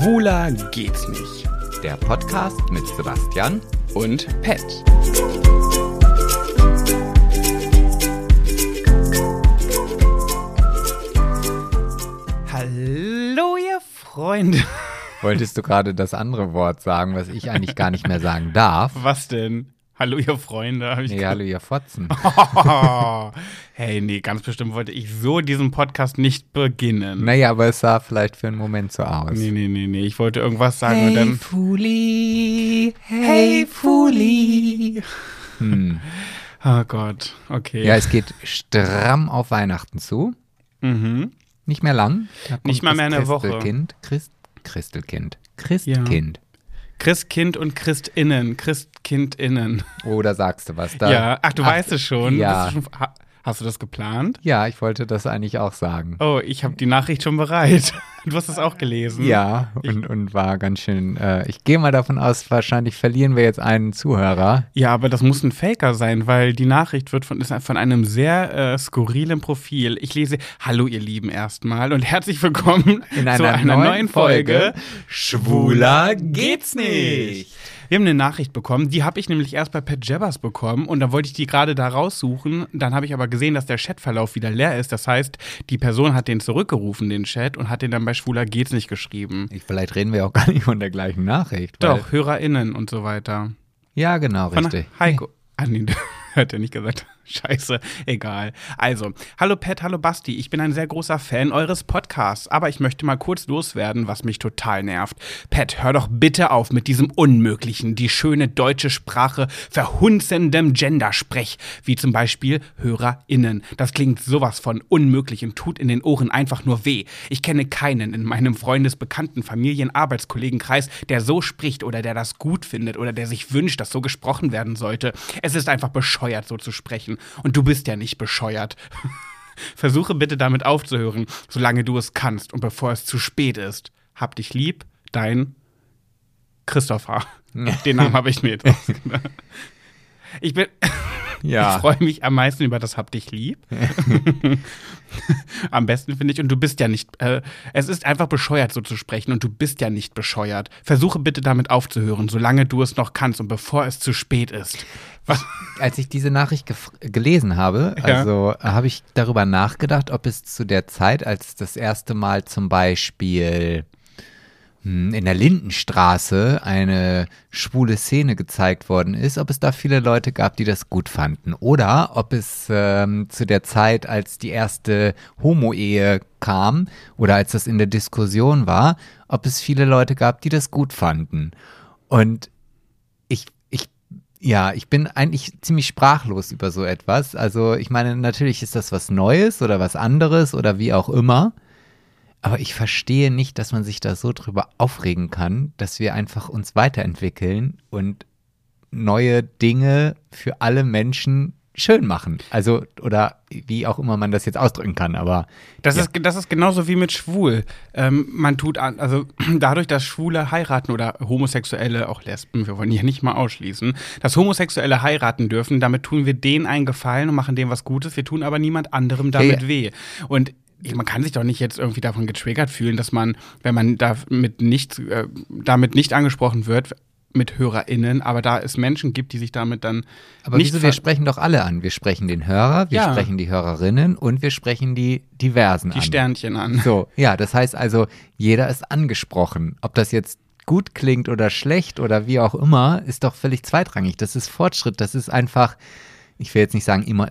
Schwuler geht's nicht. Der Podcast mit Sebastian Und Pet. Hallo, ihr Freunde. Wolltest du gerade das andere Wort sagen, was ich eigentlich gar nicht mehr sagen darf? Was denn? Hallo, ihr Freunde. Nee, hallo, ihr Fotzen. Oh, hey, nee, ganz bestimmt wollte ich so diesen Podcast nicht beginnen. Naja, aber es sah vielleicht für einen Moment so aus. Nee, nee, nee, nee. Ich wollte irgendwas sagen und dann. Fuli, Hey, Fuli. Hm. Oh Gott, okay. Ja, es geht stramm auf Weihnachten zu. mhm. Nicht mehr lang. Nicht mal mehr eine Woche. Christelkind. Christ, Christelkind. Christkind. Christkind und Christinnen. Christkindinnen. Oder sagst du was da? ja, ach, du weißt es schon. Ja. Schon hast du das geplant? Ja, ich wollte das eigentlich auch sagen. Oh, ich habe die Nachricht schon bereit. Du hast es auch gelesen. Ja, und, und war ganz schön. Äh, ich gehe mal davon aus, wahrscheinlich verlieren wir jetzt einen Zuhörer. Ja, aber das muss ein Faker sein, weil die Nachricht wird von, ist von einem sehr äh, skurrilen Profil. Ich lese, hallo ihr Lieben erstmal und herzlich willkommen In einer zu einer neuen neuen Folge. Folge Schwuler geht's nicht. Wir haben eine Nachricht bekommen, die habe ich nämlich erst bei Pat Jabbers bekommen und dann wollte ich die gerade da raussuchen. Dann habe ich aber gesehen, dass der Chatverlauf wieder leer ist. Das heißt, die Person hat den zurückgerufen, den Chat, und hat den dann bei Schwuler geht's nicht geschrieben. Ich, vielleicht reden wir auch gar nicht von der gleichen Nachricht. Doch, HörerInnen und so weiter. Ja, genau, Von richtig. Heiko. Ah, nee, hat er nicht gesagt. Scheiße, egal. Also, hallo Pat, hallo Basti. Ich bin ein sehr großer Fan eures Podcasts, aber ich möchte mal kurz loswerden, was mich total nervt. Pat, hör doch bitte auf mit diesem Unmöglichen, die schöne deutsche Sprache verhunzendem Gendersprech, wie zum Beispiel HörerInnen. Das klingt sowas von unmöglich und tut in den Ohren einfach nur weh. Ich kenne keinen in meinem Freundesbekannten, Familien, Arbeitskollegenkreis, der so spricht oder der das gut findet oder der sich wünscht, dass so gesprochen werden sollte. Es ist einfach bescheuert, so zu sprechen. Und du bist ja nicht bescheuert. Versuche bitte damit aufzuhören, solange du es kannst und bevor es zu spät ist. Hab dich lieb, dein Christopher. Den Namen habe ich mir jetzt ausgedacht. Ich bin. Ja. Ich freue mich am meisten über das Hab dich lieb. am besten finde ich, und du bist ja nicht. Äh, es ist einfach bescheuert, so zu sprechen, und du bist ja nicht bescheuert. Versuche bitte damit aufzuhören, solange du es noch kannst und bevor es zu spät ist. Als ich diese Nachricht gelesen habe, Ja. also habe ich darüber nachgedacht, ob es zu der Zeit, als das erste Mal zum Beispiel hm, in der Lindenstraße eine schwule Szene gezeigt worden ist, ob es da viele Leute gab, die das gut fanden. Oder ob es ähm, zu der Zeit, als die erste Homo-Ehe kam oder als das in der Diskussion war, ob es viele Leute gab, die das gut fanden. Und ja, ich bin eigentlich ziemlich sprachlos über so etwas. Also ich meine, natürlich ist das was Neues oder was anderes oder wie auch immer. Aber ich verstehe nicht, dass man sich da so drüber aufregen kann, dass wir einfach uns weiterentwickeln und neue Dinge für alle Menschen schön machen. Also, oder wie auch immer man das jetzt ausdrücken kann, aber Das, Ja. ist, das ist genauso wie mit schwul. Ähm, man tut, an, also dadurch, dass Schwule heiraten oder Homosexuelle, auch Lesben, wir wollen ja nicht mal ausschließen, dass Homosexuelle heiraten dürfen, damit tun wir denen einen Gefallen und machen denen was Gutes, wir tun aber niemand anderem damit Ja. weh. Und man kann sich doch nicht jetzt irgendwie davon getriggert fühlen, dass man, wenn man damit nicht, äh, damit nicht angesprochen wird, mit HörerInnen, aber da es Menschen gibt, die sich damit dann Aber nicht wieso, wir sprechen doch alle an. Wir sprechen den Hörer, wir Ja. sprechen die Hörerinnen und wir sprechen die Diversen die an. Sternchen an. So, ja, das heißt also, jeder ist angesprochen. Ob das jetzt gut klingt oder schlecht oder wie auch immer, ist doch völlig zweitrangig. Das ist Fortschritt, das ist einfach, ich will jetzt nicht sagen, immer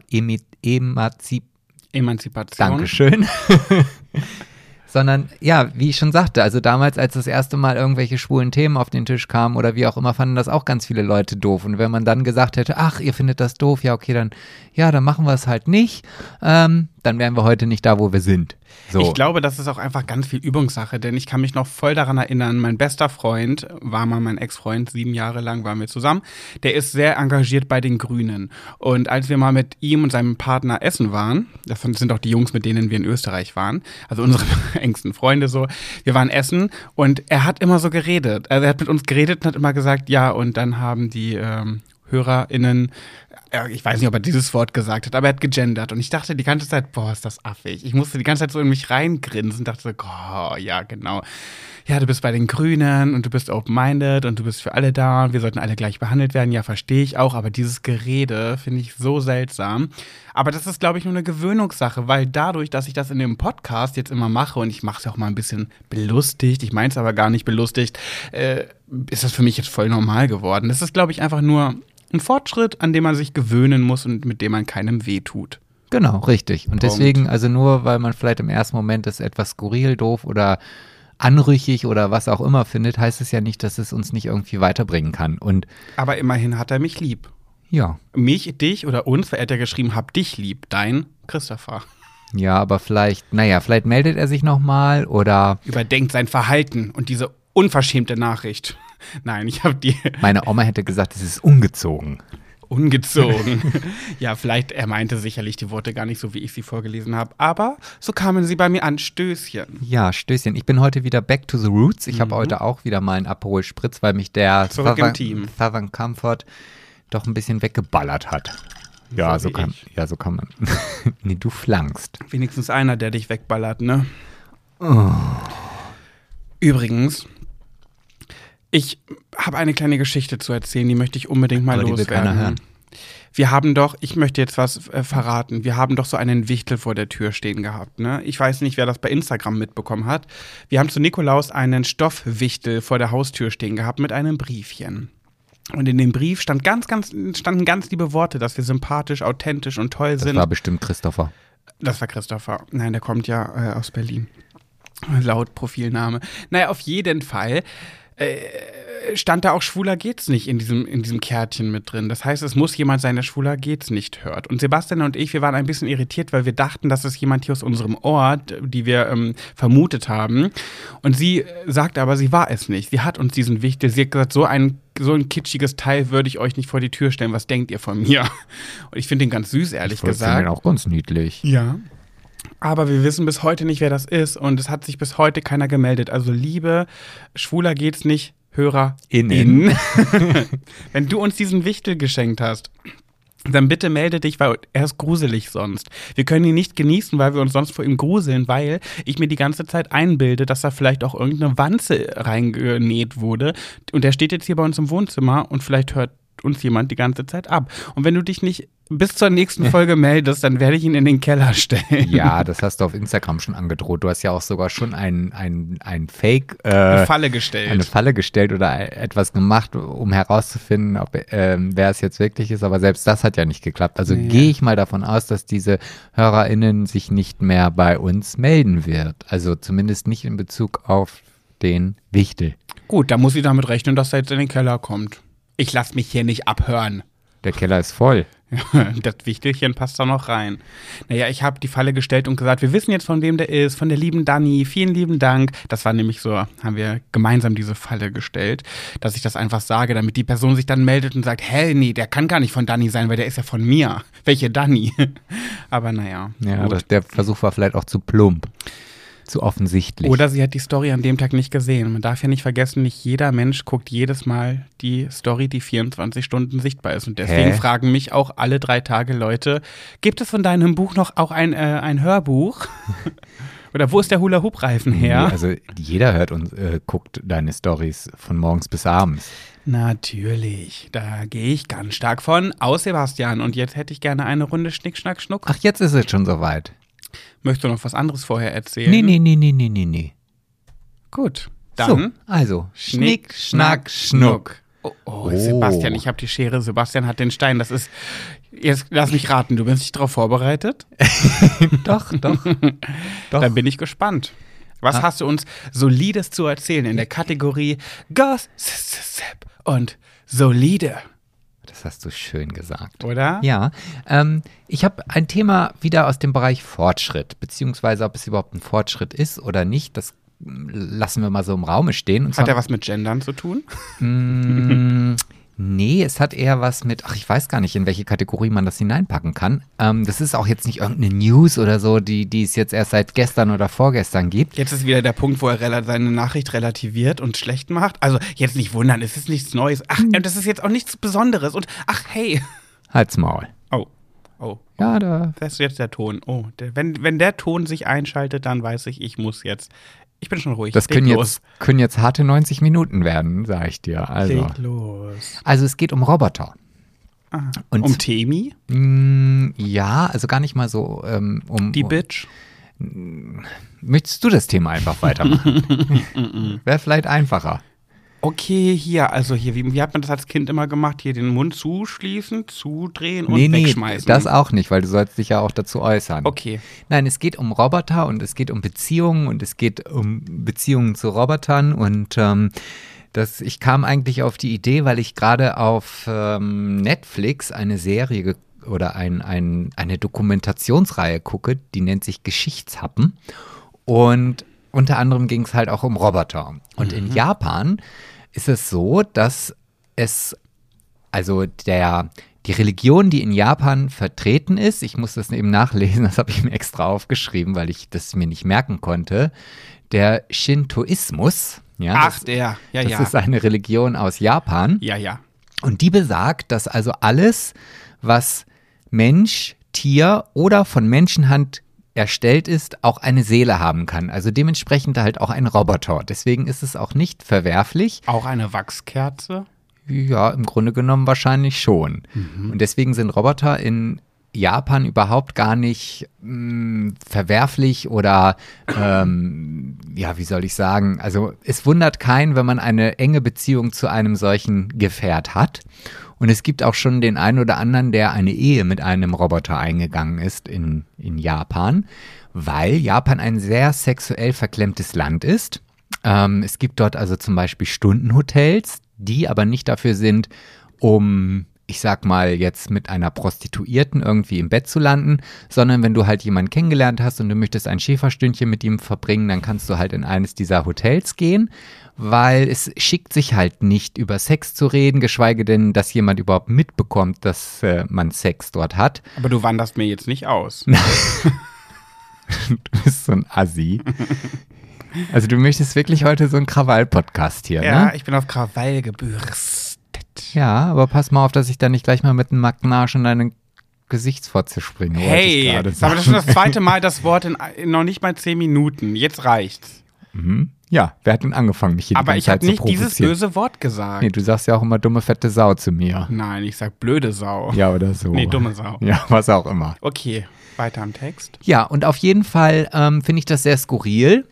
emanzip Emanzipation. Dankeschön. Sondern ja, wie ich schon sagte, also damals, als das erste Mal irgendwelche schwulen Themen auf den Tisch kamen oder wie auch immer, fanden das auch ganz viele Leute doof. Und wenn man dann gesagt hätte, ach, ihr findet das doof, ja, okay, dann, ja, dann machen wir es halt nicht, ähm, dann wären wir heute nicht da, wo wir sind. So. Ich glaube, das ist auch einfach ganz viel Übungssache, denn ich kann mich noch voll daran erinnern, mein bester Freund war mal mein Ex-Freund, sieben Jahre lang waren wir zusammen. Der ist sehr engagiert bei den Grünen. Und als wir mal mit ihm und seinem Partner essen waren, das sind auch die Jungs, mit denen wir in Österreich waren, also unsere engsten Freunde so, wir waren essen und er hat immer so geredet. Also er hat mit uns geredet und hat immer gesagt, ja, und dann haben die ähm, HörerInnen ich weiß nicht, ob er dieses Wort gesagt hat, aber er hat gegendert. Und ich dachte die ganze Zeit, boah, ist das affig. Ich musste die ganze Zeit so in mich reingrinsen und dachte so, oh, ja, genau. Ja, du bist bei den Grünen und du bist open-minded und du bist für alle da und wir sollten alle gleich behandelt werden. Ja, verstehe ich auch, aber dieses Gerede finde ich so seltsam. Aber das ist, glaube ich, nur eine Gewöhnungssache, weil dadurch, dass ich das in dem Podcast jetzt immer mache und ich mache es auch mal ein bisschen belustigt, ich meine es aber gar nicht belustigt, äh, ist das für mich jetzt voll normal geworden. Das ist, glaube ich, einfach nur ein Fortschritt, an dem man sich gewöhnen muss und mit dem man keinem wehtut. Genau, richtig. Und Punkt. deswegen, also nur weil man vielleicht im ersten Moment das etwas skurril, doof oder anrüchig oder was auch immer findet, heißt es ja nicht, dass es uns nicht irgendwie weiterbringen kann. Und Aber immerhin hat er mich lieb. ja, Mich, dich oder uns, weil er hat ja geschrieben, hab dich lieb, dein Christopher. ja, aber vielleicht, naja, vielleicht meldet er sich nochmal oder Überdenkt sein Verhalten und diese unverschämte Nachricht. Nein, ich habe die meine Oma hätte gesagt, es ist ungezogen. ungezogen. ja, vielleicht, er meinte sicherlich die Worte gar nicht so, wie ich sie vorgelesen habe. Aber so kamen sie bei mir an. Stößchen. Ja, Stößchen. Ich bin heute wieder back to the roots. Ich habe heute auch wieder mal einen Aperol Spritz, weil mich der Southern, Comfort doch ein bisschen weggeballert hat. Ja, So so, kann, ich. ja, so kann man. nee, du flankst. Wenigstens einer, der dich wegballert, ne? Oh. Übrigens, ich habe eine kleine Geschichte zu erzählen, die möchte ich unbedingt mal Aber loswerden. Wir haben doch, ich möchte jetzt was äh, verraten, wir haben doch so einen Wichtel vor der Tür stehen gehabt. Ne? Ich weiß nicht, wer das bei Instagram mitbekommen hat. Wir haben zu Nikolaus einen Stoffwichtel vor der Haustür stehen gehabt mit einem Briefchen. Und in dem Brief stand ganz, ganz, standen ganz liebe Worte, dass wir sympathisch, authentisch und toll Das sind. war bestimmt Christopher. Das war Christopher. Nein, der kommt ja äh, aus Berlin. Laut Profilname. Naja, auf jeden Fall äh, stand da auch Schwuler geht's nicht in diesem, in diesem Kärtchen mit drin. Das heißt, es muss jemand sein, der Schwuler geht's nicht hört. Und Sebastian und ich, wir waren ein bisschen irritiert, weil wir dachten, dass es jemand hier aus unserem Ort, die wir ähm, vermutet haben. Und sie äh, sagte aber, sie war es nicht. Sie hat uns diesen Wichtel, sie hat gesagt, so ein so ein kitschiges Teil würde ich euch nicht vor die Tür stellen. Was denkt ihr von mir? Und ich finde den ganz süß, ehrlich Ich finde gesagt. den auch ganz niedlich. Ja. Aber wir wissen bis heute nicht, wer das ist und es hat sich bis heute keiner gemeldet. Also liebe Schwuler geht's nicht, Hörer Innen. Wenn du uns diesen Wichtel geschenkt hast, dann bitte melde dich, weil er ist gruselig sonst. Wir können ihn nicht genießen, weil wir uns sonst vor ihm gruseln, weil ich mir die ganze Zeit einbilde, dass da vielleicht auch irgendeine Wanze reingenäht wurde. Und der steht jetzt hier bei uns im Wohnzimmer und vielleicht hört uns jemand die ganze Zeit ab. Und wenn du dich nicht bis zur nächsten Folge meldest, dann werde ich ihn in den Keller stellen. Ja, das hast du auf Instagram schon angedroht. Du hast ja auch sogar schon ein, ein, ein Fake, Eine äh, Falle gestellt. eine Falle gestellt oder etwas gemacht, um herauszufinden, ob, ähm, wer es jetzt wirklich ist. Aber selbst das hat ja nicht geklappt. Also Nee. gehe ich mal davon aus, dass diese HörerInnen sich nicht mehr bei uns melden wird. Also zumindest nicht in Bezug auf den Wichtel. Gut, da muss ich damit rechnen, dass er jetzt in den Keller kommt. Ich lass mich hier nicht abhören. Der Keller ist voll. das Wichtelchen passt da noch rein. Naja, ich habe die Falle gestellt und gesagt, wir wissen jetzt, von wem der ist, von der lieben Dani. Vielen lieben Dank. Das war nämlich so, haben wir gemeinsam diese Falle gestellt, dass ich das einfach sage, damit die Person sich dann meldet und sagt, hä, nee, der kann gar nicht von Dani sein, weil der ist ja von mir. Welche Dani? Aber naja. Ja, das, der Versuch war vielleicht auch zu plump. Zu offensichtlich. Oder sie hat die Story an dem Tag nicht gesehen. Man darf ja nicht vergessen, nicht jeder Mensch guckt jedes Mal die Story, die 24 Stunden sichtbar ist. Und deswegen Hä? fragen mich auch alle drei Tage Leute, gibt es von deinem Buch noch auch ein, äh, ein Hörbuch? Oder wo ist der Hula-Hoop-Reifen her? Nee, also jeder hört und äh, guckt deine Stories von morgens bis abends. Natürlich, da gehe ich ganz stark von aus, Sebastian. Und jetzt hätte ich gerne eine Runde Schnick, Schnack, Schnuck. Ach, jetzt ist es schon soweit. Möchtest du noch was anderes vorher erzählen? Nee, nee, nee, nee, nee, nee, nee. Gut, So, dann also, Schnick, Schnack, Schnuck. Oh, oh, Oh. Sebastian, ich habe die Schere. Sebastian hat den Stein. Das ist. Jetzt lass mich raten, du bist nicht darauf vorbereitet? doch, doch. Doch. Dann bin ich gespannt. Was Ah. hast du uns Solides zu erzählen in der Kategorie Gossip und Solide, Das hast du schön gesagt. oder? Ja, ähm, ich habe ein Thema wieder aus dem Bereich Fortschritt, beziehungsweise ob es überhaupt ein Fortschritt ist oder nicht, das mm, lassen wir mal so im Raume stehen. Und Hat er was mit Gendern zu tun? Nee, es hat eher was mit, ach, ich weiß gar nicht, in welche Kategorie man das hineinpacken kann. Ähm, das ist auch jetzt nicht irgendeine News oder so, die, die es jetzt erst seit gestern oder vorgestern gibt. Jetzt ist wieder der Punkt, wo er seine Nachricht relativiert und schlecht macht. Also jetzt nicht wundern, es ist nichts Neues. Ach, Hm. und das ist jetzt auch nichts Besonderes. Und ach, hey, Halt's Maul. Oh, oh. Ja, da. Das ist jetzt der Ton. Oh, der, wenn, wenn der Ton sich einschaltet, dann weiß ich, ich muss jetzt. Ich bin schon ruhig. Das können jetzt, können jetzt harte 90 Minuten werden, sag ich dir. Also, Leg los. also es geht um Roboter. Aha. Und- um Temi, Mm, ja, also gar nicht mal so ähm, um. die um, Bitch. Möchtest du das Thema einfach weitermachen? Wäre vielleicht einfacher. Okay, hier, also hier, wie, wie hat man das als Kind immer gemacht? Hier den Mund zuschließen, zudrehen und nee, nee, wegschmeißen. das auch nicht, weil du sollst dich ja auch dazu äußern. Okay. Nein, es geht um Roboter und es geht um Beziehungen und es geht um Beziehungen zu Robotern und ähm, das, ich kam eigentlich auf die Idee, weil ich gerade auf ähm, Netflix eine Serie oder ein, ein, eine Dokumentationsreihe gucke, die nennt sich Geschichtshappen und unter anderem ging es halt auch um Roboter. Und in Japan ist es so, dass es also der, die Religion, die in Japan vertreten ist, ich muss das eben nachlesen, das habe ich mir extra aufgeschrieben, weil ich das mir nicht merken konnte, der Shintoismus, ja, Ach, das, der. Ja, das ja. ist eine Religion aus Japan ja, ja. und die besagt, dass also alles, was Mensch, Tier oder von Menschenhand erstellt ist, auch eine Seele haben kann. Also dementsprechend halt auch ein Roboter. Deswegen ist es auch nicht verwerflich, Auch eine Wachskerze. ja, im Grunde genommen wahrscheinlich schon. Und deswegen sind Roboter in Japan überhaupt gar nicht mh, verwerflich oder, ähm, ja, wie soll ich sagen, also es wundert keinen, wenn man eine enge Beziehung zu einem solchen Gefährt hat. Und es gibt auch schon den einen oder anderen, der eine Ehe mit einem Roboter eingegangen ist in, in Japan, weil Japan ein sehr sexuell verklemmtes Land ist. Ähm, es gibt dort also zum Beispiel Stundenhotels, die aber nicht dafür sind, um, ich sag mal, jetzt mit einer Prostituierten irgendwie im Bett zu landen, sondern wenn du halt jemanden kennengelernt hast und du möchtest ein Schäferstündchen mit ihm verbringen, dann kannst du halt in eines dieser Hotels gehen, weil es schickt sich halt nicht über Sex zu reden, geschweige denn, dass jemand überhaupt mitbekommt, dass äh, man Sex dort hat. Aber du wanderst mir jetzt nicht aus. Du bist so ein Assi. Also du möchtest wirklich heute so einen Krawall-Podcast hier, Ja, ne? ich bin auf Krawall gebürstet. Ja, aber pass mal auf, dass ich da nicht gleich mal mit einem Magnarsch in deine Gesichtsfotze springe. Hey, aber das ist schon das zweite Mal das Wort in, in noch nicht mal zehn Minuten. Jetzt reicht's. Ja, wer hat denn angefangen, mich hier Aber die ich ganze habe Zeit nicht zu dieses provozieren? böse Wort gesagt. Nee, du sagst ja auch immer dumme, fette Sau zu mir. Nein, ich sag blöde Sau. Ja, oder so. Nee, dumme Sau. Ja, was auch immer. Okay, weiter am Text. Ja, und auf jeden Fall ähm, finde ich das sehr skurril,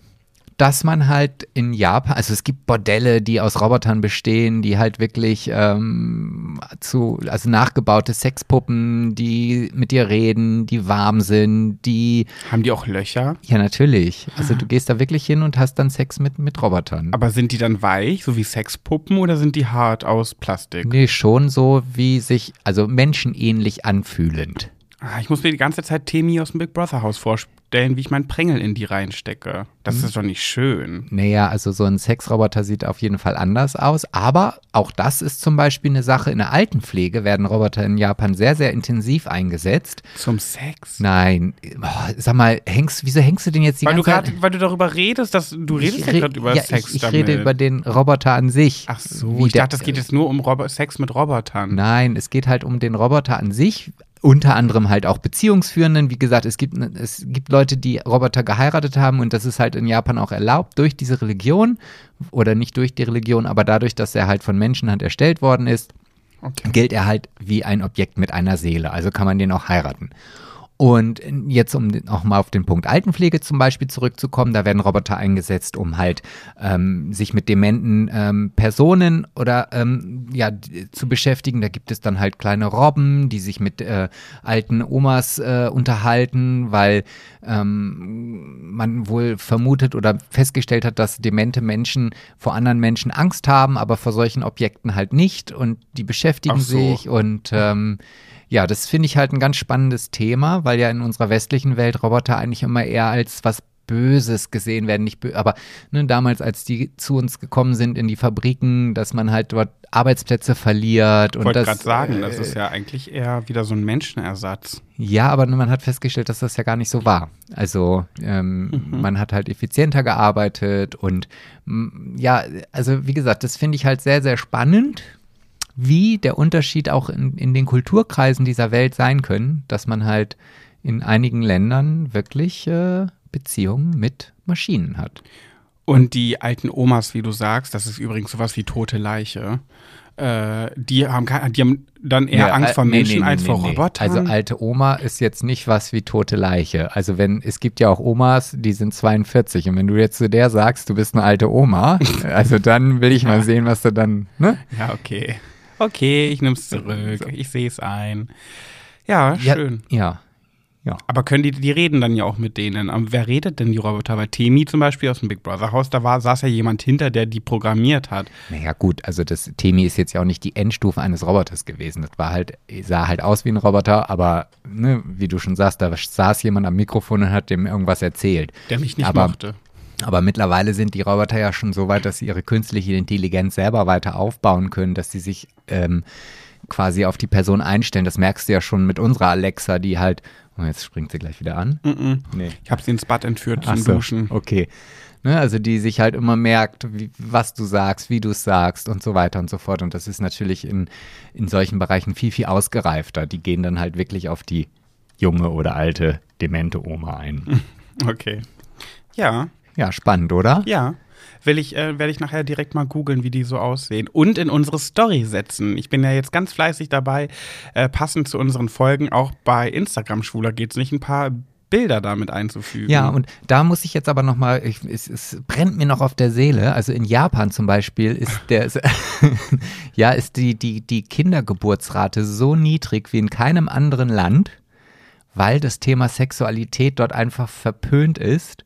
dass man halt in Japan, also es gibt Bordelle, die aus Robotern bestehen, die halt wirklich ähm, zu, also nachgebaute Sexpuppen, die mit dir reden, die warm sind, die, Haben die auch Löcher? ja natürlich, also du gehst da wirklich hin und hast dann Sex mit, mit Robotern. Aber sind die dann weich, so wie Sexpuppen, oder sind die hart aus Plastik? Nee, schon so wie sich, also menschenähnlich anfühlend. Ah, ich muss mir die ganze Zeit Temi aus dem Big Brother Haus vorstellen, wie ich meinen Prängel in die reinstecke. Das Hm. ist doch nicht schön. Naja, also so ein Sexroboter sieht auf jeden Fall anders aus. Aber auch das ist zum Beispiel eine Sache. In der Altenpflege werden Roboter in Japan sehr, sehr intensiv eingesetzt. Zum Sex? Nein, oh, sag mal, hängst, wieso hängst du denn jetzt die Weil du, ganze grad, weil du darüber redest, dass du redest ja re- gerade über ja, Sex ich, ich damit. rede über den Roboter an sich. Ach so, Wie ich dachte, es geht jetzt nur um Robo Sex mit Robotern. Nein, es geht halt um den Roboter an sich. Unter anderem halt auch Beziehungsführenden. Wie gesagt, es gibt, es gibt Leute, die Roboter geheiratet haben und das ist halt in Japan auch erlaubt durch diese Religion oder nicht durch die Religion, aber dadurch, dass er halt von Menschenhand erstellt worden ist, Okay. gilt er halt wie ein Objekt mit einer Seele. Also kann man den auch heiraten. Und jetzt, um auch mal auf den Punkt Altenpflege zum Beispiel zurückzukommen, da werden Roboter eingesetzt, um halt ähm, sich mit dementen ähm, Personen oder ähm, ja zu beschäftigen. Da gibt es dann halt kleine Robben, die sich mit äh, alten Omas äh, unterhalten, weil ähm, man wohl vermutet oder festgestellt hat, dass demente Menschen vor anderen Menschen Angst haben, aber vor solchen Objekten halt nicht und die beschäftigen so. sich und ähm, ja, das finde ich halt ein ganz spannendes Thema, weil ja in unserer westlichen Welt Roboter eigentlich immer eher als was Böses gesehen werden, nicht bö aber ne, damals, als die zu uns gekommen sind in die Fabriken, dass man halt dort Arbeitsplätze verliert Ich wollte das gerade sagen, das äh, ist ja eigentlich eher wieder so ein Menschenersatz. ja, aber man hat festgestellt, dass das ja gar nicht so war. Also ähm, man hat halt effizienter gearbeitet und ja, also wie gesagt, das finde ich halt sehr, sehr spannend, wie der Unterschied auch in, in den Kulturkreisen dieser Welt sein können, dass man halt in einigen Ländern wirklich äh, Beziehungen mit Maschinen hat. Und die alten Omas, wie du sagst, das ist übrigens sowas wie tote Leiche. Äh, die, haben, die haben dann eher Ja, Angst vor Menschen nee, nee, als vor nee, nee. Robotern. Also alte Oma ist jetzt nicht was wie tote Leiche. Also wenn, es gibt ja auch Omas, die sind 42 und wenn du jetzt zu der sagst, du bist eine alte Oma, also dann will ich mal sehen, was du dann, ne? ja, okay. Okay, ich nehme es zurück. Ich sehe es ein. Ja, Ja, schön. Ja. Aber können die, die reden dann ja auch mit denen. Aber wer redet denn die Roboter? Bei Temi zum Beispiel aus dem Big Brother Haus, da war, saß ja jemand hinter, der die programmiert hat. Naja, gut, also das Temi ist jetzt ja auch nicht die Endstufe eines Roboters gewesen. Das war halt, sah halt aus wie ein Roboter, aber ne, wie du schon sagst, da saß jemand am Mikrofon und hat dem irgendwas erzählt. Der mich nicht Aber- mochte. Aber mittlerweile sind die Roboter ja schon so weit, dass sie ihre künstliche Intelligenz selber weiter aufbauen können, dass sie sich ähm, quasi auf die Person einstellen. Das merkst du ja schon mit unserer Alexa, die halt. Oh, jetzt springt sie gleich wieder an. Mhm. Nee. Ich habe sie ins Bad entführt zum Ach so, Duschen. Okay. Ne, also die sich halt immer merkt, wie, was du sagst, wie du es sagst und so weiter und so fort. Und das ist natürlich in, in solchen Bereichen viel, viel ausgereifter. Die gehen dann halt wirklich auf die junge oder alte, demente Oma ein. Okay. Ja, Ja, spannend, oder? ja. Will ich, äh, werde ich nachher direkt mal googeln, wie die so aussehen. Und in unsere Story setzen. Ich bin ja jetzt ganz fleißig dabei, äh, passend zu unseren Folgen, auch bei Instagram Schwuler geht's nicht, ein paar Bilder damit einzufügen. Ja, und da muss ich jetzt aber nochmal, es, es brennt mir noch auf der Seele. Also in Japan zum Beispiel ist der, ja, ist die, die, die Kindergeburtsrate so niedrig wie in keinem anderen Land, weil das Thema Sexualität dort einfach verpönt ist.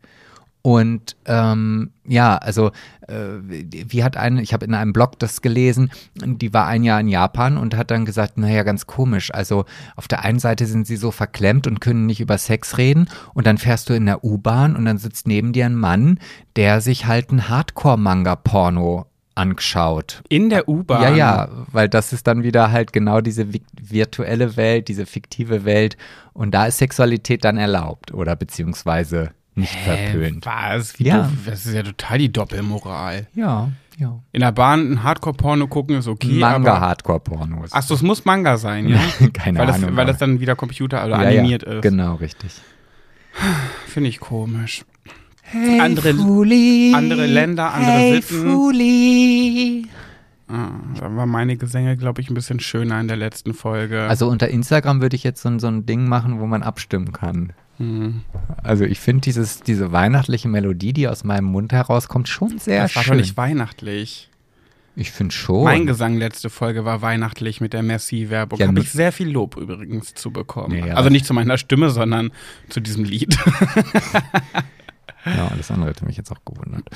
Und ähm, ja, also äh, wie hat eine, ich habe in einem Blog das gelesen, die war ein Jahr in Japan und hat dann gesagt, naja, ganz komisch. Also auf der einen Seite sind sie so verklemmt und können nicht über Sex reden und dann fährst du in der U-Bahn und dann sitzt neben dir ein Mann, der sich halt ein Hardcore-Manga-Porno angeschaut. In der U-Bahn. Ja, ja, weil das ist dann wieder halt genau diese vi- virtuelle Welt, diese fiktive Welt und da ist Sexualität dann erlaubt oder beziehungsweise nicht verpönt. Was? Wie Ja. doof. Das ist ja total die Doppelmoral. Ja, ja. In der Bahn ein Hardcore-Porno gucken ist okay, aber... Manga-Hardcore-Pornos. Achso, es muss Manga sein, ja? Keine weil das, Ahnung. Weil das dann wieder Computer oder ja, animiert ja, ist. Genau, richtig. Finde ich komisch. Hey, Andere- Fuli, andere Länder, andere hey, Sitten. Fuli. Ah, da war meine Gesänge, glaube ich, ein bisschen schöner in der letzten Folge. Also unter Instagram würde ich jetzt so, so ein Ding machen, wo man abstimmen kann. Also ich finde dieses diese weihnachtliche Melodie, die aus meinem Mund herauskommt, schon sehr das war schön. doch nicht weihnachtlich. ich finde schon. Mein Gesang letzte Folge war weihnachtlich mit der Merci-Werbung. Ja, Habe ich sehr viel Lob übrigens zu bekommen. Ja, ja. Also nicht zu meiner Stimme, sondern zu diesem Lied. Ja, alles andere hätte mich jetzt auch gewundert.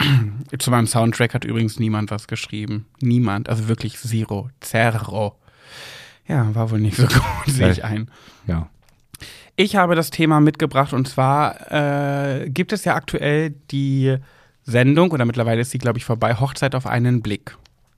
zu meinem Soundtrack hat übrigens niemand was geschrieben. Niemand. Also wirklich zero. Zero. Ja, war wohl nicht so gut, sehe ich ein. Ja. Ich habe das Thema mitgebracht und zwar äh, gibt es ja aktuell die Sendung, oder mittlerweile ist sie, glaube ich, vorbei, Hochzeit auf einen Blick.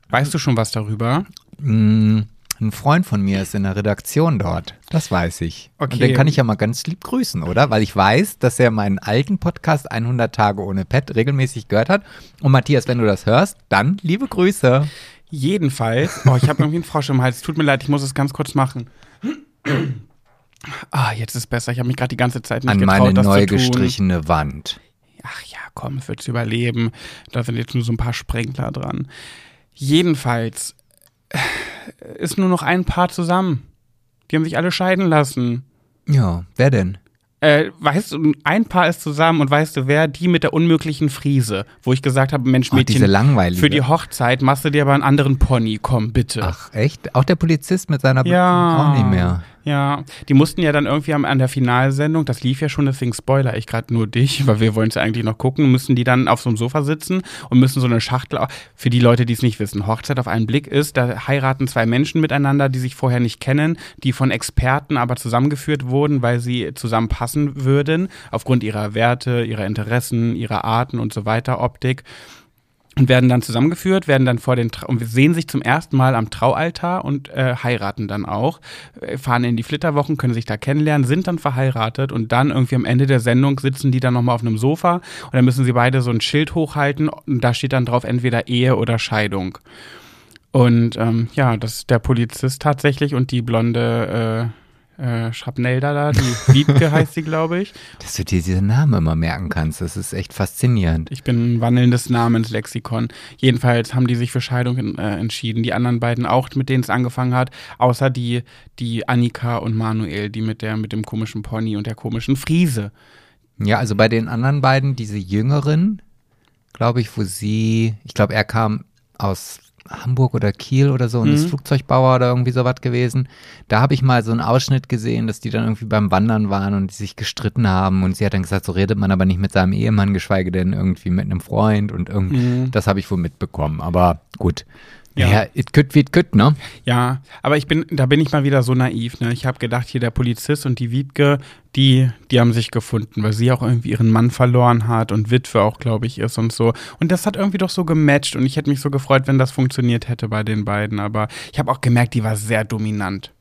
Weißt du schon was darüber? Mm, Ein Freund von mir ist in der Redaktion dort. Das weiß ich. Okay. Und den kann ich ja mal ganz lieb grüßen, oder? Weil ich weiß, dass er meinen alten Podcast 100 Tage ohne Pet regelmäßig gehört hat. Und Matthias, wenn du das hörst, dann liebe Grüße. Jedenfalls, oh, ich habe irgendwie einen Frosch im Hals. Tut mir leid, ich muss es ganz kurz machen. Ah, jetzt ist besser. Ich habe mich gerade die ganze Zeit nicht An getraut, meine das neu gestrichene Wand. Ach ja, komm, es wird's überleben. Da sind jetzt nur so ein paar Sprenkler dran. Jedenfalls äh, ist nur noch ein Paar zusammen. Die haben sich alle scheiden lassen. Ja, wer denn? Äh, weißt du, ein Paar ist zusammen und weißt du wer? Die mit der unmöglichen Friese. Wo ich gesagt habe, Mensch, Ach, Mädchen, langweilige. für die Hochzeit machst du dir aber einen anderen Pony. Komm, bitte. Ach, echt? Auch der Polizist mit seiner Be- Ja. Auch nicht mehr. Ja, die mussten ja dann irgendwie an der Finalsendung, das lief ja schon, deswegen spoiler ich gerade nur dich, weil wir wollen es ja eigentlich noch gucken, müssen die dann auf so einem Sofa sitzen und müssen so eine Schachtel, für die Leute, die es nicht wissen, Hochzeit auf einen Blick ist, da heiraten zwei Menschen miteinander, die sich vorher nicht kennen, die von Experten aber zusammengeführt wurden, weil sie zusammenpassen würden, aufgrund ihrer Werte, ihrer Interessen, ihrer Arten und so weiter, Optik und werden dann zusammengeführt, werden dann vor den Tra und sehen sich zum ersten Mal am Traualtar und äh, heiraten dann auch, äh, fahren in die Flitterwochen, können sich da kennenlernen, sind dann verheiratet und dann irgendwie am Ende der Sendung sitzen die dann nochmal auf einem Sofa und dann müssen sie beide so ein Schild hochhalten und da steht dann drauf entweder Ehe oder Scheidung. Und ähm, ja, das ist der Polizist tatsächlich und die blonde äh, äh, Schrapnell da, die Wiebke heißt sie, glaube ich. Dass du dir diesen Namen immer merken kannst, das ist echt faszinierend. Ich bin ein wandelndes Namenslexikon. Jedenfalls haben die sich für Scheidung äh, entschieden. Die anderen beiden auch, mit denen es angefangen hat, außer die, die Annika und Manuel, die mit der, mit dem komischen Pony und der komischen Friese. Ja, also bei den anderen beiden, diese Jüngeren, glaube ich, wo sie, ich glaube, er kam aus Hamburg oder Kiel oder so und ist Flugzeugbauer oder irgendwie sowas gewesen. Da habe ich mal so einen Ausschnitt gesehen, dass die dann irgendwie beim Wandern waren und die sich gestritten haben und sie hat dann gesagt, so redet man aber nicht mit seinem Ehemann, geschweige denn irgendwie mit einem Freund und irgendwie, das habe ich wohl mitbekommen. Aber gut. Ja. Ja, it could wie it could, ne? Ja, aber ich bin, da bin ich mal wieder so naiv. Ne? Ich habe gedacht, hier der Polizist und die Wiebke, die, die haben sich gefunden, weil sie auch irgendwie ihren Mann verloren hat und Witwe auch, glaube ich, ist und so. Und das hat irgendwie doch so gematcht und ich hätte mich so gefreut, wenn das funktioniert hätte bei den beiden. Aber ich habe auch gemerkt, die war sehr dominant.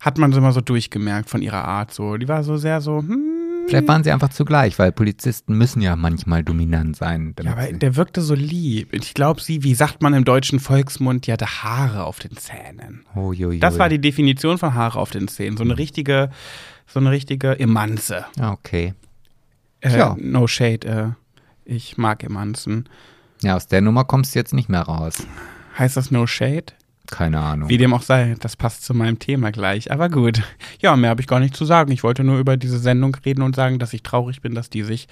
Hat man so immer so durchgemerkt von ihrer Art so. Die war so sehr so, hm. Vielleicht waren sie einfach zugleich, weil Polizisten müssen ja manchmal dominant sein. Ja, aber der wirkte so lieb. Ich glaube, sie, wie sagt man im deutschen Volksmund, die hatte Haare auf den Zähnen. Oh, jo, jo, Das war die Definition von Haare auf den Zähnen. So eine richtige, so eine richtige Emanze. Ah, Okay. Äh, Ja. No shade, äh, ich mag Emanzen. Ja, aus der Nummer kommst du jetzt nicht mehr raus. Heißt das No Shade? Keine Ahnung. Wie dem auch sei, das passt zu meinem Thema gleich. Aber gut. Ja, mehr habe ich gar nicht zu sagen. Ich wollte nur über diese Sendung reden und sagen, dass ich traurig bin, dass die sich,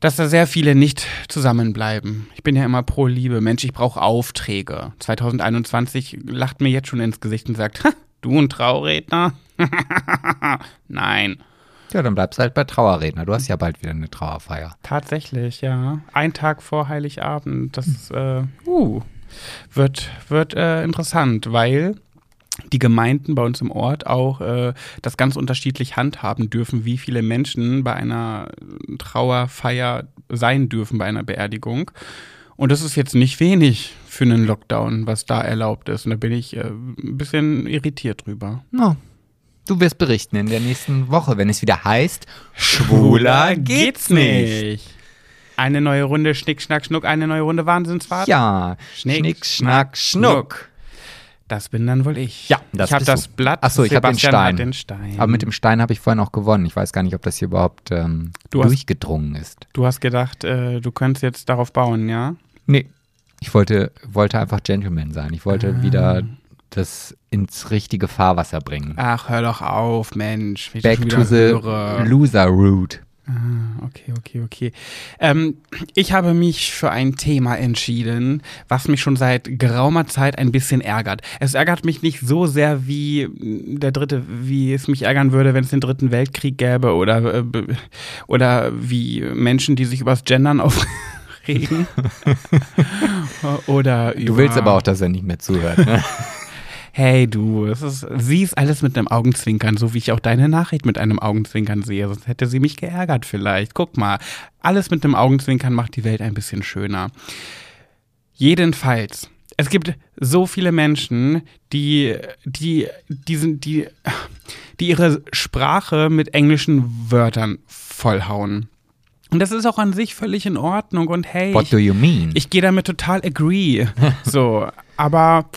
dass da sehr viele nicht zusammenbleiben. Ich bin ja immer pro Liebe. Mensch, ich brauche Aufträge. 2021 lacht mir jetzt schon ins Gesicht und sagt, du ein Trauredner? Nein. Ja, dann bleibst du halt bei Trauerredner. Du hast ja bald wieder eine Trauerfeier. Tatsächlich, ja. Ein Tag vor Heiligabend. Das äh, uh, wird, wird äh, interessant, weil die Gemeinden bei uns im Ort auch äh, das ganz unterschiedlich handhaben dürfen, wie viele Menschen bei einer Trauerfeier sein dürfen, bei einer Beerdigung. Und das ist jetzt nicht wenig für einen Lockdown, was da erlaubt ist. Und da bin ich äh, ein bisschen irritiert drüber. No. Du wirst berichten in der nächsten Woche, wenn es wieder heißt, Eine neue Runde Schnick, Schnack, Schnuck, eine neue Runde Wahnsinnsfahrt. Ja, Schnick, Schnick, Schnack, Schnuck. Das bin dann wohl ich. Ja, das ich habe das. Blatt. Ach so, ich hab den Stein. Den Stein. Aber mit dem Stein habe ich vorhin auch gewonnen. Ich weiß gar nicht, ob das hier überhaupt ähm, hast- durchgedrungen ist. du hast gedacht, äh, du könntest jetzt darauf bauen, ja? Nee. Ich wollte, wollte einfach Gentleman sein. Ich wollte Ah. wieder das ins richtige Fahrwasser bringen. Ach, hör doch auf, Mensch. Back to the höre. loser route. Ah, okay, okay, okay. Ähm, ich habe mich für ein Thema entschieden, was mich schon seit geraumer Zeit ein bisschen ärgert. Es ärgert mich nicht so sehr wie der dritte, wie es mich ärgern würde, wenn es den dritten Weltkrieg gäbe oder, äh, oder wie Menschen, die sich übers Gendern aufregen. oder über, Du willst aber auch, dass er nicht mehr zuhört. Ne? Hey du, es ist, sie ist alles mit einem Augenzwinkern, so wie ich auch deine Nachricht mit einem Augenzwinkern sehe. Sonst hätte sie mich geärgert vielleicht. Guck mal, alles mit einem Augenzwinkern macht die Welt ein bisschen schöner. Jedenfalls, es gibt so viele Menschen, die, die, die, sind, die, die ihre Sprache mit englischen Wörtern vollhauen. Und das ist auch an sich völlig in Ordnung und hey, What ich, do you mean? ich gehe damit total agree. So, aber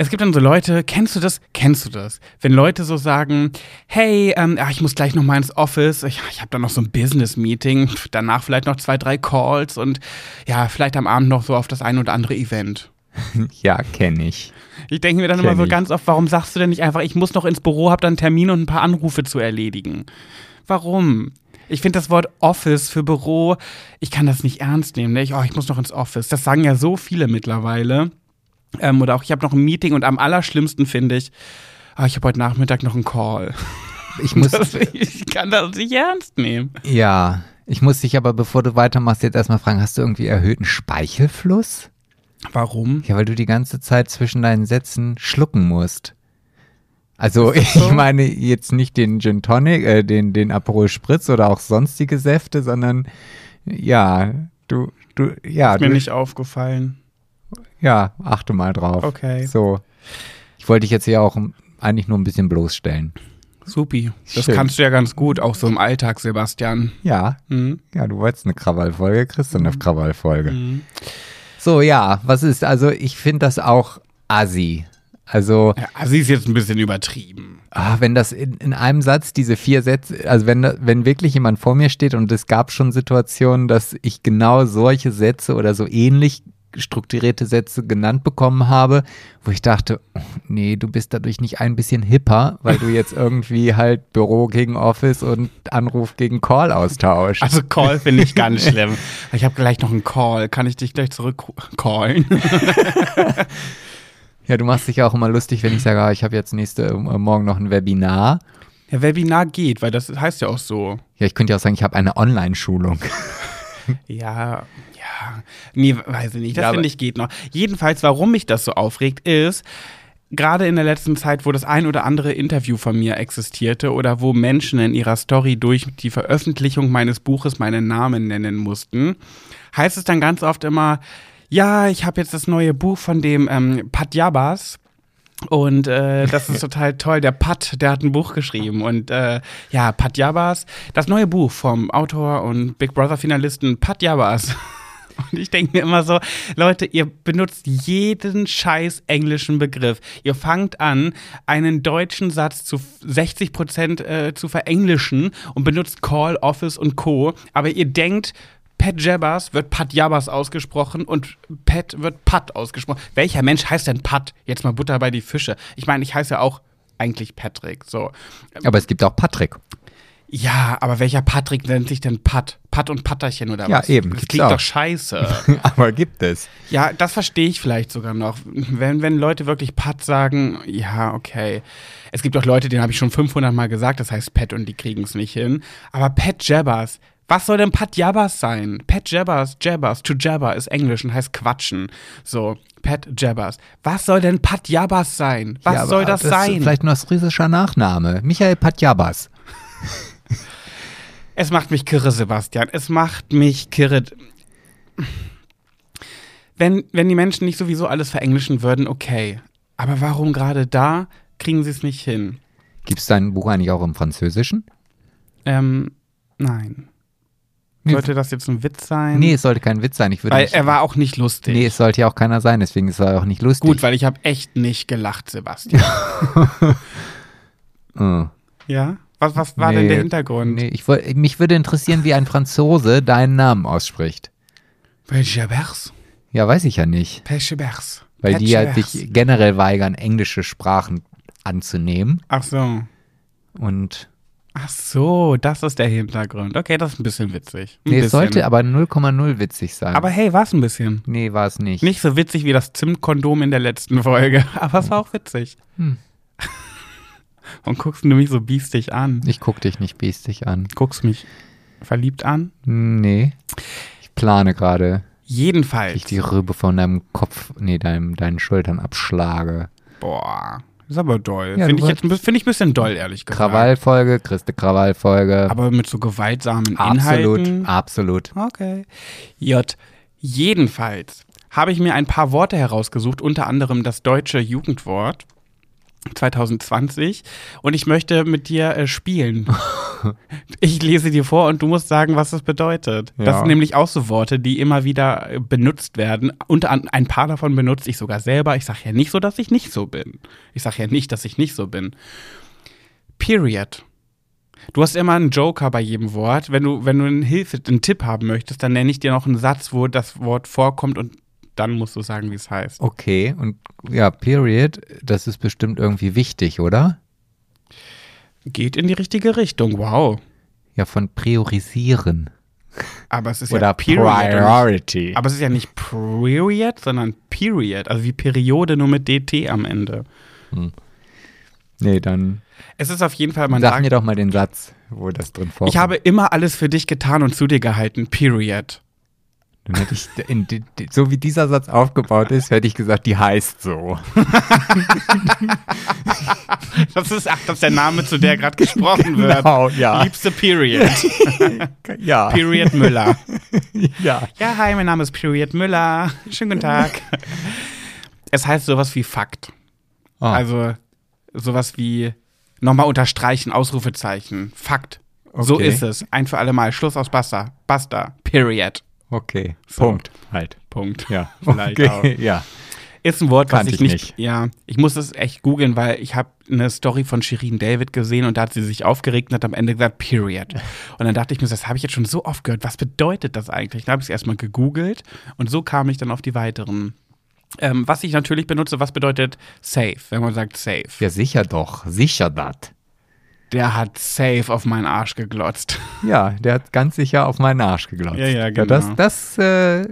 es gibt dann so Leute, kennst du das? Kennst du das? Wenn Leute so sagen, hey, ähm, ach, ich muss gleich noch mal ins Office, ich, ich habe da noch so ein Business-Meeting, danach vielleicht noch zwei, drei Calls und ja, vielleicht am Abend noch so auf das ein oder andere Event. ja, kenne ich. Ich denke mir dann Kenn immer so ich. ganz oft, warum sagst du denn nicht einfach, ich muss noch ins Büro, habe dann einen Termin und ein paar Anrufe zu erledigen? Warum? Ich finde das Wort Office für Büro, ich kann das nicht ernst nehmen. Ne? Ich, oh, ich muss noch ins Office. Das sagen ja so viele mittlerweile. Ähm, oder auch, ich habe noch ein Meeting und am allerschlimmsten finde ich, ah, ich habe heute Nachmittag noch einen Call. Ich muss, Das, ich kann das nicht ernst nehmen. ja, ich muss dich aber, bevor du weitermachst, jetzt erstmal fragen, hast du irgendwie erhöhten Speichelfluss? Warum? Ja, weil du die ganze Zeit zwischen deinen Sätzen schlucken musst. Also ich so? meine jetzt nicht den Gin Tonic, äh, den, den Aperol Spritz oder auch sonstige Säfte, sondern ja, du, du, ja, Ist mir du, nicht aufgefallen. Ja, achte mal drauf. Okay. So. Ich wollte dich jetzt hier auch eigentlich nur ein bisschen bloßstellen. Supi. Das Schön. kannst du ja ganz gut, auch so im Alltag, Sebastian. Ja, Hm? ja, du wolltest eine Krawallfolge, kriegst du eine Krawallfolge. Mhm. So, ja, was ist? Also ich finde das auch assi. Also, Ja, Assi ist jetzt ein bisschen übertrieben. ah, wenn das in, in einem Satz diese vier Sätze, also wenn, wenn wirklich jemand vor mir steht und es gab schon Situationen, dass ich genau solche Sätze oder so ähnlich strukturierte Sätze genannt bekommen habe, wo ich dachte, nee, du bist dadurch nicht ein bisschen hipper, weil du jetzt irgendwie halt Büro gegen Office und Anruf gegen Call austauschst. Also Call finde ich ganz schlimm. Ich habe gleich noch einen Call. Kann ich dich gleich zurückcallen? Ja, du machst dich ja auch immer lustig, wenn ich sage, ah, ich habe jetzt nächste äh, Morgen noch ein Webinar. Ja, Webinar geht, weil das heißt ja auch so. Ja, ich könnte ja auch sagen, ich habe eine Online-Schulung. Ja, ja. Nee, weiß ich nicht. Das Ja, finde ich geht noch. Jedenfalls, warum mich das so aufregt, ist, gerade in der letzten Zeit, wo das ein oder andere Interview von mir existierte oder wo Menschen in ihrer Story durch die Veröffentlichung meines Buches meinen Namen nennen mussten, heißt es dann ganz oft immer, ja, ich habe jetzt das neue Buch von dem ähm, Pat Jabas. Und äh, das ist total toll. Der Pat, der hat ein Buch geschrieben. Und äh, ja, Pat Jabas, das neue Buch vom Autor und Big Brother-Finalisten Pat Jabas. Und ich denke mir immer so, Leute, ihr benutzt jeden scheiß englischen Begriff. Ihr fangt an, einen deutschen Satz zu 60 Prozent äh, zu verenglischen und benutzt Call, Office und Co. Aber ihr denkt, Pat Jabbas wird Pat Jabbas ausgesprochen und Pat wird Pat ausgesprochen. Welcher Mensch heißt denn Pat? Jetzt mal Butter bei die Fische. Ich meine, ich heiße ja auch eigentlich Patrick. So. Aber es gibt auch Patrick. Ja, aber welcher Patrick nennt sich denn Pat? Pat und Patterchen oder Ja, was? eben, Das klingt auch. doch scheiße. Aber gibt es. ja, das verstehe ich vielleicht sogar noch. Wenn, wenn Leute wirklich Pat sagen, ja, okay. Es gibt auch Leute, denen habe ich schon 500 Mal gesagt, das heißt Pat und die kriegen es nicht hin. Aber Pat Jabbers, was soll denn Pat Jabbers sein? Pat Jabbers, Jabbers, to Jabber ist Englisch und heißt quatschen. So, Pat Jabbers. Was soll denn Pat Jabbers sein? Was Ja, soll das, Ist sein? vielleicht ein ostfriesischer Nachname. Michael Patjabas. Es macht mich kirre, Sebastian. Es macht mich kirre. Wenn, wenn die Menschen nicht sowieso alles verenglischen würden, okay. Aber warum gerade da kriegen sie es nicht hin? Gibt es dein Buch eigentlich auch im Französischen? Ähm, nein. Sollte das jetzt ein Witz sein? Nee, es sollte kein Witz sein. Ich würde Weil nicht, er war auch nicht lustig. Nee, es sollte ja auch keiner sein, deswegen ist er auch nicht lustig. Gut, weil ich habe echt nicht gelacht, Sebastian. Äh, ja? Was, was war nee, denn der Hintergrund? Nee, ich mich würde interessieren, wie ein Franzose deinen Namen ausspricht. Pechebers. Ja, weiß ich ja nicht. Pechebers. Weil die ja sich generell weigern, englische Sprachen anzunehmen. Ach so. Und Ach so, das ist der Hintergrund. Okay, das ist ein bisschen witzig. Ein nee, es bisschen. sollte aber 0,0 witzig sein. Aber hey, war es ein bisschen. nee, war es nicht. Nicht so witzig wie das Zimtkondom in der letzten Folge, aber es war auch witzig. Hm. Und guckst du mich so biestig an? Ich guck dich nicht biestig an. Guckst mich verliebt an? Nee. Ich plane gerade, Jedenfalls. ich die Rübe von deinem Kopf, nee, deinem, deinen Schultern abschlage. Boah, ist aber doll. Ja, Finde ich jetzt ein bisschen- finde ich ein bisschen doll, ehrlich gesagt. Krawallfolge, Christe Krawallfolge. Aber mit so gewaltsamen absolut, Inhalten. absolut. Okay. J. Jedenfalls habe ich mir ein paar Worte herausgesucht, unter anderem das deutsche Jugendwort 2020 und ich möchte mit dir äh, spielen. ich lese dir vor und du musst sagen, was das bedeutet. Das Ja. sind nämlich auch so Worte, die immer wieder äh, benutzt werden. An, ein paar davon benutze ich sogar selber. Ich sage ja nicht so, dass ich nicht so bin. Ich sage ja nicht, dass ich nicht so bin. Period. Du hast immer einen Joker bei jedem Wort. Wenn du, wenn du eine Hilfe, einen Tipp haben möchtest, dann nenne ich dir noch einen Satz, wo das Wort vorkommt und dann musst du sagen, wie es heißt. Okay, und ja, Period, das ist bestimmt irgendwie wichtig, oder? Geht in die richtige Richtung. Wow. Ja, von priorisieren. Aber es ist Oder ja Period. Priority. Aber es ist ja nicht Period, sondern Period. Also wie Periode nur mit DT am Ende. Nee, dann Es ist auf jeden Fall, man sag sagt, mir doch mal den Satz, wo das drin vorkommt. ich habe immer alles für dich getan und zu dir gehalten. Period. Dann hätte ich, in, die- so wie dieser Satz aufgebaut ist, hätte ich gesagt, die heißt so. Das ist, ach, das ist der Name, zu der gerade gesprochen wird. Genau, ja. Liebste Period. Ja. Period Müller. Ja. Ja, hi, mein Name ist Period Müller. Schönen guten Tag. Es heißt sowas wie Fakt. Ah, Also sowas wie nochmal unterstreichen, Ausrufezeichen. Fakt. So Okay. ist es. Ein für alle Mal. Schluss aus Basta. Basta. Period. Okay. So. Punkt. Halt. Punkt. Ja. Vielleicht okay. auch. Ja. Ist ein Wort, was Kannte ich ich nicht, nicht. Ja, ich muss es echt googeln, weil ich habe eine Story von Shirin David gesehen und da hat sie sich aufgeregt und hat am Ende gesagt Period. Und dann dachte ich mir, das habe ich jetzt schon so oft gehört. Was bedeutet das eigentlich? Dann habe ich es erstmal gegoogelt und so kam ich dann auf die weiteren. Ähm, was ich natürlich benutze, was bedeutet safe, wenn man sagt safe. Ja, sicher doch. Sicher das. Der hat safe auf meinen Arsch geglotzt. Ja, der hat ganz sicher auf meinen Arsch geglotzt. Ja, ja, genau. Das, das äh,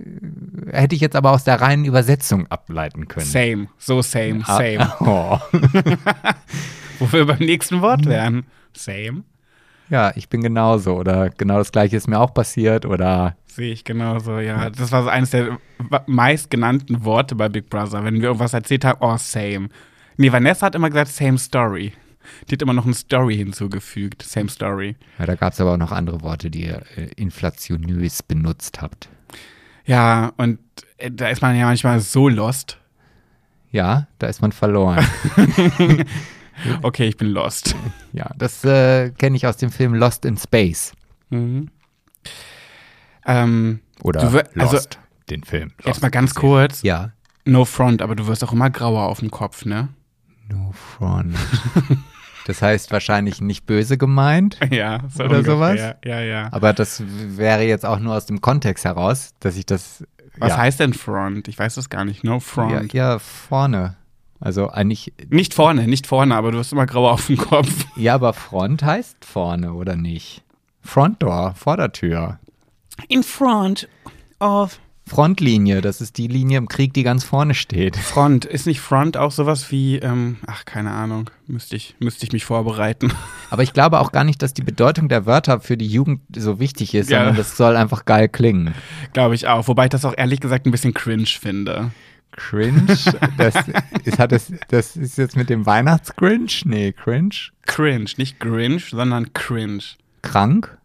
hätte ich jetzt aber aus der reinen Übersetzung ableiten können. Same, so same, Ah, same. Oh. Wo wir beim nächsten Wort wären. Same. Ja, ich bin genauso. Oder genau das gleiche ist mir auch passiert. Oder Sehe ich genauso, ja. Das war so eines der meistgenannten Worte bei Big Brother. Wenn wir irgendwas erzählt haben, oh, same. Nee, Vanessa hat immer gesagt, same story. Die hat immer noch eine Story hinzugefügt. Same story. ja, da gab es aber auch noch andere Worte, die ihr äh, inflationös benutzt habt. Ja, und äh, da ist man ja manchmal so lost. Ja, da ist man verloren. Okay, ich bin lost. ja, das äh, kenne ich aus dem Film Lost in Space. Mhm. Ähm, Oder Du also- Lost, den Film. jetzt Lost mal ganz kurz. Ja. No front, aber du wirst auch immer grauer auf dem Kopf, ne? No front. das heißt wahrscheinlich nicht böse gemeint, Ja, so Oder ungefähr. sowas? Ja, ja. aber das wäre jetzt auch nur aus dem Kontext heraus, dass ich das. Was ja, heißt denn front? Ich weiß das gar nicht. No ja, front. ja, vorne. Also eigentlich, Nicht vorne, nicht vorne, aber du hast immer grauer auf dem Kopf. ja, aber Front heißt vorne, oder nicht? Front Door, Vordertür. In front of Frontlinie, das ist die Linie im Krieg, die ganz vorne steht. Front. Ist nicht Front auch sowas wie, ähm, ach, keine Ahnung. Müsste ich, müsste ich mich vorbereiten. Aber ich glaube auch gar nicht, dass die Bedeutung der Wörter für die Jugend so wichtig ist, Ja. sondern das soll einfach geil klingen. Glaube ich auch. Wobei ich das auch ehrlich gesagt ein bisschen cringe finde. Cringe, das ist, hat das, das ist jetzt mit dem Weihnachtsgrinch? Nee, cringe. Cringe, nicht Grinch, sondern cringe. Krank?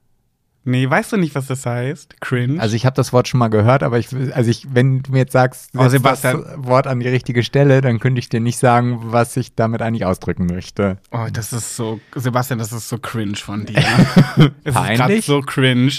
Nee, weißt du nicht, was das heißt? Cringe? Also ich habe das Wort schon mal gehört, aber ich, also ich, wenn du mir jetzt sagst, Oh, setz Sebastian. das Wort an die richtige Stelle, dann könnte ich dir nicht sagen, was ich damit eigentlich ausdrücken möchte. oh, das ist so, Sebastian, das ist so cringe von dir. es ist gerade so cringe.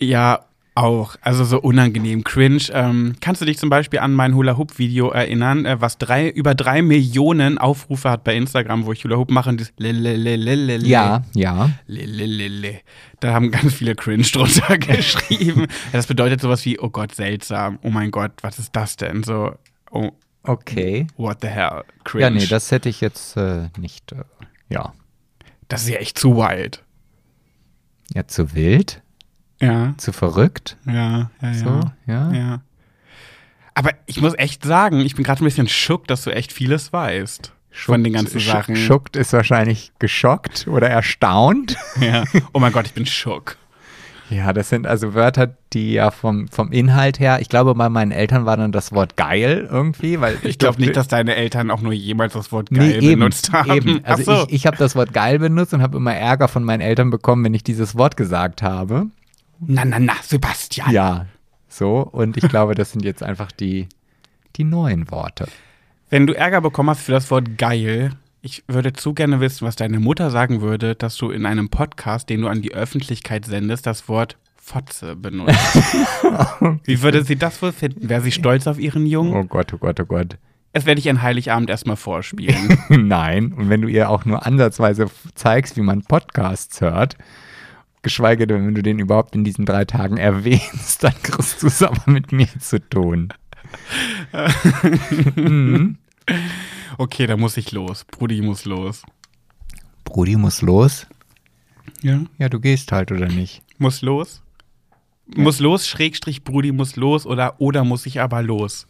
Ja, auch. Also so unangenehm cringe. Ähm, kannst du dich zum Beispiel an mein Hula-Hoop-Video erinnern, äh, was drei, über drei Millionen Aufrufe hat bei Instagram, wo ich Hula-Hoop mache und das Lelelelelele. Ja, ja. Lelelele. Da haben ganz viele cringe drunter geschrieben. Das bedeutet sowas wie, oh Gott, seltsam. Oh mein Gott, was ist das denn? So, oh, Okay. what the hell? Cringe. Ja, nee, das hätte ich jetzt äh, nicht. Äh, ja. das ist ja echt zu wild. Ja, zu wild, Ja, zu verrückt. ja, ja, So, ja. ja. Aber ich muss echt sagen, ich bin gerade ein bisschen schock, dass du echt vieles weißt. von den ganzen Sachen. Schuckt ist wahrscheinlich geschockt oder erstaunt. Ja. Oh mein Gott, ich bin schock. Ja, das sind also Wörter, die ja vom, vom Inhalt her, ich glaube, bei meinen Eltern war dann das Wort geil irgendwie, weil Ich glaube durfte- nicht, dass deine Eltern auch nur jemals das Wort geil nee, eben, benutzt haben. Eben. Also so. ich, ich habe das Wort geil benutzt und habe immer Ärger von meinen Eltern bekommen, wenn ich dieses Wort gesagt habe. Na, na, na, Sebastian. Ja, so. Und ich glaube, das sind jetzt einfach die, die neuen Worte. Wenn du Ärger bekommen hast für das Wort geil, ich würde zu gerne wissen, was deine Mutter sagen würde, dass du in einem Podcast, den du an die Öffentlichkeit sendest, das Wort Fotze benutzt. Wie würde sie das wohl finden? Wäre sie stolz auf ihren Jungen? Oh Gott, oh Gott, oh Gott. Das werde ich an Heiligabend erstmal vorspielen. Nein. Und wenn du ihr auch nur ansatzweise zeigst, wie man Podcasts hört, geschweige denn, wenn du den überhaupt in diesen drei Tagen erwähnst, dann kriegst du es aber mit mir zu tun. mhm. Okay, da muss ich los. Brudi muss los. Brudi muss los. Ja. Ja, du gehst halt, oder nicht? Muss los? Muss los, Schrägstrich Brudi muss los oder oder muss ich aber los?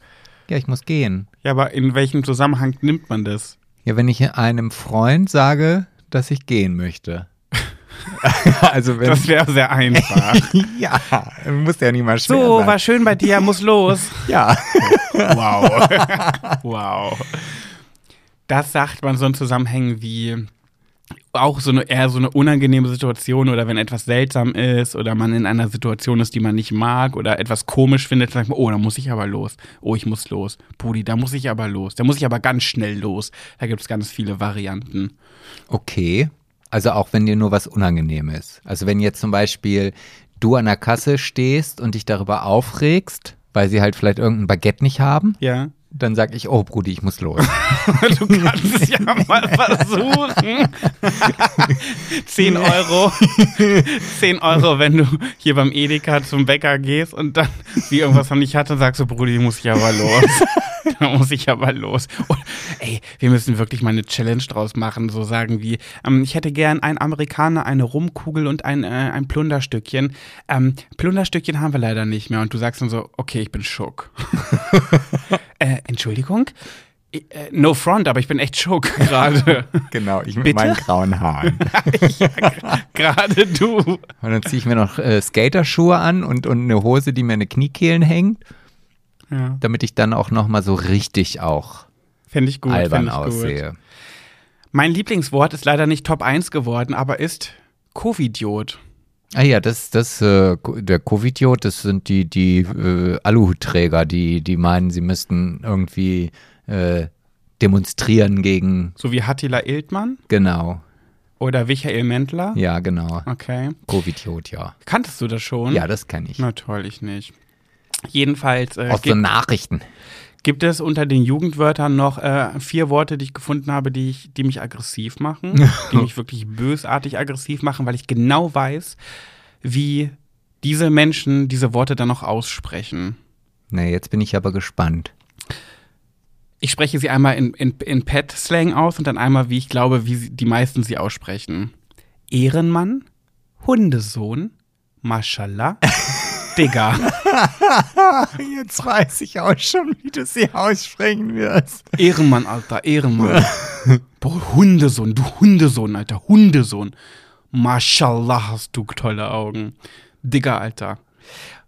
Ja, ich muss gehen. Ja, aber in welchem Zusammenhang nimmt man das? Ja, wenn ich einem Freund sage, dass ich gehen möchte. also wenn Das wäre sehr einfach. ja, muss ja nicht mal schwer so, sein. war schön bei dir, muss los. ja. Wow. wow. Das sagt man so in Zusammenhängen wie auch so eine eher so eine unangenehme Situation oder wenn etwas seltsam ist oder man in einer Situation ist, die man nicht mag oder etwas komisch findet, dann sagt man, oh, da muss ich aber los. Oh, ich muss los. Brudi, da muss ich aber los. Da muss ich aber ganz schnell los. Da gibt es ganz viele Varianten. Okay. Also auch wenn dir nur was unangenehm ist. Also wenn jetzt zum Beispiel du an der Kasse stehst und dich darüber aufregst, weil sie halt vielleicht irgendein Baguette nicht haben, Ja. Dann sag ich, oh Brudi, ich muss los. du kannst es ja mal versuchen. 10 Euro. 10 Euro, wenn du hier beim Edeka zum Bäcker gehst und dann wie irgendwas noch nicht hatte, sagst du, Brudi, muss ich aber los. da muss ich aber los. Und, ey, wir müssen wirklich mal eine Challenge draus machen, so sagen wie, ähm, ich hätte gern einen Amerikaner, eine Rumkugel und ein, äh, ein Plunderstückchen. Ähm, Plunderstückchen haben wir leider nicht mehr. Und du sagst dann so, okay, ich bin schock. äh, Entschuldigung? Äh, No front, aber ich bin echt schock gerade. genau, ich mit Bitte? meinen grauen Haaren. ja, gerade du. Und dann ziehe ich mir noch äh, Skaterschuhe an und, und eine Hose, die mir an den Kniekehlen hängt, Ja, damit ich dann auch nochmal so richtig auch fände ich gut. albern fänd ich gut. aussehe. Mein Lieblingswort ist leider nicht Top 1 geworden, aber ist Covidiot. Ah ja, das, das, äh, der Covidiot, das sind die, die äh, Aluhutträger, die, die meinen, sie müssten irgendwie äh, demonstrieren gegen, So wie Hattila Iltmann genau, oder Michael Mendler. ja, genau. Okay. Covidiot, ja. Kanntest du das schon? Ja, das kenne ich. Na toll, ich nicht. Jedenfalls äh, Aus so gibt, Nachrichten. Gibt es unter den Jugendwörtern noch äh, vier Worte, die ich gefunden habe, die, ich, die mich aggressiv machen, die mich wirklich bösartig aggressiv machen, weil ich genau weiß, wie diese Menschen diese Worte dann noch aussprechen. Na, jetzt bin ich aber gespannt. Ich spreche sie einmal in, in, in Pet-Slang aus und dann einmal, wie ich glaube, wie die meisten sie aussprechen. Ehrenmann, Hundesohn, Mashallah, Digga. Jetzt weiß ich auch schon, wie du sie aussprechen wirst. Ehrenmann, Alter, Ehrenmann. Boah, Hundesohn, du Hundesohn, Alter, Hundesohn. Mashallah hast du tolle Augen. Digga, Alter.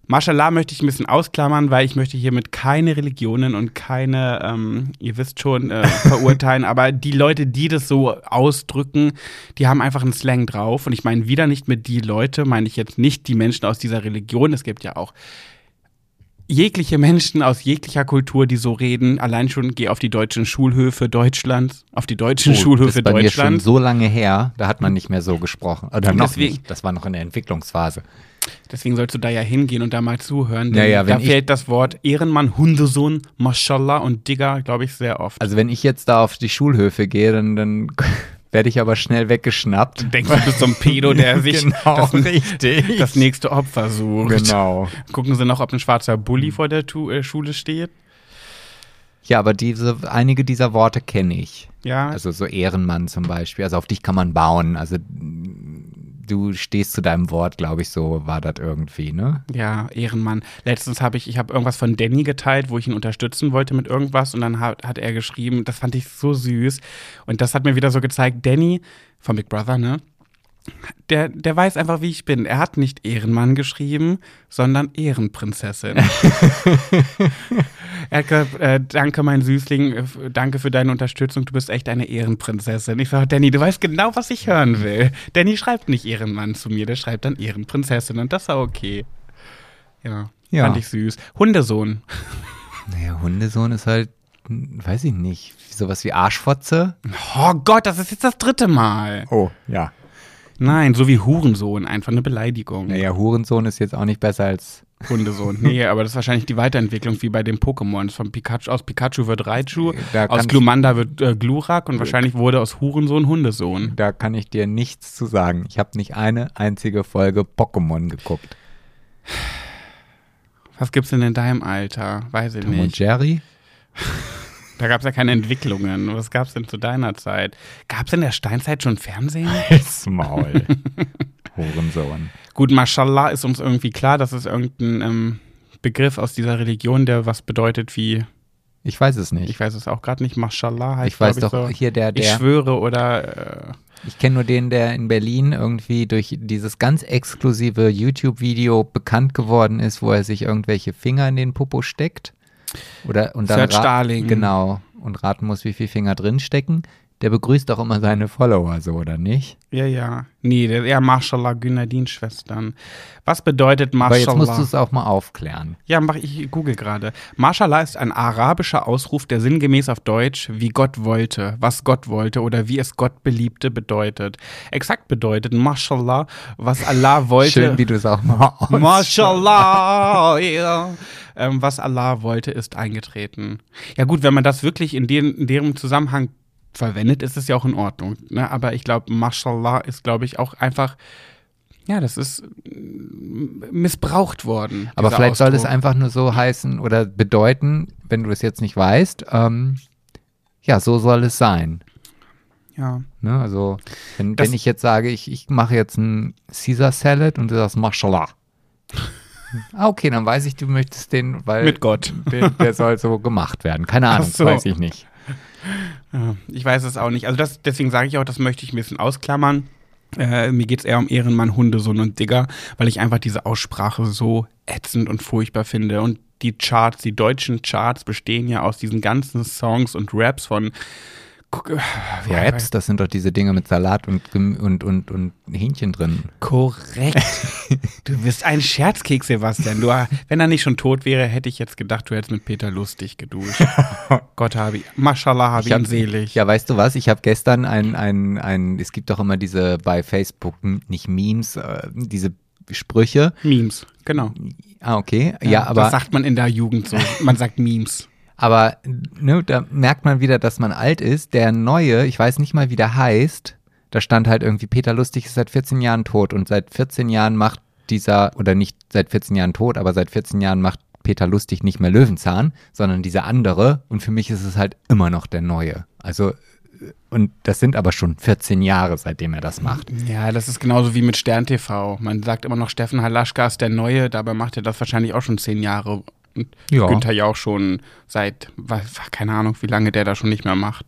Mashallah möchte ich ein bisschen ausklammern, weil ich möchte hiermit keine Religionen und keine, ähm, ihr wisst schon, äh, verurteilen. aber die Leute, die das so ausdrücken, die haben einfach einen Slang drauf. Und ich meine wieder nicht mit die Leute, meine ich jetzt nicht die Menschen aus dieser Religion. Es gibt ja auch jegliche Menschen aus jeglicher Kultur, die so reden, allein schon geh auf die deutschen Schulhöfe Deutschlands, auf die deutschen Oh, Schulhöfe das ist bei mir schon Deutschlands. so lange her, da hat man nicht mehr so gesprochen. Oder noch deswegen- nicht. Das war noch in der Entwicklungsphase. Deswegen sollst du da ja hingehen und da mal zuhören. Denn Ja, ja, wenn da ich- fällt das Wort Ehrenmann, Hundesohn, Mashallah und Digger, glaube ich, sehr oft. Also wenn ich jetzt da auf die Schulhöfe gehe, dann, dann werde ich aber schnell weggeschnappt. Denkst du, bist so ein Pedo, der sich genau, das, richtig. das nächste Opfer sucht. genau. Gucken sie noch, ob ein schwarzer Bulli vor der tu äh, Schule steht. Ja, aber diese, einige dieser Worte kenne ich. Ja, Also so Ehrenmann zum Beispiel. Also auf dich kann man bauen. Also du stehst zu deinem Wort, glaube ich, so war das irgendwie, ne? Ja, Ehrenmann. Letztens habe ich, ich habe irgendwas von Danny geteilt, wo ich ihn unterstützen wollte mit irgendwas und dann hat, hat er geschrieben, das fand ich so süß und das hat mir wieder so gezeigt, Danny von Big Brother, ne? Der, der weiß einfach, wie ich bin. Er hat nicht Ehrenmann geschrieben, sondern Ehrenprinzessin. er hat gesagt, äh, danke, mein Süßling, äh, danke für deine Unterstützung, du bist echt eine Ehrenprinzessin. Ich sage, Danny, du weißt genau, was ich hören will. Danny schreibt nicht Ehrenmann zu mir, der schreibt dann Ehrenprinzessin und das war okay. Ja, Ja. fand ich süß. Hundesohn. Naja, Hundesohn ist halt, weiß ich nicht, sowas wie Arschfotze. Oh Gott, das ist jetzt das dritte Mal. Oh, ja. Nein, so wie Hurensohn, einfach eine Beleidigung. Naja, Hurensohn ist jetzt auch nicht besser als. Hundesohn. Nee, aber das ist wahrscheinlich die Weiterentwicklung wie bei den Pokémons. Von Pikachu, aus Pikachu wird Raichu, Da aus Glumanda wird äh, Glurak und wahrscheinlich wurde aus Hurensohn Hundesohn. Da kann ich dir nichts zu sagen. Ich habe nicht eine einzige Folge Pokémon geguckt. Was gibt's denn in deinem Alter? Weiß ich Tom und nicht. Jerry? Da gab's ja keine Entwicklungen. Was gab's denn zu deiner Zeit? Gab's in der Steinzeit schon Fernsehen? Halt's Maul. Hurensohn. Gut, Mashallah ist uns irgendwie klar, das ist irgendein ähm, Begriff aus dieser Religion, der was bedeutet wie, Ich weiß es nicht. ich weiß es auch gerade nicht, Mashallah heißt Ich weiß glaub doch, so, hier der, ich der. schwöre oder äh, Ich kenne nur den, der in Berlin irgendwie durch dieses ganz exklusive YouTube-Video bekannt geworden ist, wo er sich irgendwelche Finger in den Popo steckt. Oder und dann Starling. Genau. Und raten muss, wie viele Finger drin stecken. Der begrüßt auch immer seine Follower so, oder nicht? ja, ja. Nee, der, ja, Mashallah, Günadin-Schwestern. Was bedeutet Aber jetzt musst du Mashallah? es auch mal aufklären. Ja, mach ich google gerade. Mashallah ist ein arabischer Ausruf, der sinngemäß auf Deutsch wie Gott wollte, was Gott wollte oder wie es Gott beliebte bedeutet. Exakt bedeutet Mashallah, was Allah wollte. Schön, wie du es auch mal Mashallah, ja. ähm, was Allah wollte, ist eingetreten. Ja gut, wenn man das wirklich in, den, in deren Zusammenhang verwendet, ist es ja auch in Ordnung. Ne? Aber ich glaube, Mashallah ist, glaube ich, auch einfach, ja, das ist mm, missbraucht worden. Aber vielleicht soll es Ausdruck. einfach nur so heißen oder bedeuten, wenn du es jetzt nicht weißt, ähm, ja, so soll es sein. Ja. Ne? Also, wenn, wenn ich jetzt sage, ich, ich mache jetzt einen Caesar Salad und du sagst Mashallah. ah, okay, dann weiß ich, du möchtest den, weil Mit Gott. Der, der soll so gemacht werden. Keine Ahnung, so. weiß ich nicht. Ja, Ich weiß es auch nicht. Also das, deswegen sage ich auch, das möchte ich ein bisschen ausklammern. Äh, mir geht es eher um Ehrenmann, Hundesohn und Digger, weil ich einfach diese Aussprache so ätzend und furchtbar finde. Und die Charts, die deutschen Charts bestehen ja aus diesen ganzen Songs und Raps von äh, wie- Raps, das sind doch diese Dinge mit Salat und, und, und, und Hähnchen drin. Korrekt. du bist ein Scherzkeks, Sebastian. Du, wenn er nicht schon tot wäre, hätte ich jetzt gedacht, du hättest mit Peter Lustig geduscht. Gott habe ich, Mashallah habe ich ihn selig. Ja, weißt du was? Ich habe gestern ein, ein, ein, es gibt doch immer diese bei Facebook, n- nicht Memes, äh, diese Sprüche. Memes, genau. Ah, okay. Ja, aber, Das sagt man in der Jugend so. Man sagt Memes. Aber ne, da merkt man wieder, dass man alt ist. Der neue, ich weiß nicht mal, wie der heißt, da stand halt irgendwie, Peter Lustig ist seit 14 Jahren tot und seit 14 Jahren macht dieser, oder nicht seit 14 Jahren tot, aber seit 14 Jahren macht Peter Lustig nicht mehr Löwenzahn, sondern dieser andere. Und für mich ist es halt immer noch der neue. Also, und das sind aber schon 14 Jahre, seitdem er das macht. Ja, das ist genauso wie mit Stern TV. Man sagt immer noch, Steffen Halaschka ist der Neue, dabei macht er das wahrscheinlich auch schon zehn Jahre. Und Ja. Günther ja auch schon seit, keine Ahnung, wie lange der da schon nicht mehr macht.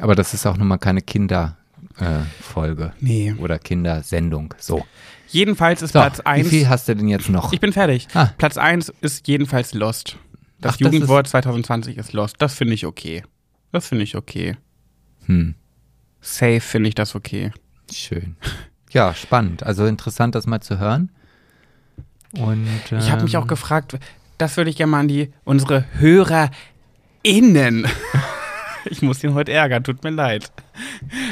Aber das ist auch nochmal keine Kinderfolge äh, Nee. oder Kindersendung. So. Jedenfalls ist so Platz wie 1. viel hast du denn jetzt noch? Ich bin fertig. Ah. Platz 1 ist jedenfalls Lost. Das Ach, das Jugendwort 2020 ist Lost. Das finde ich okay. Das finde ich okay. Hm, Safe finde ich das okay. schön. Ja, spannend. Also interessant, das mal zu hören. Und Ich habe mich ähm, auch gefragt, das würde ich gerne mal an die unsere HörerInnen. ich muss ihn heute ärgern, tut mir leid.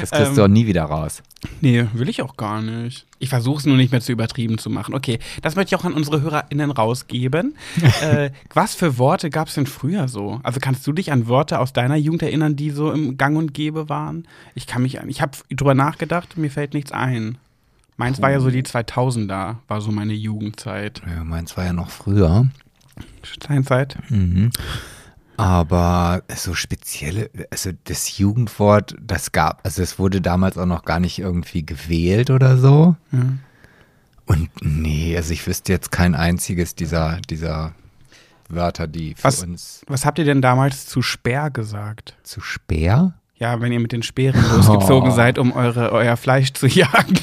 Das kriegst ähm, du auch nie wieder raus. Nee, will ich auch gar nicht. Ich versuche es nur nicht mehr zu übertrieben zu machen. Okay, das möchte ich auch an unsere HörerInnen rausgeben. äh, was für Worte gab es denn früher so? Also kannst du dich an Worte aus deiner Jugend erinnern, die so im Gang und Gäbe waren? Ich kann mich an, ich habe drüber nachgedacht, mir fällt nichts ein. Meins war ja so die 2000er, war so meine Jugendzeit. Ja, meins war ja noch früher. Steinzeit? Mhm. Aber so spezielle, also das Jugendwort, das gab, also es wurde damals auch noch gar nicht irgendwie gewählt oder so. Ja. Und nee, also ich wüsste jetzt kein einziges dieser, dieser Wörter, die für Was- uns Was habt ihr denn damals zu Speer gesagt? zu Speer. Ja, wenn ihr mit den Speeren losgezogen Oh. seid, um eure, euer Fleisch zu jagen.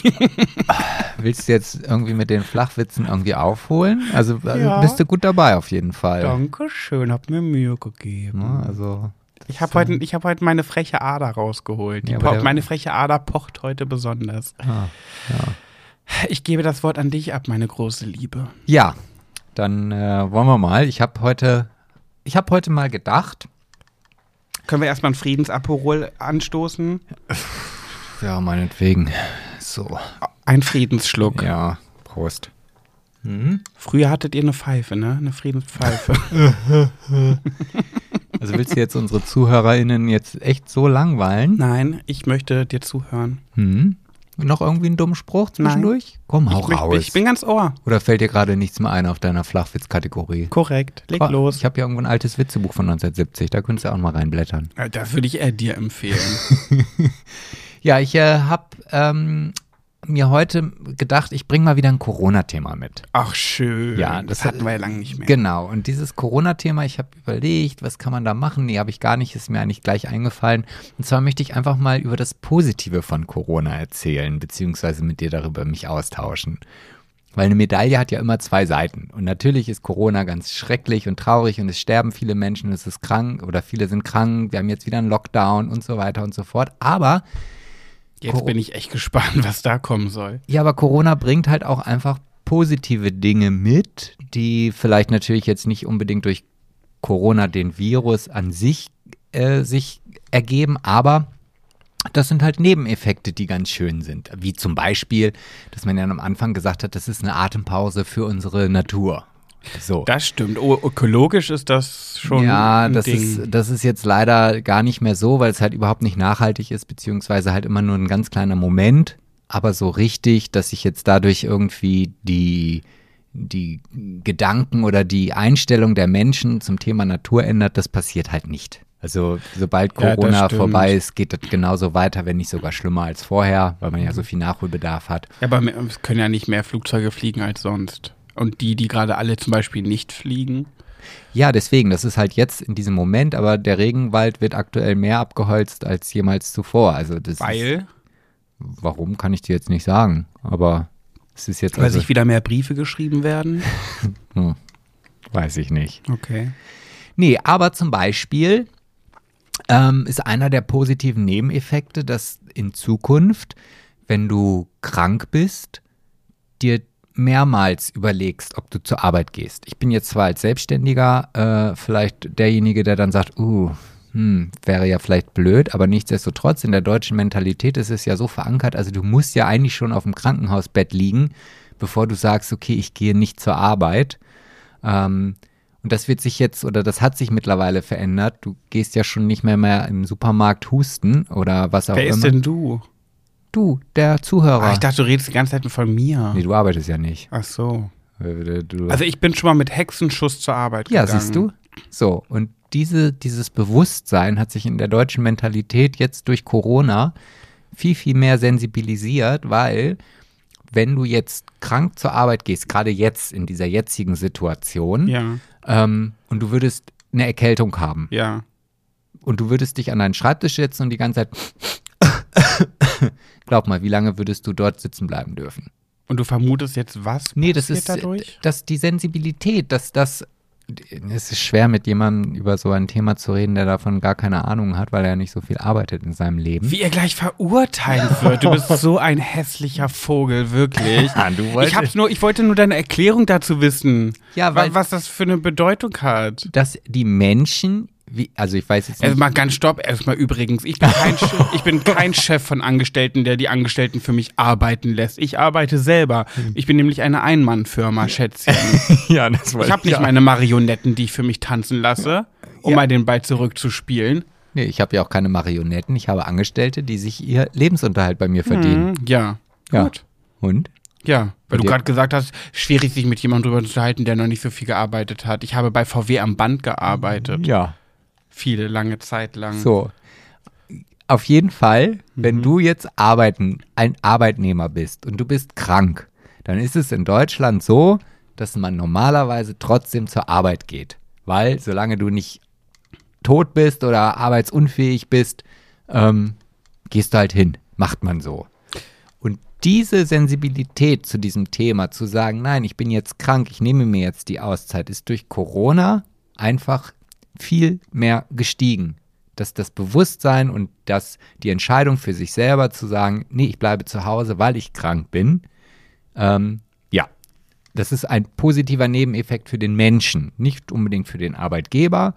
Willst du jetzt irgendwie mit den Flachwitzen irgendwie aufholen? Also äh, Ja. bist du gut dabei auf jeden Fall. Dankeschön, habt mir Mühe gegeben. Also Ich habe heute, ich hab heute meine freche Ader rausgeholt. Ja, pocht, meine freche Ader pocht heute besonders. ah, Ich gebe das Wort an dich ab, meine große Liebe. ja, dann äh, wollen wir mal. Ich habe heute, ich habe heute mal gedacht, Können wir erstmal ein Friedensaperol anstoßen? ja meinetwegen, so, Ein Friedensschluck. ja, Prost. Mhm. Früher hattet ihr eine Pfeife, ne? Eine Friedenspfeife. Also willst du jetzt unsere ZuhörerInnen jetzt echt so langweilen? Nein, ich möchte dir zuhören. Hm? Noch irgendwie einen dummen Spruch zwischendurch? Komm, hau Ich, raus. ich bin ganz ohr. Oder fällt dir gerade nichts mehr ein auf deiner Flachwitz-Kategorie? Korrekt. Leg Oh, los. Ich habe ja irgendwo ein altes Witzebuch von 1970, da könntest du auch mal reinblättern. Das würde ich eher dir empfehlen. Ja, ich äh, habe ähm, mir heute gedacht, ich bringe mal wieder ein Corona-Thema mit. Ach, schön. Ja, das, das- hatten wir ja lange nicht mehr. Genau, und dieses Corona-Thema, ich habe überlegt, was kann man da machen? Nee, habe ich gar nicht, ist mir eigentlich gleich eingefallen. Und zwar möchte ich einfach mal über das Positive von Corona erzählen, beziehungsweise mit dir darüber mich austauschen. Weil eine Medaille hat ja immer zwei Seiten. Und natürlich ist Corona ganz schrecklich und traurig und es sterben viele Menschen, es ist krank oder viele sind krank, wir haben jetzt wieder einen Lockdown und so weiter und so fort. Aber Jetzt Cor- bin ich echt gespannt, was da kommen soll. Ja, aber Corona bringt halt auch einfach positive Dinge mit, die vielleicht natürlich jetzt nicht unbedingt durch Corona den Virus an sich äh, sich ergeben, aber das sind halt Nebeneffekte, die ganz schön sind. Wie zum Beispiel, dass man ja am Anfang gesagt hat, das ist eine Atempause für unsere Natur. So. Das stimmt. Oh, ökologisch ist das schon. ja, das Ding. ist, das ist jetzt leider gar nicht mehr so, weil es halt überhaupt nicht nachhaltig ist, beziehungsweise halt immer nur ein ganz kleiner Moment. Aber so richtig, dass sich jetzt dadurch irgendwie die, die Gedanken oder die Einstellung der Menschen zum Thema Natur ändert, das passiert halt nicht. Also sobald Ja, Corona stimmt. vorbei ist, geht das genauso weiter, wenn nicht sogar schlimmer als vorher, weil man ja so viel Nachholbedarf hat. Ja, aber es können ja nicht mehr Flugzeuge fliegen als sonst. Und die, die gerade alle zum Beispiel nicht fliegen. Ja, deswegen, das ist halt jetzt in diesem Moment, aber der Regenwald wird aktuell mehr abgeholzt als jemals zuvor. Also das Ist, Weil, warum kann ich dir jetzt nicht sagen, aber es ist jetzt weil also, sich wieder mehr Briefe geschrieben werden. hm, weiß ich nicht. Okay. Nee, aber zum Beispiel ähm, ist einer der positiven Nebeneffekte, dass in Zukunft, wenn du krank bist, dir mehrmals überlegst, ob du zur Arbeit gehst. Ich bin jetzt zwar als Selbstständiger äh, vielleicht derjenige, der dann sagt, uh, hm, wäre ja vielleicht blöd, aber nichtsdestotrotz in der deutschen Mentalität ist es ja so verankert, also du musst ja eigentlich schon auf dem Krankenhausbett liegen, bevor du sagst, okay, ich gehe nicht zur Arbeit. Ähm, und das wird sich jetzt, oder das hat sich mittlerweile verändert. Du gehst ja schon nicht mehr, mehr im Supermarkt husten oder was auch Wer immer. ist denn du? Du, der Zuhörer. Ah, ich dachte, du redest die ganze Zeit von mir. nee, du arbeitest ja nicht. Ach so. Äh, Du, Also ich bin schon mal mit Hexenschuss zur Arbeit ja, gegangen. siehst du? So, und diese, dieses Bewusstsein hat sich in der deutschen Mentalität jetzt durch Corona viel, viel mehr sensibilisiert, weil wenn du jetzt krank zur Arbeit gehst, gerade jetzt in dieser jetzigen Situation, Ja, ähm, und du würdest eine Erkältung haben ja. und du würdest dich an deinen Schreibtisch setzen und die ganze Zeit, glaub mal, wie lange würdest du dort sitzen bleiben dürfen? Und du vermutest jetzt was? Nee, das ist dadurch? dass die Sensibilität, dass das es ist schwer mit jemandem über so ein Thema zu reden, der davon gar keine Ahnung hat, weil er nicht so viel arbeitet in seinem Leben. Wie er gleich verurteilt wird. Du bist so ein hässlicher Vogel, wirklich. Du Ich, hab's nur, ich wollte nur deine Erklärung dazu wissen. Ja, weil- was das für eine Bedeutung hat. dass die Menschen, wie, also ich weiß jetzt nicht, Erstmal ganz stopp, erstmal übrigens. Ich bin, kein, Che- ich bin kein Chef von Angestellten, der die Angestellten für mich arbeiten lässt. Ich arbeite selber. Ich bin nämlich eine Einmannfirma, Schätzchen. ja, das Ich habe nicht meine Marionetten, die ich für mich tanzen lasse, um mal den Ball zurückzuspielen. Nee, ich habe ja auch keine Marionetten, ich habe Angestellte, die sich ihr Lebensunterhalt bei mir verdienen. Mhm, ja. Ja. Gut. Und? Ja, weil du gerade gesagt hast, schwierig sich mit jemandem drüber zu unterhalten, der noch nicht so viel gearbeitet hat. Ich habe bei VW am Band gearbeitet. Ja. Viele, lange Zeit lang. So. Auf jeden Fall, wenn du jetzt arbeiten, ein Arbeitnehmer bist und du bist krank, dann ist es in Deutschland so, dass man normalerweise trotzdem zur Arbeit geht. Weil solange du nicht tot bist oder arbeitsunfähig bist, ähm, gehst du halt hin. Macht man so. Und diese Sensibilität zu diesem Thema, zu sagen, nein, ich bin jetzt krank, ich nehme mir jetzt die Auszeit, ist durch Corona einfach viel mehr gestiegen. Dass das Bewusstsein und dass die Entscheidung für sich selber zu sagen, nee, ich bleibe zu Hause, weil ich krank bin, ähm, ja, das ist ein positiver Nebeneffekt für den Menschen, nicht unbedingt für den Arbeitgeber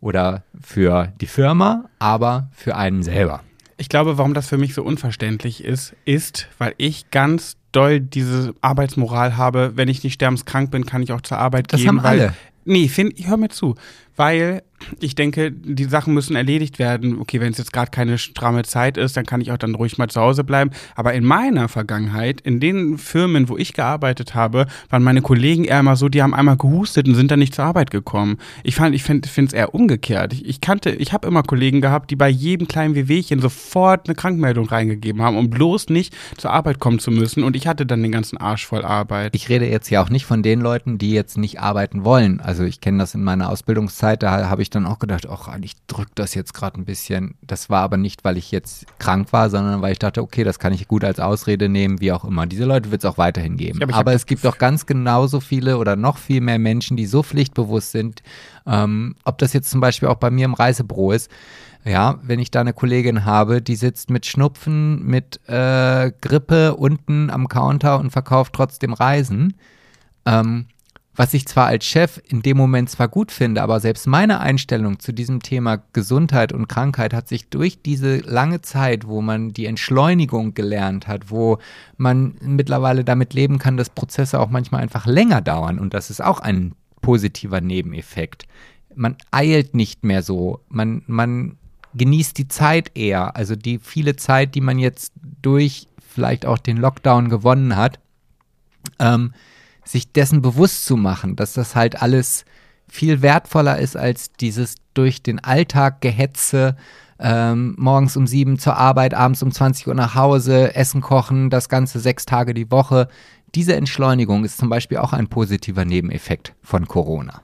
oder für die Firma, aber für einen selber. Ich glaube, warum das für mich so unverständlich ist, ist, weil ich ganz doll diese Arbeitsmoral habe, wenn ich nicht sterbenskrank bin, kann ich auch zur Arbeit Das gehen. haben weil, alle. Nee, find, hör mir zu. Weil ich denke, die Sachen müssen erledigt werden. Okay, wenn es jetzt gerade keine stramme Zeit ist, dann kann ich auch dann ruhig mal zu Hause bleiben. Aber in meiner Vergangenheit, in den Firmen, wo ich gearbeitet habe, waren meine Kollegen eher immer so, die haben einmal gehustet und sind dann nicht zur Arbeit gekommen. Ich fand, ich finde es eher umgekehrt. Ich, ich kannte, ich habe immer Kollegen gehabt, die bei jedem kleinen Wehwehchen sofort eine Krankmeldung reingegeben haben, um bloß nicht zur Arbeit kommen zu müssen. Und ich hatte dann den ganzen Arsch voll Arbeit. Ich rede jetzt ja auch nicht von den Leuten, die jetzt nicht arbeiten wollen. Also ich kenne das in meiner Ausbildungszeit, da habe ich dann auch gedacht, ach, ich drück das jetzt gerade ein bisschen. Das war aber nicht, weil ich jetzt krank war, sondern weil ich dachte, okay, das kann ich gut als Ausrede nehmen, wie auch immer. Diese Leute wird es auch weiterhin geben. Ja, aber aber es gibt auch ganz genauso viele oder noch viel mehr Menschen, die so pflichtbewusst sind. Ähm, ob das jetzt zum Beispiel auch bei mir im Reisebüro ist. Ja, wenn ich da eine Kollegin habe, die sitzt mit Schnupfen, mit äh, Grippe unten am Counter und verkauft trotzdem Reisen. Ähm, was ich zwar als Chef in dem Moment zwar gut finde, aber selbst meine Einstellung zu diesem Thema Gesundheit und Krankheit hat sich durch diese lange Zeit, wo man die Entschleunigung gelernt hat, wo man mittlerweile damit leben kann, dass Prozesse auch manchmal einfach länger dauern und dass es auch einen positiver Nebeneffekt. Man eilt nicht mehr so. Man, man genießt die Zeit eher. Also die viele Zeit, die man jetzt durch vielleicht auch den Lockdown gewonnen hat, ähm, sich dessen bewusst zu machen, dass das halt alles viel wertvoller ist als dieses durch den Alltag gehetze, ähm, morgens um sieben zur Arbeit, abends um 20 Uhr nach Hause, Essen kochen, das Ganze sechs Tage die Woche. Diese Entschleunigung ist zum Beispiel auch ein positiver Nebeneffekt von Corona.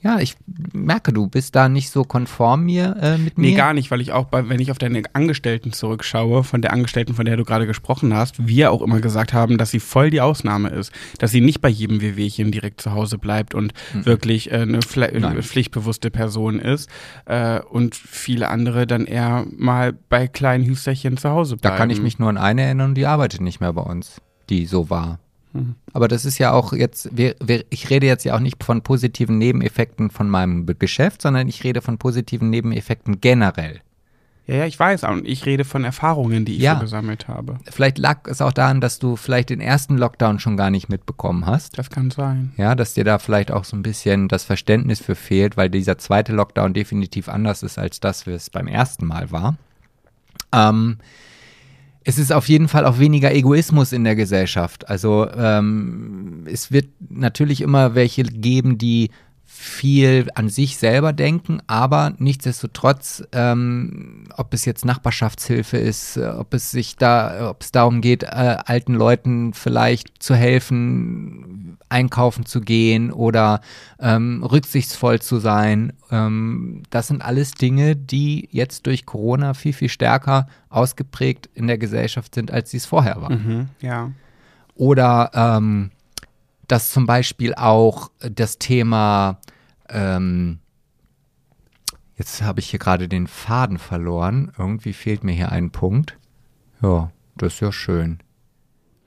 Ja, ich merke, du bist da nicht so konform mir äh, mit mir. Nee, gar nicht, weil ich auch, bei, wenn ich auf deine Angestellten zurückschaue, von der Angestellten, von der du gerade gesprochen hast, wir auch immer gesagt haben, dass sie voll die Ausnahme ist. Dass sie nicht bei jedem WWchen direkt zu Hause bleibt und mhm. wirklich äh, eine Pfle Nein. pflichtbewusste Person ist. Äh, und viele andere dann eher mal bei kleinen Hüsterchen zu Hause bleiben. Da kann ich mich nur an eine erinnern, die arbeitet nicht mehr bei uns, die so war. Aber das ist ja auch jetzt, ich rede jetzt ja auch nicht von positiven Nebeneffekten von meinem Geschäft, sondern ich rede von positiven Nebeneffekten generell. Ja, ja, ich weiß. Und ich rede von Erfahrungen, die ich ja. so gesammelt habe. Vielleicht lag es auch daran, dass du vielleicht den ersten Lockdown schon gar nicht mitbekommen hast. Das kann sein. Ja, dass dir da vielleicht auch so ein bisschen das Verständnis für fehlt, weil dieser zweite Lockdown definitiv anders ist als das, wie es beim ersten Mal war. Ähm, es ist auf jeden Fall auch weniger Egoismus in der Gesellschaft. Also ähm, es wird natürlich immer welche geben, die viel an sich selber denken, aber nichtsdestotrotz, ähm, ob es jetzt Nachbarschaftshilfe ist, äh, ob es sich da, ob es darum geht, äh, alten Leuten vielleicht zu helfen, einkaufen zu gehen oder ähm, rücksichtsvoll zu sein, ähm, das sind alles Dinge, die jetzt durch Corona viel, viel stärker ausgeprägt in der Gesellschaft sind, als sie es vorher waren. Mhm, ja. Oder ähm, dass zum Beispiel auch das Thema, ähm, jetzt habe ich hier gerade den Faden verloren, irgendwie fehlt mir hier ein Punkt. Ja, das ist ja schön.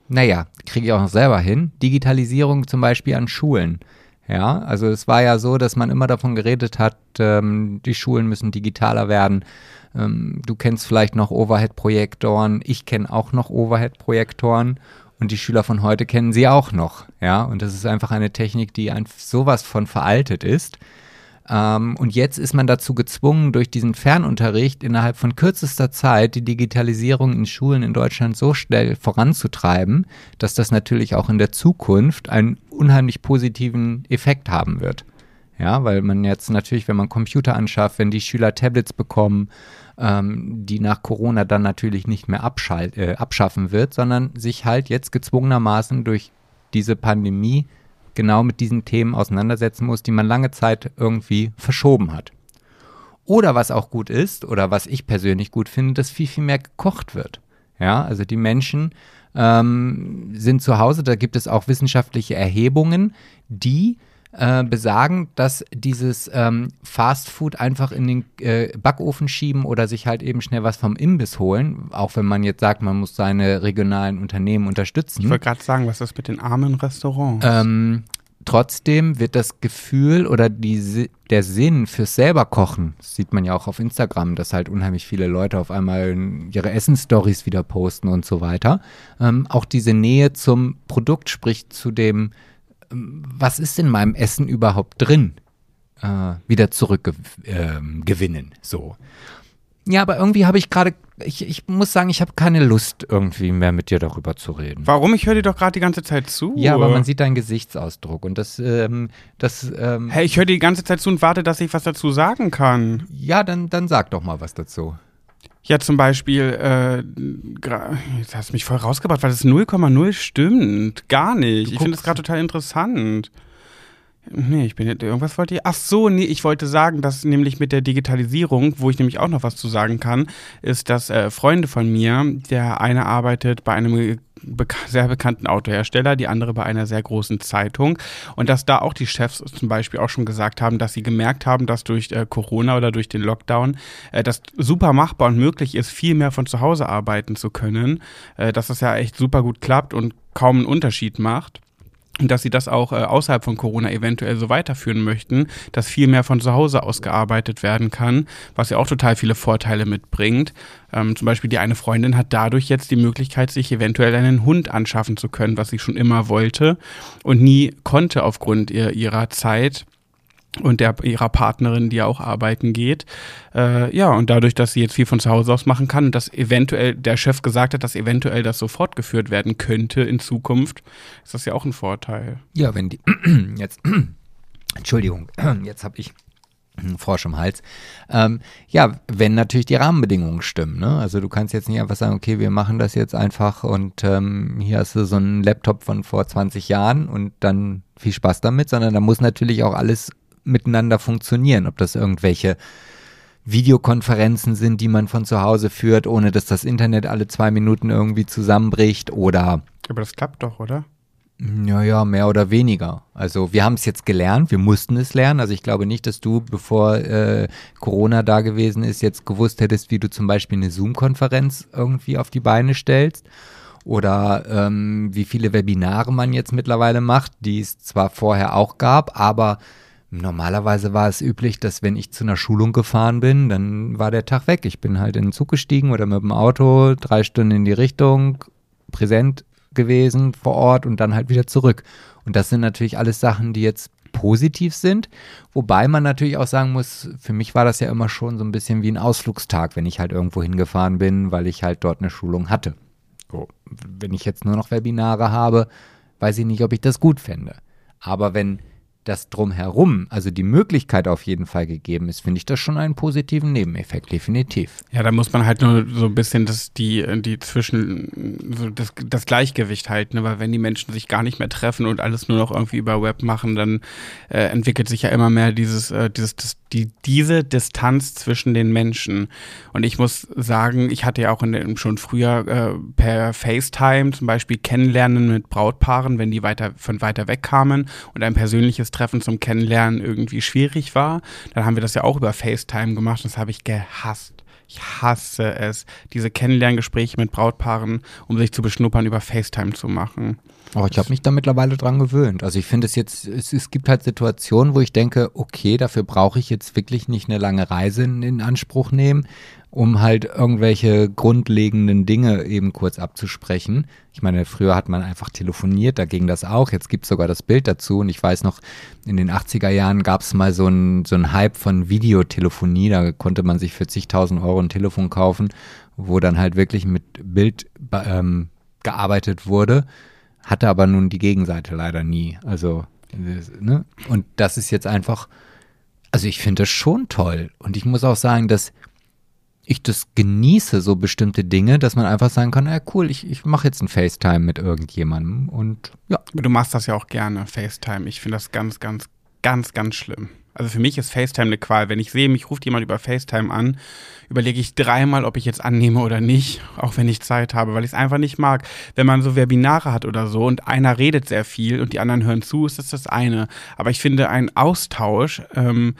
Naja, kriege ich auch noch selber hin. Digitalisierung zum Beispiel an Schulen. Ja, also es war ja so, dass man immer davon geredet hat, ähm, die Schulen müssen digitaler werden. Ähm, du kennst vielleicht noch Overhead-Projektoren. Ich kenne auch noch Overhead-Projektoren. Und die Schüler von heute kennen sie auch noch. Ja, und das ist einfach eine Technik, die ein, sowas von veraltet ist. Ähm, und jetzt ist man dazu gezwungen, durch diesen Fernunterricht innerhalb von kürzester Zeit die Digitalisierung in Schulen in Deutschland so schnell voranzutreiben, dass das natürlich auch in der Zukunft einen unheimlich positiven Effekt haben wird. Ja, weil man jetzt natürlich, wenn man Computer anschafft, wenn die Schüler Tablets bekommen, ähm, die nach Corona dann natürlich nicht mehr äh, abschaffen wird, sondern sich halt jetzt gezwungenermaßen durch diese Pandemie genau mit diesen Themen auseinandersetzen muss, die man lange Zeit irgendwie verschoben hat. Oder was auch gut ist, oder was ich persönlich gut finde, dass viel, viel mehr gekocht wird. Ja, also die Menschen ähm, sind zu Hause, da gibt es auch wissenschaftliche Erhebungen, die äh, besagen, dass dieses ähm, Fast Food einfach in den äh, Backofen schieben oder sich halt eben schnell was vom Imbiss holen, auch wenn man jetzt sagt, man muss seine regionalen Unternehmen unterstützen. Ich wollte gerade sagen, was ist mit den armen Restaurants? Ähm, trotzdem wird das Gefühl oder die, der Sinn fürs selber Kochen, das sieht man ja auch auf Instagram, dass halt unheimlich viele Leute auf einmal ihre Essensstories wieder posten und so weiter. Ähm, auch diese Nähe zum Produkt, sprich zu dem was ist in meinem Essen überhaupt drin, äh, wieder zurückgewinnen. Äh, so. Ja, aber irgendwie habe ich gerade, ich, ich muss sagen, ich habe keine Lust, irgendwie mehr mit dir darüber zu reden. Warum? Ich höre dir doch gerade die ganze Zeit zu. Ja, aber man sieht deinen Gesichtsausdruck und das, ähm, das. Ähm, hey, ich höre dir die ganze Zeit zu und warte, dass ich was dazu sagen kann. Ja, dann, dann sag doch mal was dazu. Ja, zum Beispiel, äh, jetzt hast du mich voll rausgebracht, weil das 0,0 stimmt. Gar nicht. Ich finde das gerade total interessant. Nee, ich bin jetzt, irgendwas wollte ich. Ach so, nee, ich wollte sagen, dass nämlich mit der Digitalisierung, wo ich nämlich auch noch was zu sagen kann, ist, dass äh, Freunde von mir, der eine arbeitet bei einem beka sehr bekannten Autohersteller, die andere bei einer sehr großen Zeitung. Und dass da auch die Chefs zum Beispiel auch schon gesagt haben, dass sie gemerkt haben, dass durch äh, Corona oder durch den Lockdown äh, das super machbar und möglich ist, viel mehr von zu Hause arbeiten zu können. Äh, dass das ja echt super gut klappt und kaum einen Unterschied macht. Dass sie das auch äh, außerhalb von Corona eventuell so weiterführen möchten, dass viel mehr von zu Hause aus gearbeitet werden kann, was ja auch total viele Vorteile mitbringt. Ähm, zum Beispiel die eine Freundin hat dadurch jetzt die Möglichkeit, sich eventuell einen Hund anschaffen zu können, was sie schon immer wollte und nie konnte aufgrund ihr, ihrer Zeit und der ihrer Partnerin, die auch arbeiten geht. Äh, ja, und dadurch, dass sie jetzt viel von zu Hause aus machen kann und dass eventuell der Chef gesagt hat, dass eventuell das so fortgeführt werden könnte in Zukunft, ist das ja auch ein Vorteil. Ja, wenn die jetzt Entschuldigung, jetzt habe ich einen Frosch im Hals. Ähm, ja, wenn natürlich die Rahmenbedingungen stimmen. Ne? Also du kannst jetzt nicht einfach sagen, okay, wir machen das jetzt einfach und ähm, hier hast du so einen Laptop von vor 20 Jahren und dann viel Spaß damit, sondern da muss natürlich auch alles miteinander funktionieren. Ob das irgendwelche Videokonferenzen sind, die man von zu Hause führt, ohne dass das Internet alle zwei Minuten irgendwie zusammenbricht oder. Aber das klappt doch, oder? Ja, ja, mehr oder weniger. Also wir haben es jetzt gelernt, wir mussten es lernen. Also ich glaube nicht, dass du, bevor äh, Corona da gewesen ist, jetzt gewusst hättest, wie du zum Beispiel eine Zoom-Konferenz irgendwie auf die Beine stellst. Oder ähm, wie viele Webinare man jetzt mittlerweile macht, die es zwar vorher auch gab, aber Normalerweise war es üblich, dass wenn ich zu einer Schulung gefahren bin, dann war der Tag weg. Ich bin halt in den Zug gestiegen oder mit dem Auto, drei Stunden in die Richtung, präsent gewesen vor Ort und dann halt wieder zurück. Und das sind natürlich alles Sachen, die jetzt positiv sind. Wobei man natürlich auch sagen muss, für mich war das ja immer schon so ein bisschen wie ein Ausflugstag, wenn ich halt irgendwo hingefahren bin, weil ich halt dort eine Schulung hatte. So, wenn ich jetzt nur noch Webinare habe, weiß ich nicht, ob ich das gut fände. Aber wenn das drumherum, also die Möglichkeit auf jeden Fall gegeben ist, finde ich das schon einen positiven Nebeneffekt, definitiv. Ja, da muss man halt nur so ein bisschen das, die, die zwischen, so das, das Gleichgewicht halten, ne? weil wenn die Menschen sich gar nicht mehr treffen und alles nur noch irgendwie über Web machen, dann äh, entwickelt sich ja immer mehr dieses, äh, dieses, das, die, diese Distanz zwischen den Menschen. Und ich muss sagen, ich hatte ja auch in, schon früher äh, per FaceTime zum Beispiel Kennenlernen mit Brautpaaren, wenn die weiter von weiter weg kamen und ein persönliches Treffen zum Kennenlernen irgendwie schwierig war. Dann haben wir das ja auch über FaceTime gemacht das habe ich gehasst. Ich hasse es, diese Kennenlerngespräche mit Brautpaaren, um sich zu beschnuppern, über FaceTime zu machen. Aber ich habe mich da mittlerweile dran gewöhnt. Also ich finde es jetzt, es, es, gibt halt Situationen, wo ich denke, okay, dafür brauche ich jetzt wirklich nicht eine lange Reise in, in Anspruch nehmen um halt irgendwelche grundlegenden Dinge eben kurz abzusprechen. Ich meine, früher hat man einfach telefoniert, da ging das auch. Jetzt gibt es sogar das Bild dazu. Und ich weiß noch, in den 80er Jahren gab es mal so einen so Hype von Videotelefonie. Da konnte man sich für zigtausend Euro ein Telefon kaufen, wo dann halt wirklich mit Bild ähm, gearbeitet wurde. Hatte aber nun die Gegenseite leider nie. Also, ne? Und das ist jetzt einfach, also ich finde das schon toll. Und ich muss auch sagen, dass ich das genieße, so bestimmte Dinge, dass man einfach sagen kann, ja cool, ich, ich mache jetzt ein FaceTime mit irgendjemandem und ja. Du machst das ja auch gerne, FaceTime. Ich finde das ganz, ganz, ganz, ganz schlimm. Also für mich ist FaceTime eine Qual. Wenn ich sehe, mich ruft jemand über FaceTime an, überlege ich dreimal, ob ich jetzt annehme oder nicht, auch wenn ich Zeit habe, weil ich es einfach nicht mag. Wenn man so Webinare hat oder so und einer redet sehr viel und die anderen hören zu, ist das das eine. Aber ich finde, ein Austausch ähm,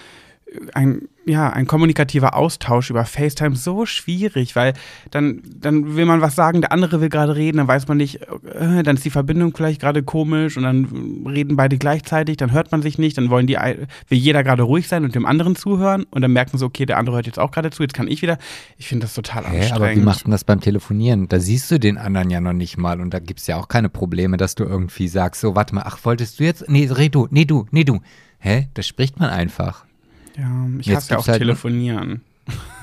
ein, ja, ein kommunikativer Austausch über FaceTime so schwierig, weil dann, dann will man was sagen, der andere will gerade reden, dann weiß man nicht, äh, dann ist die Verbindung vielleicht gerade komisch und dann reden beide gleichzeitig, dann hört man sich nicht, dann wollen die, will jeder gerade ruhig sein und dem anderen zuhören und dann merken sie, okay, der andere hört jetzt auch gerade zu, jetzt kann ich wieder. Ich finde das total Hä, anstrengend. Aber wie macht man das beim Telefonieren? Da siehst du den anderen ja noch nicht mal und da gibt es ja auch keine Probleme, dass du irgendwie sagst, so, warte mal, ach, wolltest du jetzt? Nee, red du, nee, du, nee, du. Hä? Das spricht man einfach. Ja, ich Jetzt hasse ja auch halt telefonieren.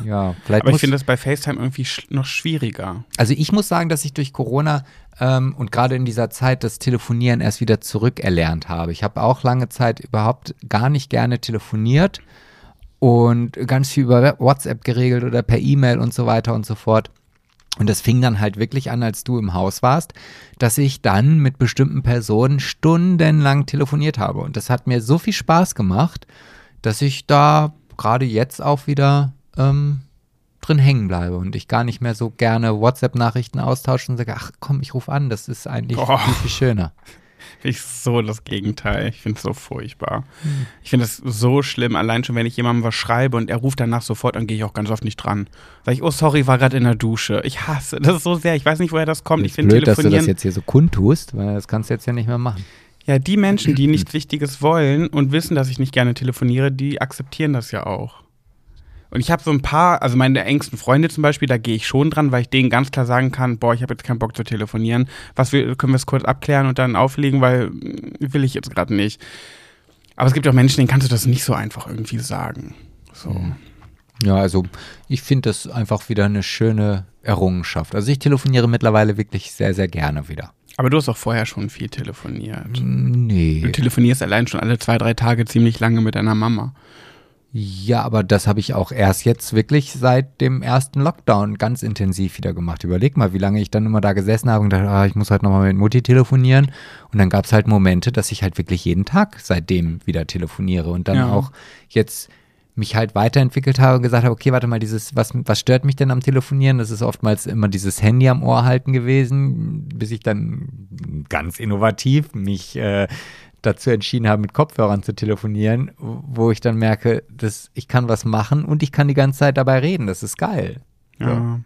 Ja, vielleicht. Aber ich finde das bei FaceTime irgendwie sch noch schwieriger. Also ich muss sagen, dass ich durch Corona ähm, und gerade in dieser Zeit das Telefonieren erst wieder zurückerlernt habe. Ich habe auch lange Zeit überhaupt gar nicht gerne telefoniert und ganz viel über WhatsApp geregelt oder per E-Mail und so weiter und so fort. Und das fing dann halt wirklich an, als du im Haus warst, dass ich dann mit bestimmten Personen stundenlang telefoniert habe. Und das hat mir so viel Spaß gemacht dass ich da gerade jetzt auch wieder ähm, drin hängen bleibe und ich gar nicht mehr so gerne WhatsApp-Nachrichten austausche und sage, ach komm, ich rufe an, das ist eigentlich oh. viel, viel schöner. Ich so das Gegenteil. Ich finde es so furchtbar. Hm. Ich finde es so schlimm, allein schon, wenn ich jemandem was schreibe und er ruft danach sofort, dann gehe ich auch ganz oft nicht dran. Sag ich, oh sorry, war gerade in der Dusche. Ich hasse das so sehr. Ich weiß nicht, woher das kommt. Das ich finde blöd, dass du das jetzt hier so kundtust, weil das kannst du jetzt ja nicht mehr machen. Ja, die Menschen, die nichts Wichtiges wollen und wissen, dass ich nicht gerne telefoniere, die akzeptieren das ja auch. Und ich habe so ein paar, also meine engsten Freunde zum Beispiel, da gehe ich schon dran, weil ich denen ganz klar sagen kann, boah, ich habe jetzt keinen Bock zu telefonieren. Was wir, können wir es kurz abklären und dann auflegen, weil mm, will ich jetzt gerade nicht. Aber es gibt auch Menschen, denen kannst du das nicht so einfach irgendwie sagen. So. Ja, also ich finde das einfach wieder eine schöne Errungenschaft. Also ich telefoniere mittlerweile wirklich sehr, sehr gerne wieder. Aber du hast auch vorher schon viel telefoniert. Nee. Du telefonierst allein schon alle zwei, drei Tage ziemlich lange mit deiner Mama. Ja, aber das habe ich auch erst jetzt wirklich seit dem ersten Lockdown ganz intensiv wieder gemacht. Überleg mal, wie lange ich dann immer da gesessen habe und dachte, ah, ich muss heute nochmal mit Mutti telefonieren. Und dann gab es halt Momente, dass ich halt wirklich jeden Tag seitdem wieder telefoniere und dann Ja. auch jetzt mich halt weiterentwickelt habe und gesagt habe, okay, warte mal, dieses, was, was stört mich denn am Telefonieren? Das ist oftmals immer dieses Handy am Ohr halten gewesen, bis ich dann ganz innovativ mich äh, dazu entschieden habe, mit Kopfhörern zu telefonieren, wo ich dann merke, dass ich kann was machen und ich kann die ganze Zeit dabei reden. Das ist geil. Ja.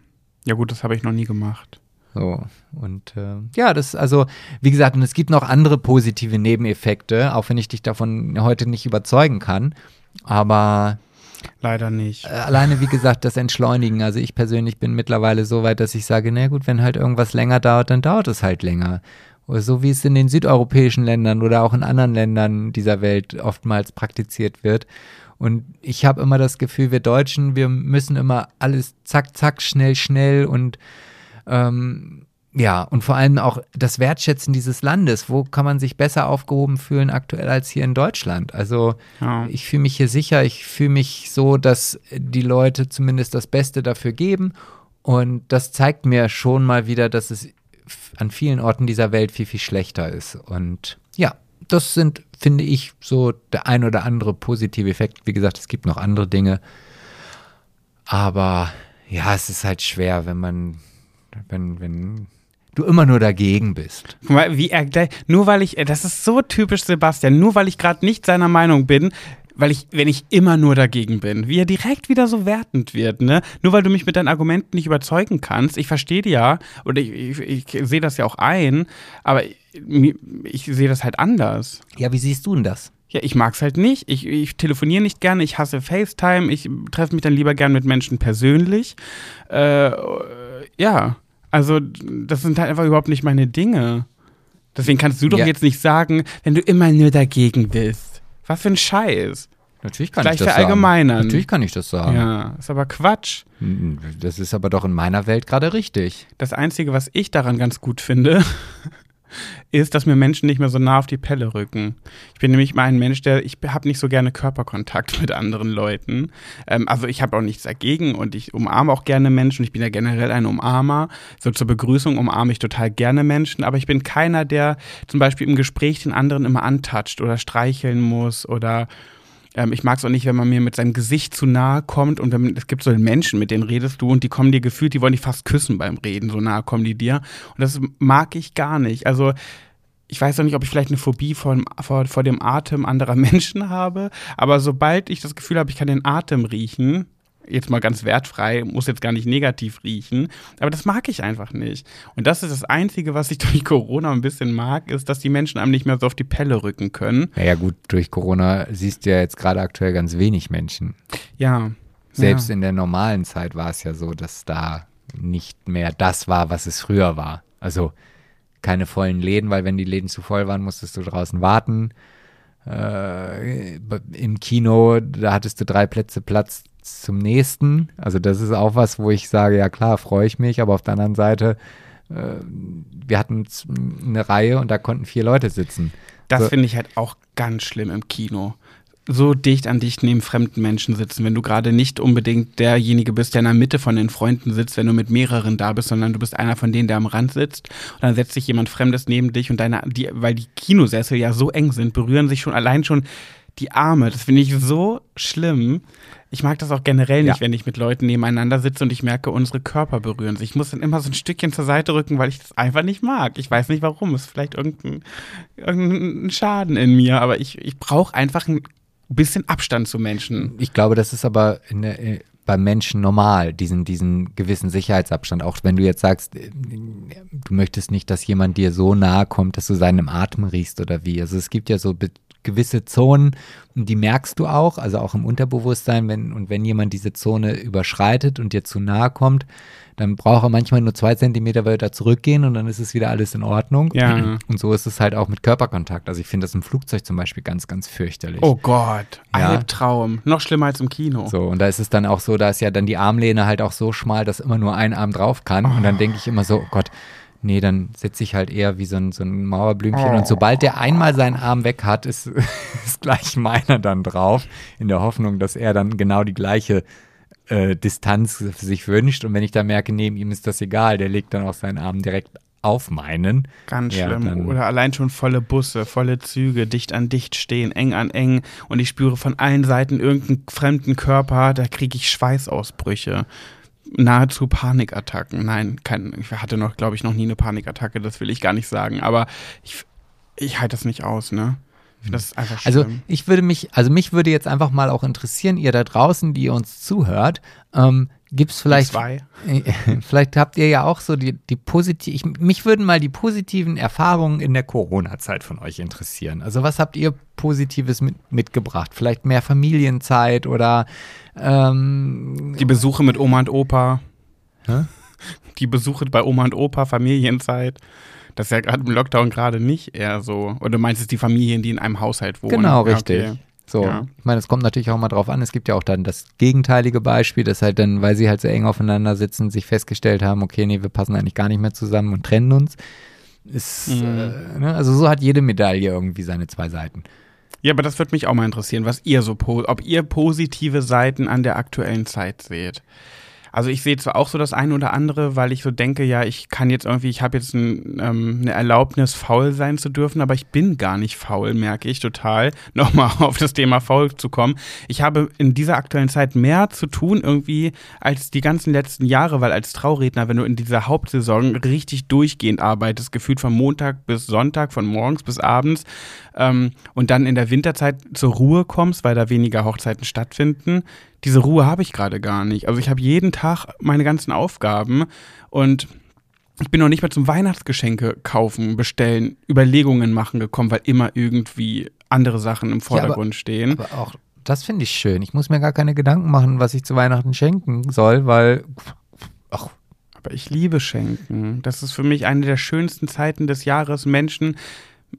Ja, gut, das habe ich noch nie gemacht. So, und äh, ja, das, also, wie gesagt, und es gibt noch andere positive Nebeneffekte, auch wenn ich dich davon heute nicht überzeugen kann. Aber Leider nicht. äh, alleine, wie gesagt, das Entschleunigen. Also ich persönlich bin mittlerweile so weit, dass ich sage, na gut, wenn halt irgendwas länger dauert, dann dauert es halt länger. Oder so wie es in den südeuropäischen Ländern oder auch in anderen Ländern dieser Welt oftmals praktiziert wird. Und ich habe immer das Gefühl, wir Deutschen, wir müssen immer alles zack, zack, schnell, schnell und ähm, ja, und vor allem auch das Wertschätzen dieses Landes. Wo kann man sich besser aufgehoben fühlen aktuell als hier in Deutschland? Also Ja. ich fühle mich hier sicher, ich fühle mich so, dass die Leute zumindest das Beste dafür geben. Und das zeigt mir schon mal wieder, dass es an vielen Orten dieser Welt viel, viel schlechter ist. Und ja, das sind, finde ich, so der ein oder andere positive Effekt. Wie gesagt, es gibt noch andere Dinge. Aber ja, es ist halt schwer, wenn man, wenn, wenn du immer nur dagegen bist. Wie er nur weil ich, das ist so typisch Sebastian, nur weil ich gerade nicht seiner Meinung bin, weil ich, wenn ich immer nur dagegen bin, wie er direkt wieder so wertend wird, ne? Nur weil du mich mit deinen Argumenten nicht überzeugen kannst. Ich verstehe die ja, oder ich, ich, ich sehe das ja auch ein, aber ich, ich sehe das halt anders. Ja, wie siehst du denn das? Ja, ich mag's halt nicht. Ich, ich telefoniere nicht gerne. Ich hasse FaceTime. Ich treffe mich dann lieber gern mit Menschen persönlich. Äh, ja, also das sind halt einfach überhaupt nicht meine Dinge. Deswegen kannst du doch Ja. jetzt nicht sagen, wenn du immer nur dagegen bist. Was für ein Scheiß. Natürlich kann Gleich ich das sagen. Natürlich kann ich das sagen. Ja, ist aber Quatsch. Das ist aber doch in meiner Welt gerade richtig. Das Einzige, was ich daran ganz gut finde, ist, dass mir Menschen nicht mehr so nah auf die Pelle rücken. Ich bin nämlich mal ein Mensch, der, ich habe nicht so gerne Körperkontakt mit anderen Leuten. Ähm, also ich habe auch nichts dagegen und ich umarme auch gerne Menschen. Ich bin ja generell ein Umarmer. So zur Begrüßung umarme ich total gerne Menschen, aber ich bin keiner, der zum Beispiel im Gespräch den anderen immer antatscht oder streicheln muss oder ähm, ich mag es auch nicht, wenn man mir mit seinem Gesicht zu nahe kommt und wenn, es gibt so Menschen, mit denen redest du und die kommen dir gefühlt, die wollen dich fast küssen beim Reden, so nahe kommen die dir. Und das mag ich gar nicht. Also ich weiß auch nicht, ob ich vielleicht eine Phobie vor, vor, vor dem Atem anderer Menschen habe, aber sobald ich das Gefühl habe, ich kann den Atem riechen, jetzt mal ganz wertfrei, muss jetzt gar nicht negativ riechen, aber das mag ich einfach nicht. Und das ist das Einzige, was ich durch Corona ein bisschen mag, ist, dass die Menschen einem nicht mehr so auf die Pelle rücken können. Naja gut, durch Corona siehst du ja jetzt gerade aktuell ganz wenig Menschen. Ja. Selbst ja. in der normalen Zeit war es ja so, dass da nicht mehr das war, was es früher war. Also keine vollen Läden, weil wenn die Läden zu voll waren, musstest du draußen warten. Äh, Im Kino, da hattest du drei Plätze Platz zum nächsten. Also das ist auch was, wo ich sage, ja klar, freue ich mich, aber auf der anderen Seite, äh, wir hatten eine Reihe und da konnten vier Leute sitzen. Das So. finde ich halt auch ganz schlimm im Kino. So dicht an dicht neben fremden Menschen sitzen, wenn du gerade nicht unbedingt derjenige bist, der in der Mitte von den Freunden sitzt, wenn du mit mehreren da bist, sondern du bist einer von denen, der am Rand sitzt und dann setzt sich jemand Fremdes neben dich und deine, die, weil die Kinosessel ja so eng sind, berühren sich schon allein schon die Arme. Das finde ich so schlimm. Ich mag das auch generell nicht, Ja. wenn ich mit Leuten nebeneinander sitze und ich merke, unsere Körper berühren sich. Ich muss dann immer so ein Stückchen zur Seite rücken, weil ich das einfach nicht mag. Ich weiß nicht warum. Es ist vielleicht irgendein, irgendein Schaden in mir, aber ich, ich brauche einfach ein bisschen Abstand zu Menschen. Ich glaube, das ist aber in der, beim Menschen normal, diesen, diesen gewissen Sicherheitsabstand. Auch wenn du jetzt sagst, äh, du möchtest nicht, dass jemand dir so nahe kommt, dass du seinem Atem riechst oder wie. Also es gibt ja so gewisse Zonen, die merkst du auch, also auch im Unterbewusstsein, wenn, und wenn jemand diese Zone überschreitet und dir zu nahe kommt, dann braucht er manchmal nur zwei Zentimeter weiter zurückgehen und dann ist es wieder alles in Ordnung. Ja. Und so ist es halt auch mit Körperkontakt. Also ich finde das im Flugzeug zum Beispiel ganz, ganz fürchterlich. Oh Gott, Ja. Albtraum. Noch schlimmer als im Kino. So, und da ist es dann auch so, da ist ja dann die Armlehne halt auch so schmal, dass immer nur ein Arm drauf kann. Und dann denke ich immer so, oh Gott, nee, dann sitze ich halt eher wie so ein, so ein Mauerblümchen. Und sobald der einmal seinen Arm weg hat, ist, ist gleich meiner dann drauf, in der Hoffnung, dass er dann genau die gleiche äh, Distanz sich wünscht. Und wenn ich dann merke, neben ihm ist das egal, der legt dann auch seinen Arm direkt auf meinen. Ganz Ja, schlimm. Oder allein schon volle Busse, volle Züge, dicht an dicht stehen, eng an eng. Und ich spüre von allen Seiten irgendeinen fremden Körper, da kriege ich Schweißausbrüche. Nahezu Panikattacken. Nein, kein, ich hatte noch, glaube ich, noch nie eine Panikattacke, das will ich gar nicht sagen. Aber ich, ich halte das nicht aus, ne? Das ist einfach schlimm. Also ich würde mich, also mich würde jetzt einfach mal auch interessieren, ihr da draußen, die ihr uns zuhört, ähm, gibt es vielleicht, Zwei. vielleicht habt ihr ja auch so die, die positiv, ich, mich würden mal die positiven Erfahrungen in der Corona-Zeit von euch interessieren. Also was habt ihr Positives mit, mitgebracht? Vielleicht mehr Familienzeit oder ähm, Die Besuche mit Oma und Opa. Hä? Die Besuche bei Oma und Opa, Familienzeit. Das ist ja gerade im Lockdown gerade nicht eher so. Oder du meinst es die Familien, die in einem Haushalt wohnen? Genau, Ja, richtig. okay. So, Ja. ich meine, es kommt natürlich auch mal drauf an. Es gibt ja auch dann das gegenteilige Beispiel, dass halt dann, weil sie halt so eng aufeinander sitzen, sich festgestellt haben, okay, nee, wir passen eigentlich gar nicht mehr zusammen und trennen uns. Ist, Mhm. äh, ne? Also so hat jede Medaille irgendwie seine zwei Seiten. Ja, aber das würde mich auch mal interessieren, was ihr so, ob ihr positive Seiten an der aktuellen Zeit seht. Also ich sehe zwar auch so das eine oder andere, weil ich so denke, ja, ich kann jetzt irgendwie, ich habe jetzt ein, ähm, eine Erlaubnis, faul sein zu dürfen, aber ich bin gar nicht faul, merke ich total. Nochmal auf das Thema faul zu kommen. Ich habe in dieser aktuellen Zeit mehr zu tun irgendwie als die ganzen letzten Jahre, weil als Trauredner, wenn du in dieser Hauptsaison richtig durchgehend arbeitest, gefühlt von Montag bis Sonntag, von morgens bis abends, ähm, und dann in der Winterzeit zur Ruhe kommst, weil da weniger Hochzeiten stattfinden, diese Ruhe habe ich gerade gar nicht. Also ich habe jeden Tag meine ganzen Aufgaben und ich bin noch nicht mal zum Weihnachtsgeschenke kaufen, bestellen, Überlegungen machen gekommen, weil immer irgendwie andere Sachen im Vordergrund stehen. Aber auch das finde ich schön. Ich muss mir gar keine Gedanken machen, was ich zu Weihnachten schenken soll, weil, ach, Aber ich liebe Schenken. Das ist für mich eine der schönsten Zeiten des Jahres, Menschen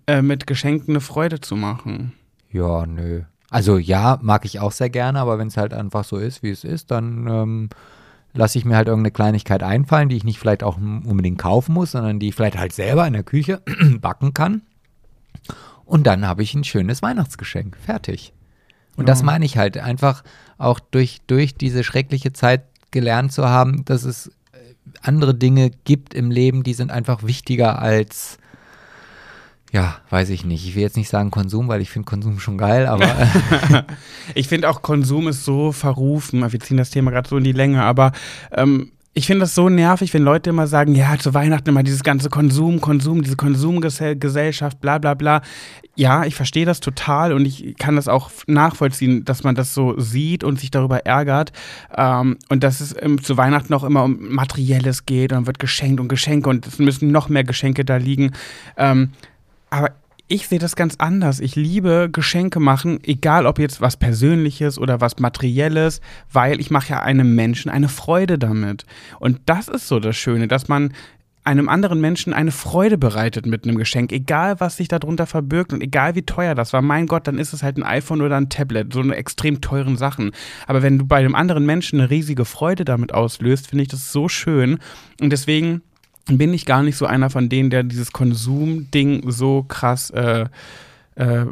äh, mit Geschenken eine Freude zu machen. ja, nö. Also ja, mag ich auch sehr gerne, aber wenn es halt einfach so ist, wie es ist, dann ähm, lasse ich mir halt irgendeine Kleinigkeit einfallen, die ich nicht vielleicht auch unbedingt kaufen muss, sondern die ich vielleicht halt selber in der Küche backen kann. Und dann habe ich ein schönes Weihnachtsgeschenk. Fertig. Und das meine ich halt einfach auch durch, durch diese schreckliche Zeit gelernt zu haben, dass es äh, andere Dinge gibt im Leben, die sind einfach wichtiger als, ja, weiß ich nicht. Ich will jetzt nicht sagen Konsum, weil ich finde Konsum schon geil, aber Ich finde auch Konsum ist so verrufen. Wir ziehen das Thema gerade so in die Länge, aber ähm, ich finde das so nervig, wenn Leute immer sagen, ja, zu Weihnachten immer dieses ganze Konsum, Konsum, diese Konsumgesellschaft, bla bla bla. Ja, ich verstehe das total und ich kann das auch nachvollziehen, dass man das so sieht und sich darüber ärgert. Ähm, und dass es ähm, zu Weihnachten auch immer um Materielles geht und wird geschenkt und Geschenke und es müssen noch mehr Geschenke da liegen. Ähm, aber ich sehe das ganz anders. Ich liebe Geschenke machen, egal ob jetzt was Persönliches oder was Materielles, weil ich mache ja einem Menschen eine Freude damit. Und das ist so das Schöne, dass man einem anderen Menschen eine Freude bereitet mit einem Geschenk, egal was sich darunter verbirgt und egal wie teuer das war. Mein Gott, dann ist es halt ein iPhone oder ein Tablet, so eine extrem teuren Sachen. Aber wenn du bei einem anderen Menschen eine riesige Freude damit auslöst, finde ich das so schön. Und deswegen bin ich gar nicht so einer von denen, der dieses Konsumding so krass äh, äh,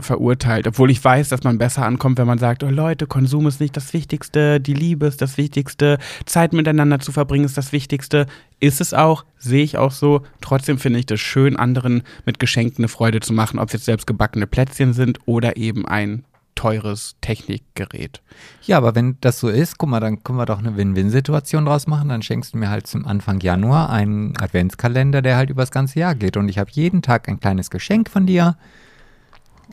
verurteilt. Obwohl ich weiß, dass man besser ankommt, wenn man sagt, oh Leute, Konsum ist nicht das Wichtigste, die Liebe ist das Wichtigste, Zeit miteinander zu verbringen ist das Wichtigste. Ist es auch, sehe ich auch so. Trotzdem finde ich das schön, anderen mit Geschenken eine Freude zu machen, ob es jetzt selbst gebackene Plätzchen sind oder eben ein teures Technikgerät. ja, aber wenn das so ist, guck mal, dann können wir doch eine Win-Win-Situation draus machen. Dann schenkst du mir halt zum Anfang Januar einen Adventskalender, der halt übers ganze Jahr geht. Und ich habe jeden Tag ein kleines Geschenk von dir.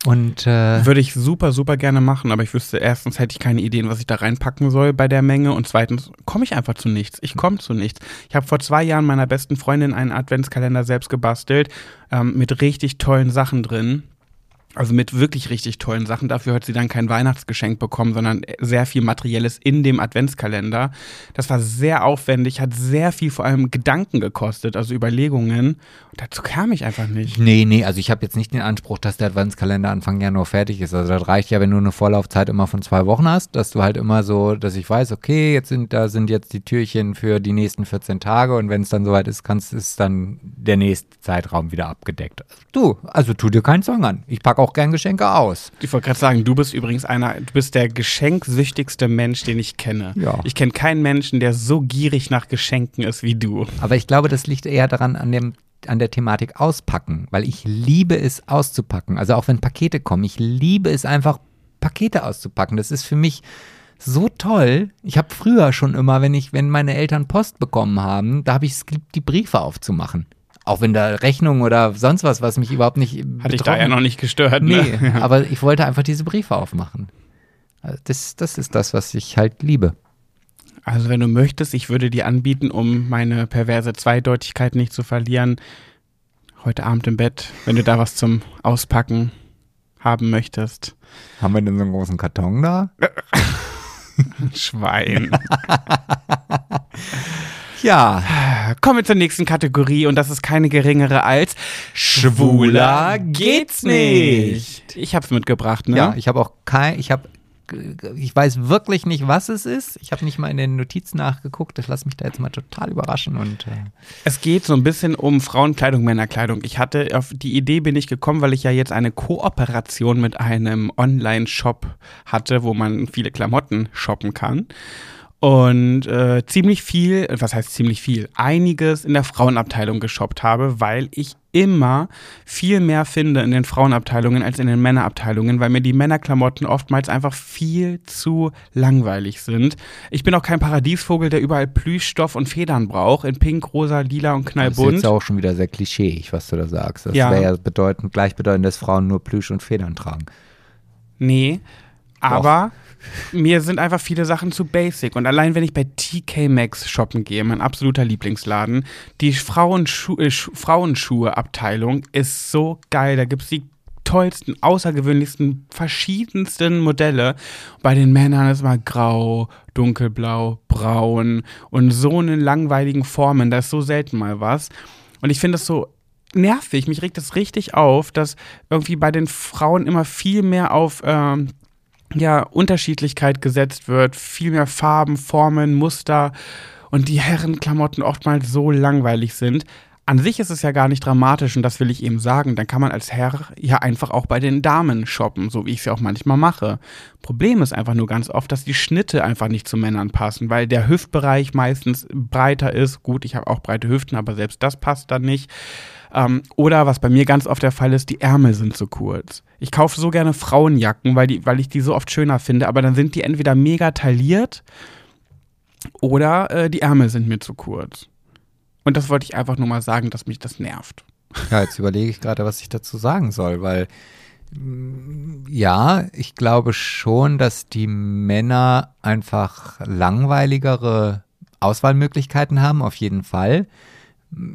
Und äh, Würde ich super, super gerne machen, aber ich wüsste, erstens hätte ich keine Ideen, was ich da reinpacken soll bei der Menge und zweitens komme ich einfach zu nichts. Ich komme zu nichts. Ich habe vor zwei Jahren meiner besten Freundin einen Adventskalender selbst gebastelt ähm, mit richtig tollen Sachen drin. Also mit wirklich richtig tollen Sachen. Dafür hat sie dann kein Weihnachtsgeschenk bekommen, sondern sehr viel Materielles in dem Adventskalender. Das war sehr aufwendig, hat sehr viel vor allem Gedanken gekostet, also Überlegungen. Und dazu kam ich einfach nicht. nee, nee, also ich habe jetzt nicht den Anspruch, dass der Adventskalender Anfang Januar fertig ist. Also das reicht ja, wenn du eine Vorlaufzeit immer von zwei Wochen hast, dass du halt immer so, dass ich weiß, okay, jetzt sind da sind jetzt die Türchen für die nächsten 14 Tage und wenn es dann soweit ist, kannst ist dann der nächste Zeitraum wieder abgedeckt. Du, also tu dir keinen Zwang an. Ich packe auch gern Geschenke aus. Ich wollte gerade sagen, du bist übrigens einer, du bist der geschenksüchtigste Mensch, den ich kenne. Ja. Ich kenne keinen Menschen, der so gierig nach Geschenken ist wie du. Aber ich glaube, das liegt eher daran an dem an der Thematik auspacken, weil ich liebe es auszupacken. Also auch wenn Pakete kommen, ich liebe es einfach Pakete auszupacken. Das ist für mich so toll. Ich habe früher schon immer, wenn ich wenn meine Eltern Post bekommen haben, da habe ich es geliebt, die Briefe aufzumachen. Auch wenn da Rechnungen oder sonst was, was mich überhaupt nicht Hatte ich da ja noch nicht gestört. Nee, Ne? aber ich wollte einfach diese Briefe aufmachen. Also Das, das ist das, was ich halt liebe. Also wenn du möchtest, ich würde dir anbieten, um meine perverse Zweideutigkeit nicht zu verlieren, heute Abend im Bett, wenn du da was zum Auspacken haben möchtest. Haben wir denn so einen großen Karton da? Schwein. Ja. Kommen wir zur nächsten Kategorie und das ist keine geringere als Schwuler geht's nicht. Ich hab's mitgebracht, ne? Ja, ich habe auch kein, ich habe, ich weiß wirklich nicht, was es ist. Ich habe nicht mal in den Notizen nachgeguckt. Ich lasse mich da jetzt mal total überraschen und äh, Es geht so ein bisschen um Frauenkleidung, Männerkleidung. Ich hatte auf die Idee bin ich gekommen, weil ich ja jetzt eine Kooperation mit einem Online-Shop hatte, wo man viele Klamotten shoppen kann. Und äh, ziemlich viel, was heißt ziemlich viel, einiges in der Frauenabteilung geshoppt habe, weil ich immer viel mehr finde in den Frauenabteilungen als in den Männerabteilungen, weil mir die Männerklamotten oftmals einfach viel zu langweilig sind. Ich bin auch kein Paradiesvogel, der überall Plüschstoff und Federn braucht, in pink, rosa, lila und das ist knallbunt. jetzt auch schon wieder sehr klischeeig, was du da sagst. Das Ja. wäre ja bedeutend, gleichbedeutend, dass Frauen nur Plüsch und Federn tragen. Nee, aber mir sind einfach viele Sachen zu basic. Und allein wenn ich bei TK Maxx shoppen gehe, mein absoluter Lieblingsladen, die Frauenschu äh, Schu Frauenschuhe-Abteilung ist so geil. Da gibt es die tollsten, außergewöhnlichsten, verschiedensten Modelle. Bei den Männern ist mal grau, dunkelblau, braun und so in langweiligen Formen. Da ist so selten mal was. Und ich finde das so nervig. Mich regt das richtig auf, dass irgendwie bei den Frauen immer viel mehr auf ähm, ja, Unterschiedlichkeit gesetzt wird, viel mehr Farben, Formen, Muster und die Herrenklamotten oftmals so langweilig sind. An sich ist es ja gar nicht dramatisch und das will ich eben sagen. Dann kann man als Herr ja einfach auch bei den Damen shoppen, so wie ich es ja auch manchmal mache. Problem ist einfach nur ganz oft, dass die Schnitte einfach nicht zu Männern passen, weil der Hüftbereich meistens breiter ist. Gut, ich habe auch breite Hüften, aber selbst das passt dann nicht. Ähm, oder was bei mir ganz oft der Fall ist, die Ärmel sind zu kurz. Ich kaufe so gerne Frauenjacken, weil, die, weil ich die so oft schöner finde, aber dann sind die entweder mega tailliert oder äh, die Ärmel sind mir zu kurz. Und das wollte ich einfach nur mal sagen, dass mich das nervt. Ja, jetzt überlege ich gerade, was ich dazu sagen soll, weil mm, ja, ich glaube schon, dass die Männer einfach langweiligere Auswahlmöglichkeiten haben, auf jeden Fall.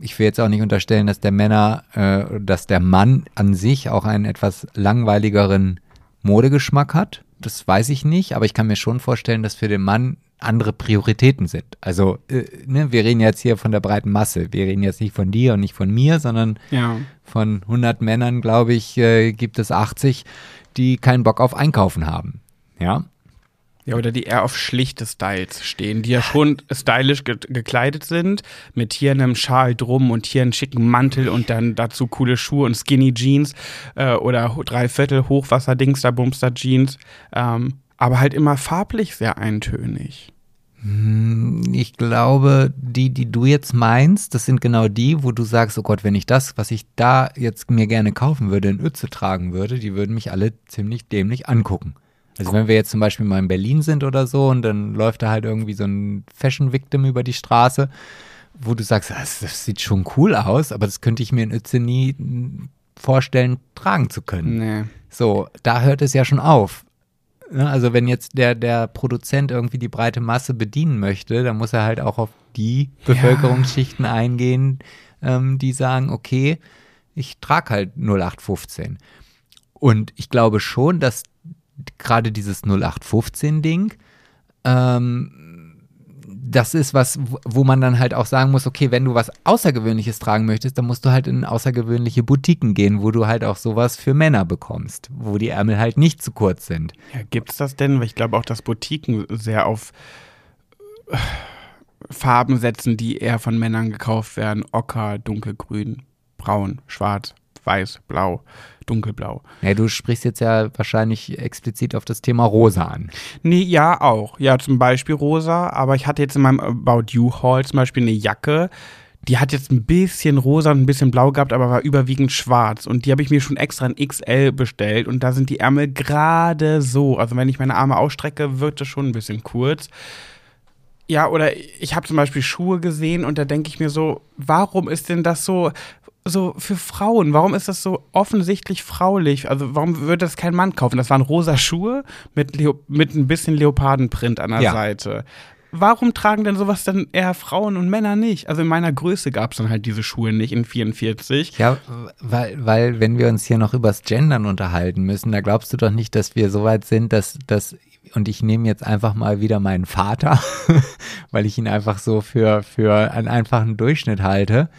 Ich will jetzt auch nicht unterstellen, dass der Männer, äh, dass der Mann an sich auch einen etwas langweiligeren Modegeschmack hat. Das weiß ich nicht, aber ich kann mir schon vorstellen, dass für den Mann andere Prioritäten sind. Also, äh, ne, wir reden jetzt hier von der breiten Masse. Wir reden jetzt nicht von dir und nicht von mir, sondern Ja. von 100 Männern, glaube ich, äh, gibt es 80, die keinen Bock auf Einkaufen haben. Ja. Ja, oder die eher auf schlichte Styles stehen, die ja schon stylisch ge gekleidet sind, mit hier einem Schal drum und hier einen schicken Mantel und dann dazu coole Schuhe und Skinny Jeans äh, oder Dreiviertel Hochwasser-Dings, Bumster Jeans, ähm, aber halt immer farblich sehr eintönig. Ich glaube, die, die du jetzt meinst, das sind genau die, wo du sagst, oh Gott, wenn ich das, was ich da jetzt mir gerne kaufen würde, in Ötze tragen würde, die würden mich alle ziemlich dämlich angucken. Also wenn wir jetzt zum Beispiel mal in Berlin sind oder so und dann läuft da halt irgendwie so ein Fashion-Victim über die Straße, wo du sagst, das, das sieht schon cool aus, aber das könnte ich mir in Ötze nie vorstellen, tragen zu können. Nee. So, da hört es ja schon auf. Ne, Also wenn jetzt der, der Produzent irgendwie die breite Masse bedienen möchte, dann muss er halt auch auf die Bevölkerungsschichten eingehen, ähm, die sagen, okay, ich trage halt 0815. Und ich glaube schon, dass gerade dieses 0815-Ding, ähm, das ist was, wo- man dann halt auch sagen muss, okay, wenn du was Außergewöhnliches tragen möchtest, dann musst du halt in außergewöhnliche Boutiquen gehen, wo du halt auch sowas für Männer bekommst, wo die Ärmel halt nicht zu kurz sind. Ja, gibt's das denn? Weil ich glaube auch, dass Boutiquen sehr auf äh, Farben setzen, die eher von Männern gekauft werden. Ocker, dunkelgrün, braun, schwarz, weiß, blau, dunkelblau. Ja, du sprichst jetzt ja wahrscheinlich explizit auf das Thema Rosa an. Nee, ja, auch. Ja, zum Beispiel rosa, aber ich hatte jetzt in meinem About You Haul zum Beispiel eine Jacke, die hat jetzt ein bisschen rosa und ein bisschen blau gehabt, aber war überwiegend schwarz. Und die habe ich mir schon extra in XL bestellt und da sind die Ärmel gerade so. Also wenn ich meine Arme ausstrecke, wird das schon ein bisschen kurz. Ja, oder ich habe zum Beispiel Schuhe gesehen und da denke ich mir so, warum ist denn das so, so für Frauen? Warum ist das so offensichtlich fraulich? Also warum würde das kein Mann kaufen? Das waren rosa Schuhe mit, Leo mit ein bisschen Leopardenprint an der Ja. Seite. Warum tragen denn sowas dann eher Frauen und Männer nicht? Also in meiner Größe gab es dann halt diese Schuhe nicht in 44. Ja, weil, weil wenn wir uns hier noch übers Gendern unterhalten müssen, da glaubst du doch nicht, dass wir so weit sind, dass, dass und ich nehme jetzt einfach mal wieder meinen Vater, weil ich ihn einfach so für, für einen einfachen Durchschnitt halte.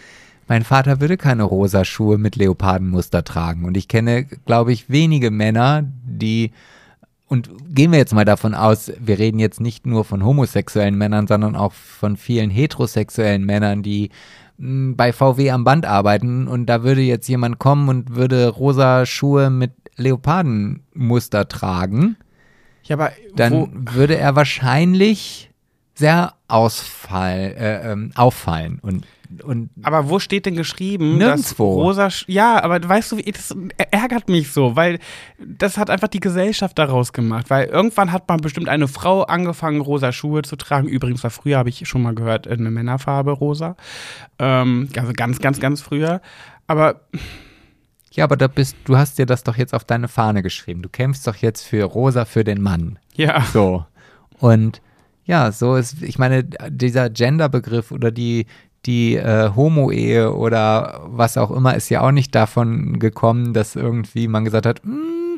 Mein Vater würde keine rosa Schuhe mit Leopardenmuster tragen. Und ich kenne, glaube ich, wenige Männer, die und gehen wir jetzt mal davon aus, wir reden jetzt nicht nur von homosexuellen Männern, sondern auch von vielen heterosexuellen Männern, die mh, bei VW am Band arbeiten und da würde jetzt jemand kommen und würde rosa Schuhe mit Leopardenmuster tragen, Ja, aber dann würde er wahrscheinlich sehr ausfall, äh, ähm, auffallen und und Aber wo steht denn geschrieben, Nirgendwo. dass rosa, Sch- ja, aber weißt du, das ärgert mich so, weil das hat einfach die Gesellschaft daraus gemacht, weil irgendwann hat man bestimmt eine Frau angefangen, rosa Schuhe zu tragen. Übrigens war früher, habe ich schon mal gehört, eine Männerfarbe rosa. Ähm, also ganz, ganz, ganz früher. Aber ja, aber da bist du hast dir das doch jetzt auf deine Fahne geschrieben. Du kämpfst doch jetzt für rosa für den Mann. ja, So. Und ja, so ist, ich meine, dieser Gender-Begriff oder die, die äh, Homo-Ehe oder was auch immer ist ja auch nicht davon gekommen, dass irgendwie man gesagt hat, "Hm,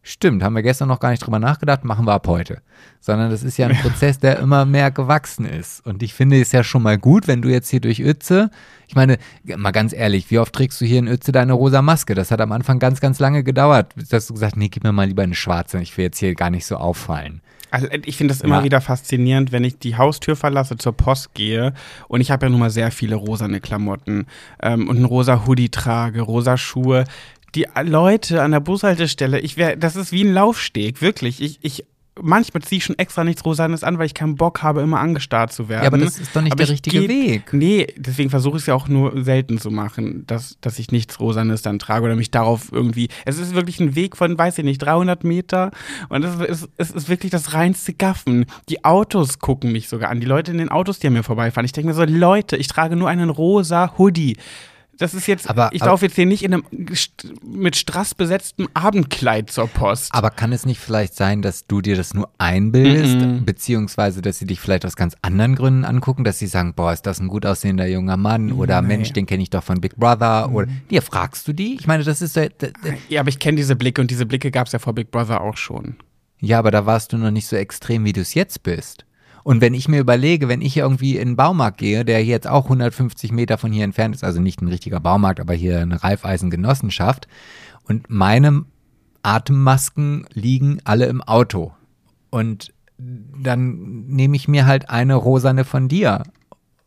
stimmt, haben wir gestern noch gar nicht drüber nachgedacht, machen wir ab heute. Sondern das ist ja ein Prozess, der immer mehr gewachsen ist. Und ich finde es ja schon mal gut, wenn du jetzt hier durch Ötze, ich meine, mal ganz ehrlich, wie oft trägst du hier in Ötze deine rosa Maske? Das hat am Anfang ganz, ganz lange gedauert, dass du gesagt hast, nee, gib mir mal lieber eine schwarze, ich will jetzt hier gar nicht so auffallen. Also ich finde das immer Ja. wieder faszinierend, wenn ich die Haustür verlasse, zur Post gehe und ich habe ja nun mal sehr viele rosane Klamotten ähm, und einen rosa Hoodie trage, rosa Schuhe. Die Leute an der Bushaltestelle, ich wär, das ist wie ein Laufsteg, wirklich. Ich, ich manchmal ziehe ich schon extra nichts Rosanes an, weil ich keinen Bock habe, immer angestarrt zu werden. Ja, aber das ist doch nicht der ich richtige Weg. Nee, deswegen versuche ich es ja auch nur selten zu machen, dass, dass ich nichts Rosanes dann trage oder mich darauf irgendwie. Es ist wirklich ein Weg von, weiß ich nicht, 300 Meter und es ist, es ist wirklich das reinste Gaffen. Die Autos gucken mich sogar an. Die Leute in den Autos, die an mir vorbeifahren. Ich denke mir so, Leute, ich trage nur einen rosa Hoodie. Das ist jetzt, Aber- ich laufe jetzt hier nicht in einem mit Strass besetztem Abendkleid zur Post. Aber kann es nicht vielleicht sein, dass du dir das nur einbildest, Mhm. beziehungsweise dass sie dich vielleicht aus ganz anderen Gründen angucken, dass sie sagen, boah, ist das ein gut aussehender junger Mann oder Nee. Mensch, den kenne ich doch von Big Brother oder ja, fragst du die? Ich meine, das ist d- ja, aber ich kenne diese Blicke und diese Blicke gab es ja vor Big Brother auch schon. ja, aber da warst du noch nicht so extrem, wie du es jetzt bist. Und wenn ich mir überlege, wenn ich irgendwie in den Baumarkt gehe, der jetzt auch 150 Meter von hier entfernt ist, also nicht ein richtiger Baumarkt, aber hier eine Reifeisengenossenschaft, und meine Atemmasken liegen alle im Auto. Und dann nehme ich mir halt eine rosane von dir.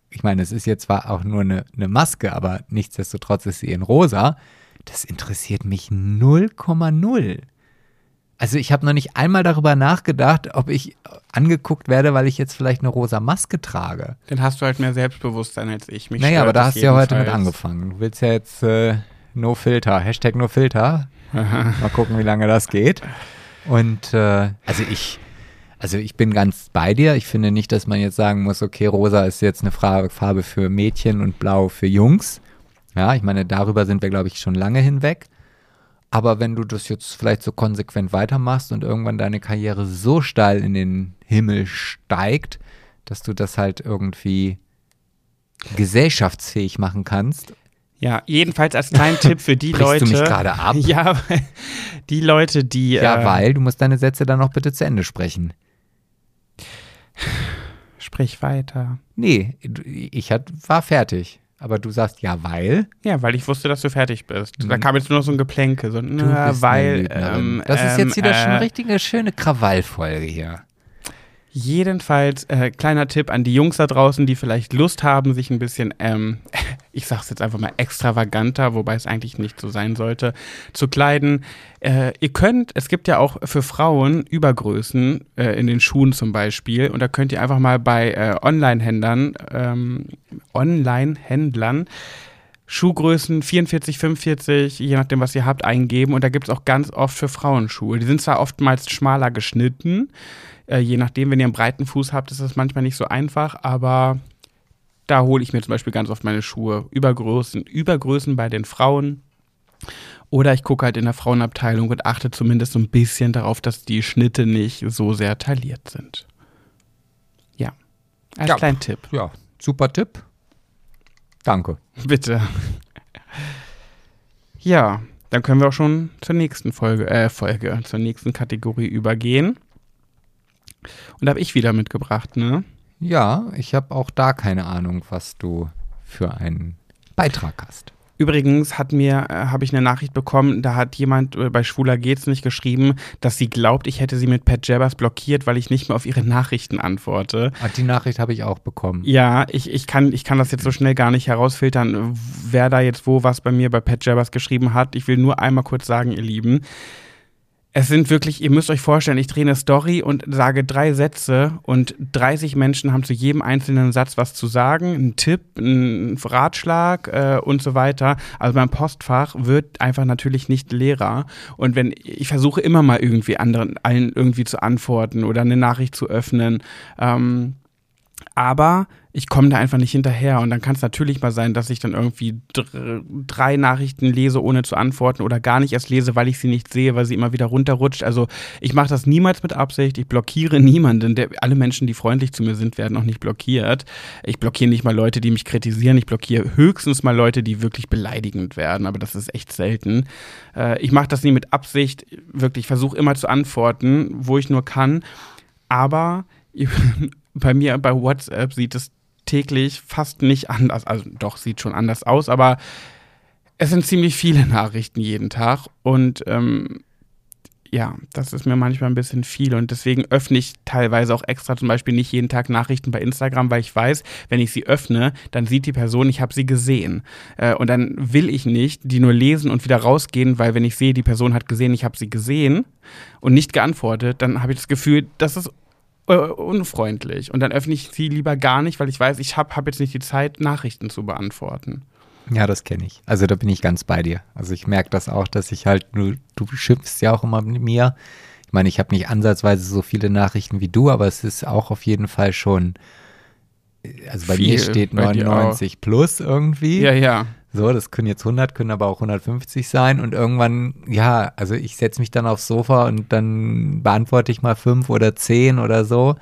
Ich meine, es ist jetzt zwar auch nur eine, eine Maske, aber nichtsdestotrotz ist sie in rosa. Das interessiert mich 0,0. Also ich habe noch nicht einmal darüber nachgedacht, ob ich angeguckt werde, weil ich jetzt vielleicht eine rosa Maske trage. Dann hast du halt mehr Selbstbewusstsein als ich. Mich naja, aber da hast du ja heute mit angefangen. Du willst ja jetzt äh, No Filter, Hashtag No Filter. Mal gucken, wie lange das geht. Und äh, also ich, also ich bin ganz bei dir. Ich finde nicht, dass man jetzt sagen muss, okay, rosa ist jetzt eine Farbe für Mädchen und blau für Jungs. Ja, ich meine, darüber sind wir, glaube ich, schon lange hinweg. Aber wenn du das jetzt vielleicht so konsequent weitermachst und irgendwann deine Karriere so steil in den Himmel steigt, dass du das halt irgendwie gesellschaftsfähig machen kannst. Ja, jedenfalls als kleinen Tipp für die Leute. du mich gerade ab? Ja, die Leute, die. Ja, äh, weil du musst deine Sätze dann noch bitte zu Ende sprechen. Sprich weiter. Nee, ich hat, war fertig. Aber du sagst ja, weil. Ja, weil ich wusste, dass du fertig bist. Da kam jetzt nur noch so ein Geplänke. So, Mhm. Na, weil. Ähm, das ist jetzt ähm, wieder schon äh, eine richtige schöne Krawallfolge hier. Jedenfalls, äh, kleiner Tipp an die Jungs da draußen, die vielleicht Lust haben, sich ein bisschen, ähm, ich sag's jetzt einfach mal extravaganter, wobei es eigentlich nicht so sein sollte, zu kleiden. Äh, ihr könnt, es gibt ja auch für Frauen Übergrößen äh, in den Schuhen zum Beispiel und da könnt ihr einfach mal bei äh, Online-Händlern, ähm, Online-Händlern Schuhgrößen 44, 45, je nachdem, was ihr habt, eingeben. Und da gibt es auch ganz oft für Frauenschuhe. Die sind zwar oftmals schmaler geschnitten, äh, je nachdem, wenn ihr einen breiten Fuß habt, ist das manchmal nicht so einfach, aber da hole ich mir zum Beispiel ganz oft meine Schuhe. Übergrößen, Übergrößen bei den Frauen. Oder ich gucke halt in der Frauenabteilung und achte zumindest so ein bisschen darauf, dass die Schnitte nicht so sehr tailliert sind. Ja, als Ja. kleinen Tipp. Ja, super Tipp. Danke. Bitte. Ja, dann können wir auch schon zur nächsten Folge, äh, Folge, zur nächsten Kategorie übergehen. Und da habe ich wieder mitgebracht, ne? Ja, ich habe auch da keine Ahnung, was du für einen Beitrag hast. Übrigens hat mir, äh, habe ich eine Nachricht bekommen, da hat jemand äh, bei Schwuler geht's nicht geschrieben, dass sie glaubt, ich hätte sie mit Pat Jabbers blockiert, weil ich nicht mehr auf ihre Nachrichten antworte. Ah, die Nachricht habe ich auch bekommen. Ja, ich, ich, kann, ich kann das jetzt so schnell gar nicht herausfiltern, wer da jetzt wo was bei mir bei Pat Jabbers geschrieben hat. Ich will nur einmal kurz sagen, ihr Lieben, es sind wirklich, ihr müsst euch vorstellen, ich drehe eine Story und sage drei Sätze und 30 Menschen haben zu jedem einzelnen Satz was zu sagen, ein Tipp, ein Ratschlag äh, und so weiter. Also mein Postfach wird einfach natürlich nicht leerer. Und wenn ich versuche immer mal irgendwie anderen allen irgendwie zu antworten oder eine Nachricht zu öffnen, ähm, aber ich komme da einfach nicht hinterher und dann kann es natürlich mal sein, dass ich dann irgendwie dr drei Nachrichten lese, ohne zu antworten oder gar nicht erst lese, weil ich sie nicht sehe, weil sie immer wieder runterrutscht. Also ich mache das niemals mit Absicht. Ich blockiere niemanden. Der, alle Menschen, die freundlich zu mir sind, werden auch nicht blockiert. Ich blockiere nicht mal Leute, die mich kritisieren. Ich blockiere höchstens mal Leute, die wirklich beleidigend werden, aber das ist echt selten. Äh, ich mache das nie mit Absicht. Wirklich, ich versuche immer zu antworten, wo ich nur kann. Aber bei mir bei WhatsApp sieht es täglich fast nicht anders, also doch sieht schon anders aus, aber es sind ziemlich viele Nachrichten jeden Tag und ähm, ja, das ist mir manchmal ein bisschen viel und deswegen öffne ich teilweise auch extra zum Beispiel nicht jeden Tag Nachrichten bei Instagram, weil ich weiß, wenn ich sie öffne, dann sieht die Person, ich habe sie gesehen. Äh, und dann will ich nicht die nur lesen und wieder rausgehen, weil wenn ich sehe, die Person hat gesehen, ich habe sie gesehen und nicht geantwortet, dann habe ich das Gefühl, das ist unfreundlich. Und dann öffne ich sie lieber gar nicht, weil ich weiß, ich habe hab jetzt nicht die Zeit, Nachrichten zu beantworten. Ja, das kenne ich. Also da bin ich ganz bei dir. Also ich merke das auch, dass ich halt, du, du schimpfst ja auch immer mit mir. Ich meine, ich habe nicht ansatzweise so viele Nachrichten wie du, aber es ist auch auf jeden Fall schon, also bei Viel, mir steht bei dir 99 plus irgendwie. Ja, ja. So, das können jetzt 100, können aber auch 150 sein. Und irgendwann, ja, also ich setze mich dann aufs Sofa und dann beantworte ich mal fünf oder zehn oder so.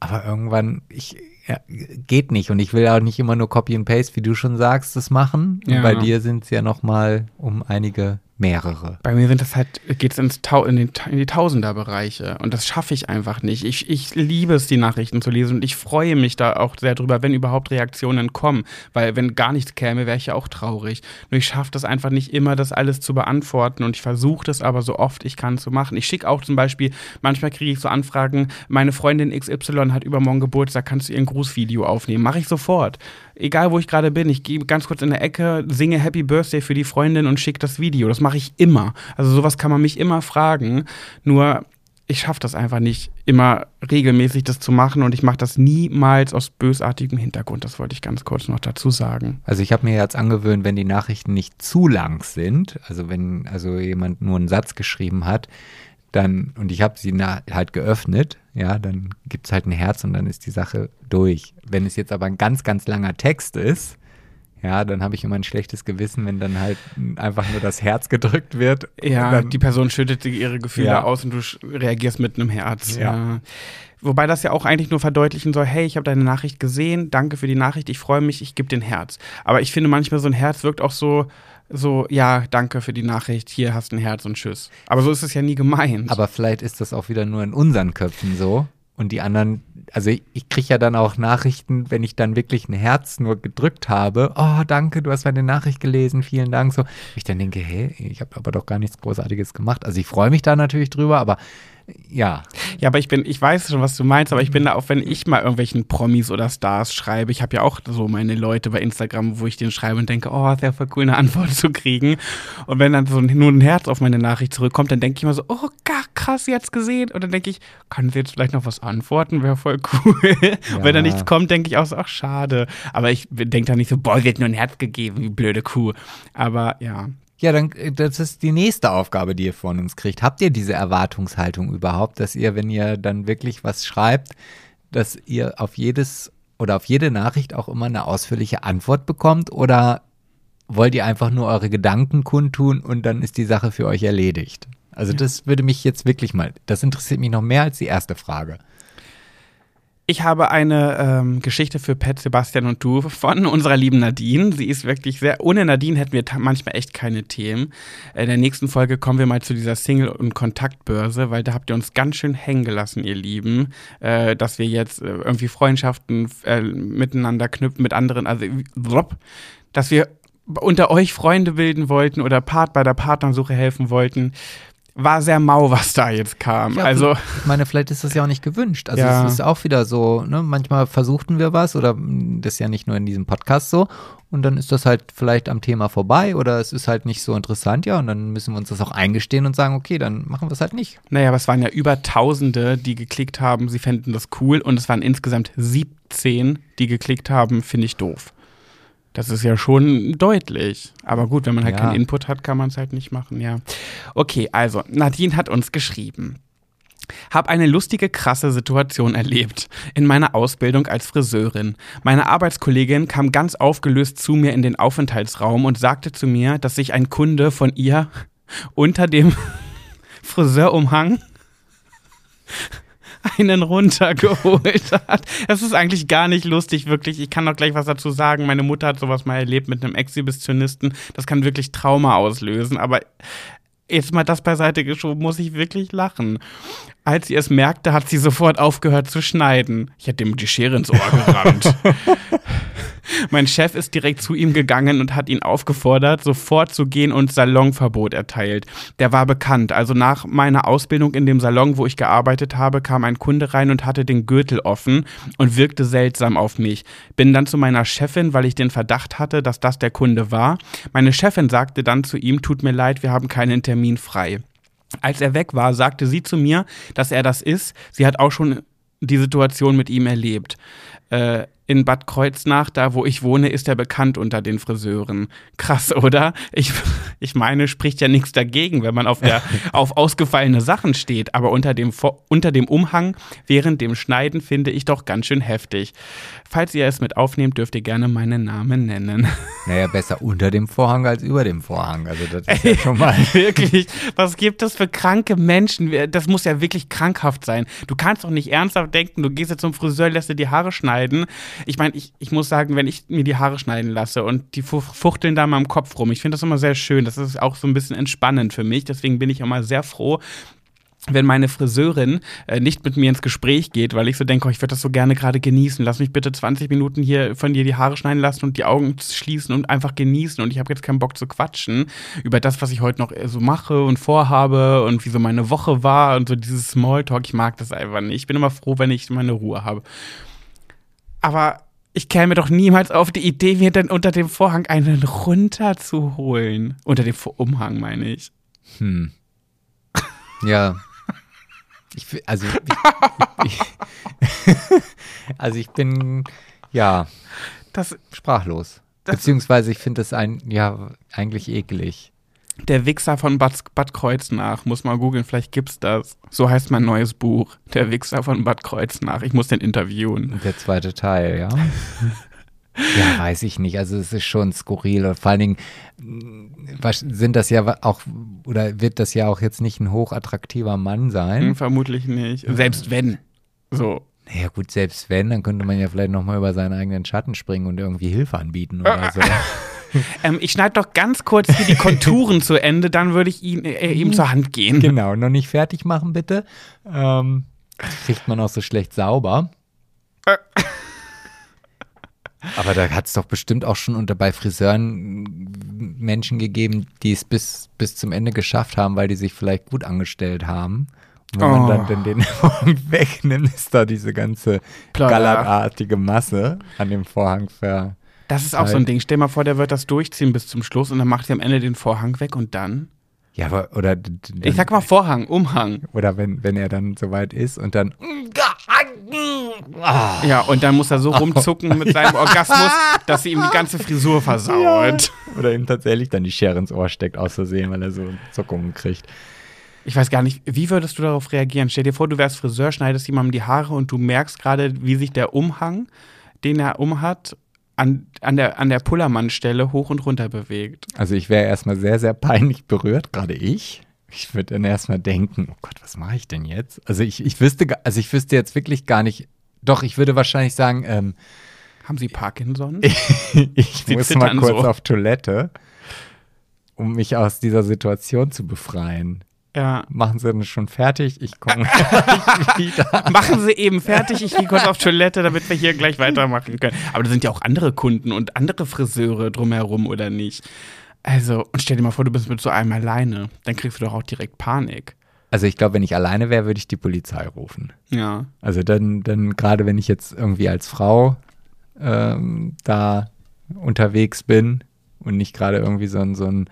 Aber irgendwann, ich, ja, geht nicht. Und ich will auch nicht immer nur Copy and Paste, wie du schon sagst, das machen. Ja. Und bei dir sind es ja noch mal um einige mehrere. Bei mir sind das halt, ins Tau in, in die Tausenderbereiche und das schaffe ich einfach nicht. Ich, ich liebe es, die Nachrichten zu lesen und ich freue mich da auch sehr drüber, wenn überhaupt Reaktionen kommen, weil wenn gar nichts käme, wäre ich ja auch traurig. Nur ich schaffe das einfach nicht immer, das alles zu beantworten und ich versuche das aber so oft ich kann zu machen. Ich schicke auch zum Beispiel, manchmal kriege ich so Anfragen, meine Freundin XY hat übermorgen Geburtstag, kannst du ihr ein Grußvideo aufnehmen? Mache ich sofort. Egal, wo ich gerade bin, ich gehe ganz kurz in der Ecke, singe Happy Birthday für die Freundin und schicke das Video. Das mache ich immer. Also sowas kann man mich immer fragen. Nur ich schaffe das einfach nicht, immer regelmäßig das zu machen und ich mache das niemals aus bösartigem Hintergrund. Das wollte ich ganz kurz noch dazu sagen. Also ich habe mir jetzt angewöhnt, wenn die Nachrichten nicht zu lang sind, also wenn also jemand nur einen Satz geschrieben hat, dann, und ich habe sie na, halt geöffnet, ja, dann gibt es halt ein Herz und dann ist die Sache durch. Wenn es jetzt aber ein ganz, ganz langer Text ist, Ja, dann habe ich immer ein schlechtes Gewissen, wenn dann halt einfach nur das Herz gedrückt wird. Ja, dann, die Person schüttet ihre Gefühle Ja. aus und du reagierst mit einem Herz. Ja. Ja. Wobei das ja auch eigentlich nur verdeutlichen soll, hey, ich habe deine Nachricht gesehen, danke für die Nachricht, ich freue mich, ich gebe dir ein Herz. Aber ich finde manchmal so ein Herz wirkt auch so, so, ja, danke für die Nachricht, hier hast ein Herz und tschüss. Aber so ist es ja nie gemeint. Aber vielleicht ist das auch wieder nur in unseren Köpfen so. Und die anderen, also ich, ich kriege ja dann auch Nachrichten, wenn ich dann wirklich ein Herz nur gedrückt habe. Oh, danke, du hast meine Nachricht gelesen, vielen Dank. So, ich dann denke, hey, ich habe aber doch gar nichts Großartiges gemacht. Also ich freue mich da natürlich drüber, aber ja, Ja, aber ich bin, ich weiß schon, was du meinst, aber ich bin da auch, wenn ich mal irgendwelchen Promis oder Stars schreibe, ich habe ja auch so meine Leute bei Instagram, wo ich denen schreibe und denke, oh, wäre voll cool, eine Antwort zu kriegen. Und wenn dann so nur ein Herz auf meine Nachricht zurückkommt, dann denke ich immer so, oh, gar krass, jetzt gesehen. Und dann denke ich, kann sie jetzt vielleicht noch was antworten? Wäre voll cool. Und wenn da nichts kommt, denke ich auch so, ach, schade. Aber ich denke da nicht so, boah, sie hat nur ein Herz gegeben, wie blöde Kuh. Aber ja. Ja, dann, äh, das ist die nächste Aufgabe, die ihr von uns kriegt. Habt ihr diese Erwartungshaltung überhaupt, dass ihr, wenn ihr dann wirklich was schreibt, dass ihr auf jedes oder auf jede Nachricht auch immer eine ausführliche Antwort bekommt? Oder wollt ihr einfach nur eure Gedanken kundtun und dann ist die Sache für euch erledigt? Also das würde mich jetzt wirklich mal, das interessiert mich noch mehr als die erste Frage. Ich habe eine ähm, Geschichte für Pat, Sebastian und du von unserer lieben Nadine. Sie ist wirklich sehr. Ohne Nadine hätten wir manchmal echt keine Themen. In der nächsten Folge kommen wir mal zu dieser Single- und Kontaktbörse, weil da habt ihr uns ganz schön hängen gelassen, ihr Lieben, äh, dass wir jetzt äh, irgendwie Freundschaften äh, miteinander knüpfen mit anderen, also dass wir unter euch Freunde bilden wollten oder Part bei der Partnersuche helfen wollten. War sehr mau, was da jetzt kam. Ja, also ich meine, vielleicht ist das ja auch nicht gewünscht. Also Ja. es ist auch wieder so, ne, manchmal versuchten wir was oder das ist ja nicht nur in diesem Podcast so und dann ist das halt vielleicht am Thema vorbei oder es ist halt nicht so interessant, ja, und dann müssen wir uns das auch eingestehen und sagen, okay, dann machen wir es halt nicht. Naja, aber es waren ja über Tausende, die geklickt haben, sie fänden das cool und es waren insgesamt 17, die geklickt haben, finde ich doof. Das ist ja schon deutlich. Aber gut, wenn man halt Ja. keinen Input hat, kann man es halt nicht machen, ja. Okay, also, Nadine hat uns geschrieben. Hab eine lustige, krasse Situation erlebt. In meiner Ausbildung als Friseurin. Meine Arbeitskollegin kam ganz aufgelöst zu mir in den Aufenthaltsraum und sagte zu mir, dass sich ein Kunde von ihr unter dem Friseurumhang einen runtergeholt hat. Das ist eigentlich gar nicht lustig, wirklich. Ich kann noch gleich was dazu sagen. Meine Mutter hat sowas mal erlebt mit einem Exhibitionisten. Das kann wirklich Trauma auslösen. Aber jetzt mal das beiseite geschoben, muss ich wirklich lachen. Als sie es merkte, hat sie sofort aufgehört zu schneiden. Ich hätte ihm die Schere ins Ohr gerammt. mein Chef ist direkt zu ihm gegangen und hat ihn aufgefordert, sofort zu gehen und Salonverbot erteilt. Der war bekannt. Also nach meiner Ausbildung in dem Salon, wo ich gearbeitet habe, kam ein Kunde rein und hatte den Gürtel offen und wirkte seltsam auf mich. Bin dann zu meiner Chefin, weil ich den Verdacht hatte, dass das der Kunde war. Meine Chefin sagte dann zu ihm, tut mir leid, wir haben keinen Termin frei. Als er weg war, sagte sie zu mir, dass er das ist. Sie hat auch schon die Situation mit ihm erlebt. Äh, in Bad Kreuznach, da wo ich wohne, ist er bekannt unter den Friseuren. Krass, oder? Ich, ich meine, spricht ja nichts dagegen, wenn man auf, der, auf ausgefallene Sachen steht. Aber unter dem, unter dem Umhang während dem Schneiden finde ich doch ganz schön heftig. Falls ihr es mit aufnehmt, dürft ihr gerne meinen Namen nennen. Naja, besser unter dem Vorhang als über dem Vorhang. Also das ist ja schon mal. wirklich, was gibt es für kranke Menschen? Das muss ja wirklich krankhaft sein. Du kannst doch nicht ernsthaft denken, du gehst jetzt zum Friseur, lässt dir die Haare schneiden. Ich meine, ich, ich muss sagen, wenn ich mir die Haare schneiden lasse und die fu- fuchteln da in meinem Kopf rum, ich finde das immer sehr schön. Das ist auch so ein bisschen entspannend für mich. Deswegen bin ich immer sehr froh, wenn meine Friseurin äh, nicht mit mir ins Gespräch geht, weil ich so denke, oh, ich würde das so gerne gerade genießen. Lass mich bitte 20 Minuten hier von dir die Haare schneiden lassen und die Augen schließen und einfach genießen. Und ich habe jetzt keinen Bock zu quatschen über das, was ich heute noch äh, so mache und vorhabe und wie so meine Woche war und so dieses Smalltalk. Ich mag das einfach nicht. Ich bin immer froh, wenn ich meine Ruhe habe. Aber ich käme doch niemals auf die Idee, mir dann unter dem Vorhang einen runterzuholen. Unter dem Umhang, meine ich. Hm. Ja. Ich, also, ich, ich, also ich bin, ja, Das, sprachlos. Das- Beziehungsweise ich finde das ein, ja, eigentlich eklig. Der Wichser von Bad, Bad Kreuznach. Muss mal googeln, vielleicht gibt's das. So heißt mein neues Buch. Der Wichser von Bad Kreuznach. Ich muss den interviewen. Der zweite Teil, ja. Ja, weiß ich nicht. Also es ist schon skurril und vor allen Dingen was, sind das ja auch oder wird das ja auch jetzt nicht ein hochattraktiver Mann sein. Hm, vermutlich nicht. Selbst wenn. So. Naja gut, selbst wenn, dann könnte man ja vielleicht nochmal über seinen eigenen Schatten springen und irgendwie Hilfe anbieten oder so. Ähm, ich schneide doch ganz kurz hier die Konturen zu Ende, dann würde ich ihn, äh, ihm zur Hand gehen. Genau, noch nicht fertig machen bitte. Ähm, kriegt man auch so schlecht sauber. Aber da hat es doch bestimmt auch schon unter bei Friseuren Menschen gegeben, die es bis, bis zum Ende geschafft haben, weil die sich vielleicht gut angestellt haben. Und wenn Oh. man dann den, den Vorhang wegnimmt, ist da diese ganze Plodder. gallertartige Masse an dem Vorhang ver. Das ist auch so ein. Ding. Stell mal vor, der wird das durchziehen bis zum Schluss und dann macht er am Ende den Vorhang weg und dann. Ja, aber, oder, d- d- Ich sag mal Vorhang, Umhang. oder wenn, wenn er dann soweit ist und dann. Ja, und dann muss er so rumzucken mit seinem Orgasmus, dass sie ihm die ganze Frisur versaut. Oder ihm tatsächlich dann die Schere ins Ohr steckt, aus Versehen, weil er so Zuckungen kriegt. Ich weiß gar nicht, wie würdest du darauf reagieren? Stell dir vor, du wärst Friseur, schneidest jemandem die Haare und du merkst gerade, wie sich der Umhang, den er umhat, an, an der, an der Pullermannstelle hoch und runter bewegt. Also ich wäre erstmal sehr, sehr peinlich berührt, gerade ich. Ich würde dann erstmal denken, oh Gott, was mache ich denn jetzt? Also ich, ich wüsste, also ich wüsste jetzt wirklich gar nicht, doch, ich würde wahrscheinlich sagen, ähm, Haben sie Parkinson? ich Sie muss mal kurz so. auf Toilette, um mich aus dieser Situation zu befreien. Ja. Machen Sie denn schon fertig? Ich komme wieder. Machen Sie eben fertig, ich gehe kurz auf Toilette, damit wir hier gleich weitermachen können. Aber da sind ja auch andere Kunden und andere Friseure drumherum, oder nicht? Also, und stell dir mal vor, du bist mit so einem alleine. Dann kriegst du doch auch direkt Panik. Also ich glaube, wenn ich alleine wäre, würde ich die Polizei rufen. Ja. Also dann, dann gerade wenn ich jetzt irgendwie als Frau ähm, da unterwegs bin und nicht gerade irgendwie so ein, so ein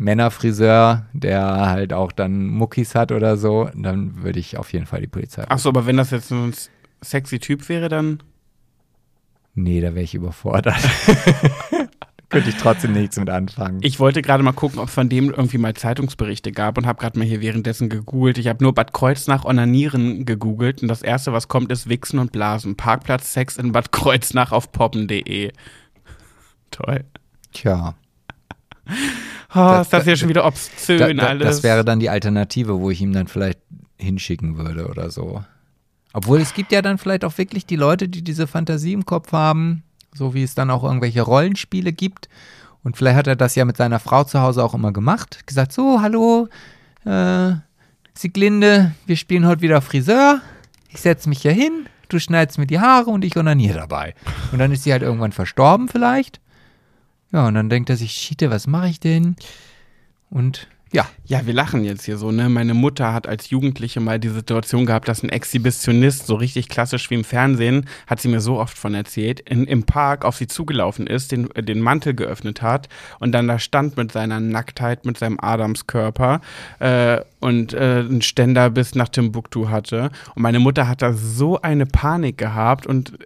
Männerfriseur, der halt auch dann Muckis hat oder so, dann würde ich auf jeden Fall die Polizei. Achso, aber wenn das jetzt so ein sexy Typ wäre, dann. Nee, da wäre ich überfordert. Könnte ich trotzdem nichts mit anfangen. Ich wollte gerade mal gucken, ob es von dem irgendwie mal Zeitungsberichte gab und habe gerade mal hier währenddessen gegoogelt. Ich habe nur Bad Kreuznach Onanieren gegoogelt und das erste, was kommt, ist Wichsen und Blasen. Parkplatz Sex in Bad Kreuznach auf poppen.de. Toll. Tja, Das- ist das hier schon wieder obszön da, da, alles. das wäre dann die Alternative, wo ich ihm dann vielleicht hinschicken würde oder so. Obwohl es gibt ja dann vielleicht auch wirklich die Leute, die diese Fantasie im Kopf haben, so wie es dann auch irgendwelche Rollenspiele gibt. Und vielleicht hat er das ja mit seiner Frau zu Hause auch immer gemacht. Gesagt, so, hallo, äh, Sieglinde, wir spielen heute wieder Friseur. Ich setze mich hier hin, du schneidest mir die Haare und ich onaniere dabei. Und dann ist sie halt irgendwann verstorben vielleicht. Ja, und dann denkt er sich, Schiete, was mache ich denn? Und ja, Ja, wir lachen jetzt hier so, ne? Meine Mutter hat als Jugendliche mal die Situation gehabt, dass ein Exhibitionist, so richtig klassisch wie im Fernsehen, hat sie mir so oft von erzählt, in, im Park auf sie zugelaufen ist, den, äh, den Mantel geöffnet hat und dann da stand mit seiner Nacktheit, mit seinem Adamskörper äh, und äh, einen Ständer bis nach Timbuktu hatte. Und meine Mutter hat da so eine Panik gehabt und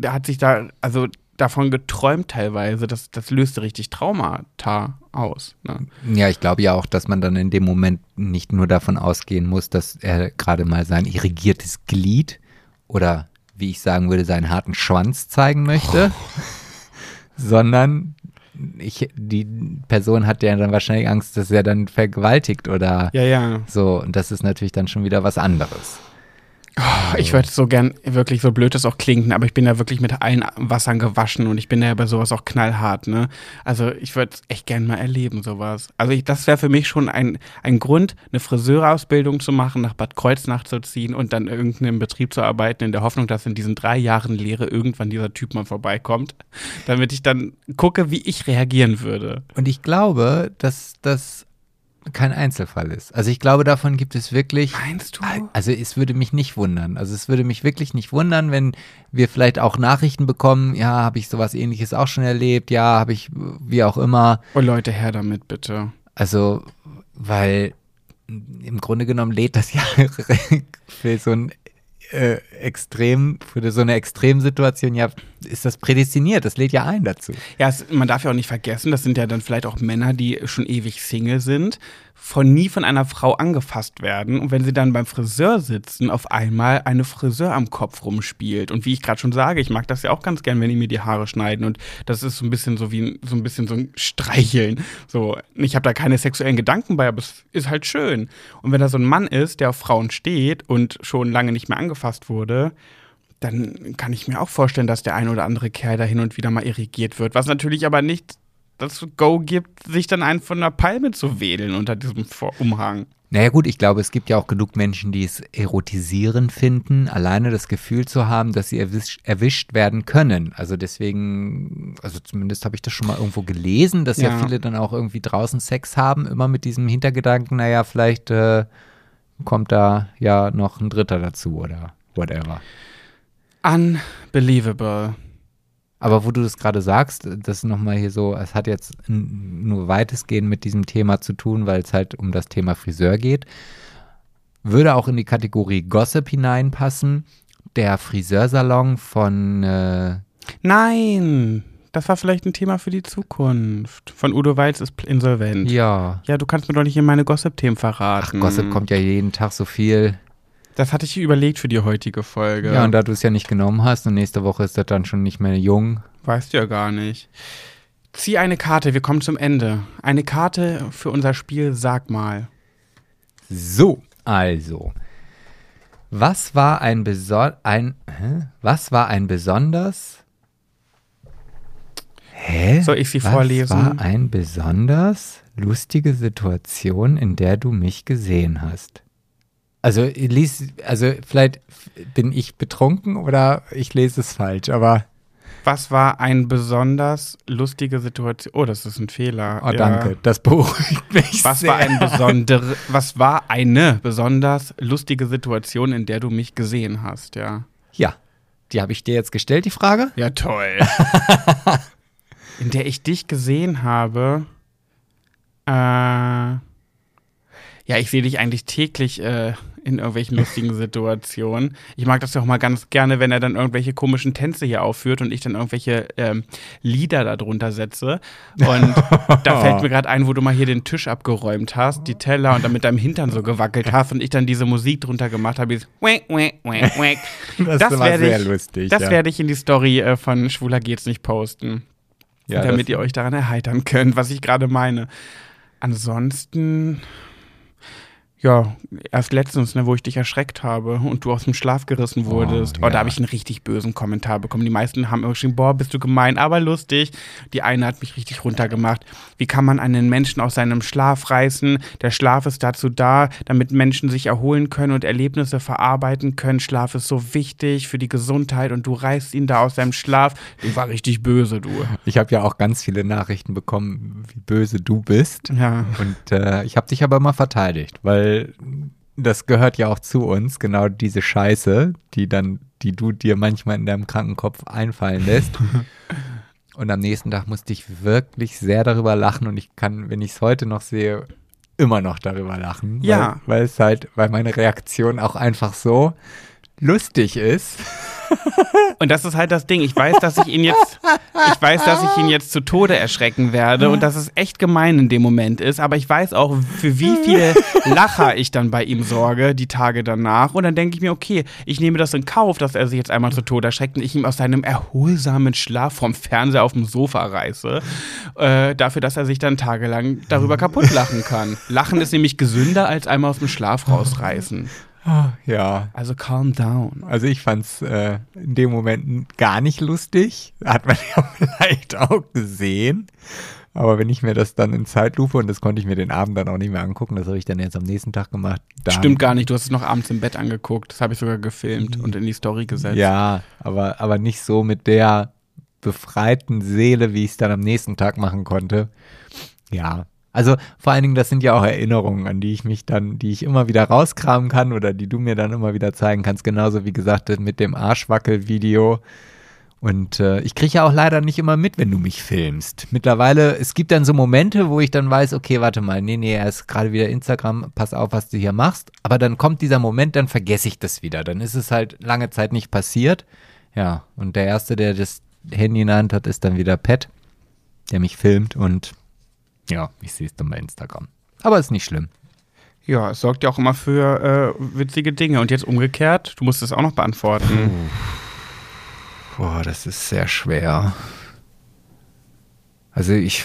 äh, hat sich da, also davon geträumt teilweise. Das, das löste richtig Traumata aus. Ne? Ja, ich glaube ja auch, dass man dann in dem Moment nicht nur davon ausgehen muss, dass er gerade mal sein irrigiertes Glied oder wie ich sagen würde, seinen harten Schwanz zeigen möchte, sondern ich, die Person hat ja dann wahrscheinlich Angst, dass er dann vergewaltigt oder Ja, ja. so. Und das ist natürlich dann schon wieder was anderes. Ich würde so gern, wirklich so blöd das auch klingt, aber ich bin ja wirklich mit allen Wassern gewaschen und ich bin ja bei sowas auch knallhart, ne? Also ich würde echt gern mal erleben, sowas. Also ich, das wäre für mich schon ein, ein Grund, eine Friseurausbildung zu machen, nach Bad Kreuznach zu ziehen und dann irgendeinem Betrieb zu arbeiten, in der Hoffnung, dass in diesen drei Jahren Lehre irgendwann dieser Typ mal vorbeikommt, damit ich dann gucke, wie ich reagieren würde. Und ich glaube, dass das kein Einzelfall ist. Also ich glaube, davon gibt es wirklich Meinst du? Also es würde mich nicht wundern. Also es würde mich wirklich nicht wundern, wenn wir vielleicht auch Nachrichten bekommen, ja, habe ich sowas ähnliches auch schon erlebt, ja, habe ich wie auch immer. Oh Leute, her damit bitte. Also, weil im Grunde genommen lädt das ja für so ein äh, extrem, für so eine Extremsituation ja ist das prädestiniert. Das lädt ja ein dazu. Ja, es, man darf ja auch nicht vergessen, das sind ja dann vielleicht auch Männer, die schon ewig Single sind, von nie von einer Frau angefasst werden und wenn sie dann beim Friseur sitzen, auf einmal eine Friseur am Kopf rumspielt. Und wie ich gerade schon sage, ich mag das ja auch ganz gern, wenn die mir die Haare schneiden und das ist so ein bisschen so wie so ein bisschen so ein Streicheln. So, ich habe da keine sexuellen Gedanken bei, aber es ist halt schön. Und wenn da so ein Mann ist, der auf Frauen steht und schon lange nicht mehr angefasst wurde, dann kann ich mir auch vorstellen, dass der ein oder andere Kerl da hin und wieder mal irrigiert wird. Was natürlich aber nicht das Go gibt, sich dann einen von der Palme zu wedeln unter diesem Umhang. Naja gut, ich glaube, es gibt ja auch genug Menschen, die es erotisierend finden, alleine das Gefühl zu haben, dass sie erwisch, erwischt werden können. Also deswegen, also zumindest habe ich das schon mal irgendwo gelesen, dass ja. ja. viele dann auch irgendwie draußen Sex haben, immer mit diesem Hintergedanken, naja, vielleicht äh, kommt da ja noch ein Dritter dazu oder whatever. Unbelievable. Aber wo du das gerade sagst, das nochmal hier so, es hat jetzt nur weitestgehend mit diesem Thema zu tun, weil es halt um das Thema Friseur geht. Würde auch in die Kategorie Gossip hineinpassen. Der Friseursalon von. Äh Nein! Das war vielleicht ein Thema für die Zukunft. Von Udo Walz ist insolvent. Ja. Ja, du kannst mir doch nicht in meine Gossip-Themen verraten. Ach, Gossip kommt ja jeden Tag so viel. Das hatte ich überlegt für die heutige Folge. Ja, und da du es ja nicht genommen hast und nächste Woche ist das dann schon nicht mehr jung. Weißt du ja gar nicht. Zieh eine Karte, wir kommen zum Ende. Eine Karte für unser Spiel, sag mal. So, also. Was war ein besonders ein hä? was war ein besonders Hä? Soll ich sie was vorlesen? Was war ein besonders lustige Situation, in der du mich gesehen hast? Also, lies, also vielleicht bin ich betrunken oder ich lese es falsch, aber. Was war eine besonders lustige Situation? Oh, das ist ein Fehler. Oh, ja. danke. Das beruhigt mich. Was sehr. war ein besondere, was war eine besonders lustige Situation, in der du mich gesehen hast, ja? Ja. Die habe ich dir jetzt gestellt, die Frage? Ja, toll. in der ich dich gesehen habe. Äh, ja, ich sehe dich eigentlich täglich äh, in irgendwelchen lustigen Situationen. Ich mag das ja auch mal ganz gerne, wenn er dann irgendwelche komischen Tänze hier aufführt und ich dann irgendwelche ähm, Lieder darunter setze. Und da fällt mir gerade ein, wo du mal hier den Tisch abgeräumt hast, die Teller und dann mit deinem Hintern so gewackelt hast und ich dann diese Musik drunter gemacht habe. Dieses wack, wack, wack, wack. Das, das war sehr ich, lustig. Das ja. werde ich in die Story äh, von Schwuler geht's nicht posten. Ja, damit ihr euch daran erheitern könnt, was ich gerade meine. Ansonsten ja, erst letztens, ne, wo ich dich erschreckt habe und du aus dem Schlaf gerissen wurdest. Oh, ja. oh da habe ich einen richtig bösen Kommentar bekommen. Die meisten haben immer geschrieben, boah, bist du gemein, aber lustig. Die eine hat mich richtig runtergemacht. Wie kann man einen Menschen aus seinem Schlaf reißen? Der Schlaf ist dazu da, damit Menschen sich erholen können und Erlebnisse verarbeiten können. Schlaf ist so wichtig für die Gesundheit und du reißt ihn da aus seinem Schlaf. Du war richtig böse, du. Ich habe ja auch ganz viele Nachrichten bekommen, wie böse du bist. Ja. Und äh, ich habe dich aber immer verteidigt, weil das gehört ja auch zu uns, genau diese Scheiße, die dann, die du dir manchmal in deinem kranken Kopf einfallen lässt. und am nächsten Tag musste ich wirklich sehr darüber lachen und ich kann, wenn ich es heute noch sehe, immer noch darüber lachen. Ja. Weil, weil es halt, weil meine Reaktion auch einfach so lustig ist. Und das ist halt das Ding. Ich weiß, dass ich ihn jetzt, ich weiß, dass ich ihn jetzt zu Tode erschrecken werde und dass es echt gemein in dem Moment ist. Aber ich weiß auch, für wie viele Lacher ich dann bei ihm sorge, die Tage danach. Und dann denke ich mir, okay, ich nehme das in Kauf, dass er sich jetzt einmal zu Tode erschreckt und ich ihm aus seinem erholsamen Schlaf vom Fernseher auf dem Sofa reiße. Äh, dafür, dass er sich dann tagelang darüber kaputt lachen kann. Lachen ist nämlich gesünder als einmal aus dem Schlaf rausreißen. Ja. Also calm down. Also ich fand's äh, in dem Moment gar nicht lustig. Hat man ja vielleicht auch gesehen. Aber wenn ich mir das dann in Zeitlupe, und das konnte ich mir den Abend dann auch nicht mehr angucken, das habe ich dann jetzt am nächsten Tag gemacht. Stimmt gar nicht, du hast es noch abends im Bett angeguckt. Das habe ich sogar gefilmt und in die Story gesetzt. Ja, aber, aber nicht so mit der befreiten Seele, wie ich es dann am nächsten Tag machen konnte. Ja, also vor allen Dingen, das sind ja auch Erinnerungen, an die ich mich dann, die ich immer wieder rauskramen kann oder die du mir dann immer wieder zeigen kannst. Genauso wie gesagt mit dem Arschwackel-Video. Und äh, ich kriege ja auch leider nicht immer mit, wenn du mich filmst. Mittlerweile, es gibt dann so Momente, wo ich dann weiß, okay, warte mal, nee, nee, er ist gerade wieder Instagram, pass auf, was du hier machst. Aber dann kommt dieser Moment, dann vergesse ich das wieder. Dann ist es halt lange Zeit nicht passiert. Ja, und der Erste, der das Handy in der Hand hat, ist dann wieder Pat, der mich filmt und ja, ich sehe es dann bei Instagram. Aber ist nicht schlimm. Ja, es sorgt ja auch immer für äh, witzige Dinge. Und jetzt umgekehrt, du musst es auch noch beantworten. Boah, das ist sehr schwer. Also ich,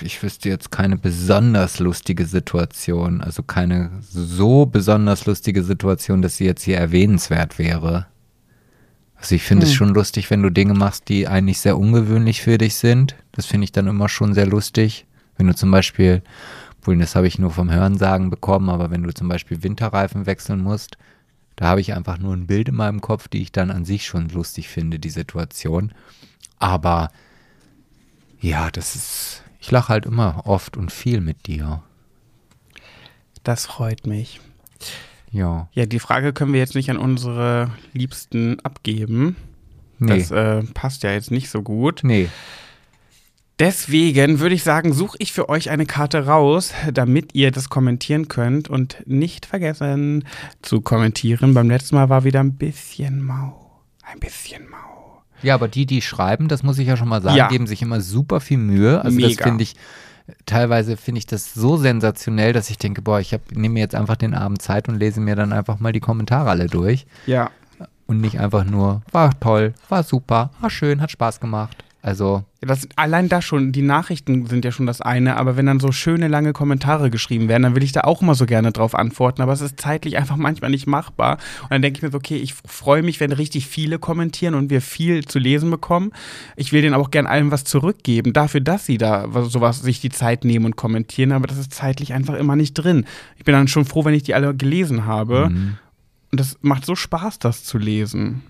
ich wüsste jetzt keine besonders lustige Situation. Also keine so besonders lustige Situation, dass sie jetzt hier erwähnenswert wäre. Also ich finde Hm. es schon lustig, wenn du Dinge machst, die eigentlich sehr ungewöhnlich für dich sind. Das finde ich dann immer schon sehr lustig. Wenn du zum Beispiel, obwohl das habe ich nur vom Hörensagen bekommen, aber wenn du zum Beispiel Winterreifen wechseln musst, da habe ich einfach nur ein Bild in meinem Kopf, die ich dann an sich schon lustig finde, die Situation. Aber ja, das ist, ich lache halt immer oft und viel mit dir. Das freut mich. Ja, Ja, die Frage können wir jetzt nicht an unsere Liebsten abgeben. nee, Das äh, passt ja jetzt nicht so gut. nee. Deswegen würde ich sagen, suche ich für euch eine Karte raus, damit ihr das kommentieren könnt und nicht vergessen zu kommentieren. Beim letzten Mal war wieder ein bisschen mau. Ein bisschen mau. Ja, aber die, die schreiben, das muss ich ja schon mal sagen, Ja. geben sich immer super viel Mühe. Also das Mega. finde ich, teilweise finde ich das so sensationell, dass ich denke, boah, ich hab- nehme mir jetzt einfach den Abend Zeit und lese mir dann einfach mal die Kommentare alle durch. Ja. Und nicht einfach nur, war toll, war super, war schön, hat Spaß gemacht. Also, Das, allein da schon, die Nachrichten sind ja schon das eine, aber wenn dann so schöne lange Kommentare geschrieben werden, dann will ich da auch immer so gerne drauf antworten, aber es ist zeitlich einfach manchmal nicht machbar. Und dann denke ich mir so, okay, ich freue mich, wenn richtig viele kommentieren und wir viel zu lesen bekommen. Ich will denen aber auch gern allen was zurückgeben, dafür, dass sie da was- sowas sich die Zeit nehmen und kommentieren, aber das ist zeitlich einfach immer nicht drin. Ich bin dann schon froh, wenn ich die alle gelesen habe. mhm. Und das macht so Spaß, das zu lesen.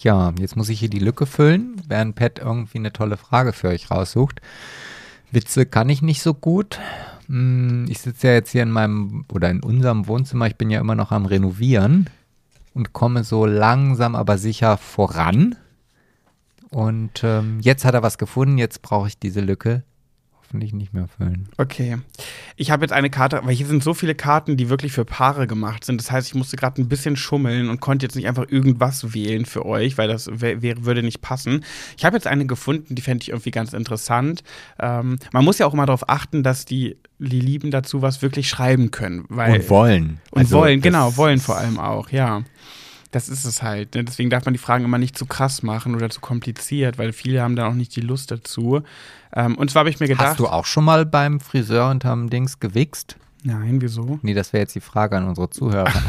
Ja, jetzt muss ich hier die Lücke füllen, während Pat irgendwie eine tolle Frage für euch raussucht. Witze kann ich nicht so gut. Hm, Ich sitze ja jetzt hier in meinem oder in unserem Wohnzimmer. Ich bin ja immer noch am Renovieren und komme so langsam aber sicher voran. Und ähm, jetzt hat er was gefunden. Jetzt brauche ich diese Lücke hoffentlich nicht mehr füllen. Okay. Ich habe jetzt eine Karte, weil hier sind so viele Karten, die wirklich für Paare gemacht sind. Das heißt, ich musste gerade ein bisschen schummeln und konnte jetzt nicht einfach irgendwas wählen für euch, weil das wär, würde nicht passen. Ich habe jetzt eine gefunden, die fände ich irgendwie ganz interessant. Ähm, man muss ja auch immer darauf achten, dass die, die Lieben dazu was wirklich schreiben können. Weil, und wollen. Und Also, wollen, genau, wollen vor allem auch, ja. Das ist es halt. Ne? Deswegen darf man die Fragen immer nicht zu krass machen oder zu kompliziert, weil viele haben dann auch nicht die Lust dazu. Ähm, und zwar habe ich mir gedacht. Hast du auch schon mal beim Friseur unterm Dings gewichst? Nein, wieso? Nee, das wäre jetzt die Frage an unsere Zuhörer.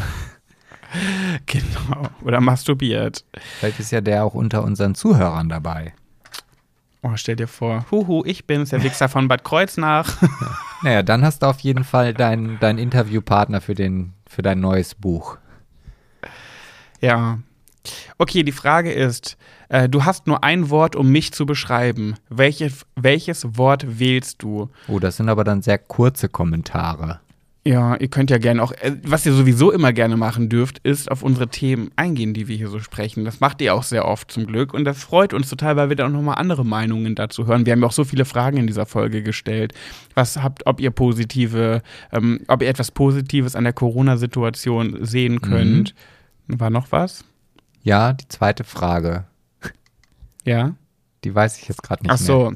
Genau. Oder masturbiert. Vielleicht ist ja der auch unter unseren Zuhörern dabei. Oh, stell dir vor. Huhu, ich bin's, der Wichser von Bad Kreuznach. Naja, dann hast du auf jeden Fall deinen dein Interviewpartner für, den, für dein neues Buch. ja. Okay, die Frage ist, äh, du hast nur ein Wort, um mich zu beschreiben. Welche, welches Wort wählst du? Oh, das sind aber dann sehr kurze Kommentare. Ja, ihr könnt ja gerne auch, äh, was ihr sowieso immer gerne machen dürft, ist auf unsere Themen eingehen, die wir hier so sprechen. Das macht ihr auch sehr oft zum Glück und das freut uns total, weil wir dann auch nochmal andere Meinungen dazu hören. Wir haben ja auch so viele Fragen in dieser Folge gestellt. Was habt, ob ihr positive, ähm, ob ihr etwas Positives an der Corona-Situation sehen könnt. War noch was? Ja, die zweite Frage. Ja? Die weiß ich jetzt gerade nicht Ach mehr. so.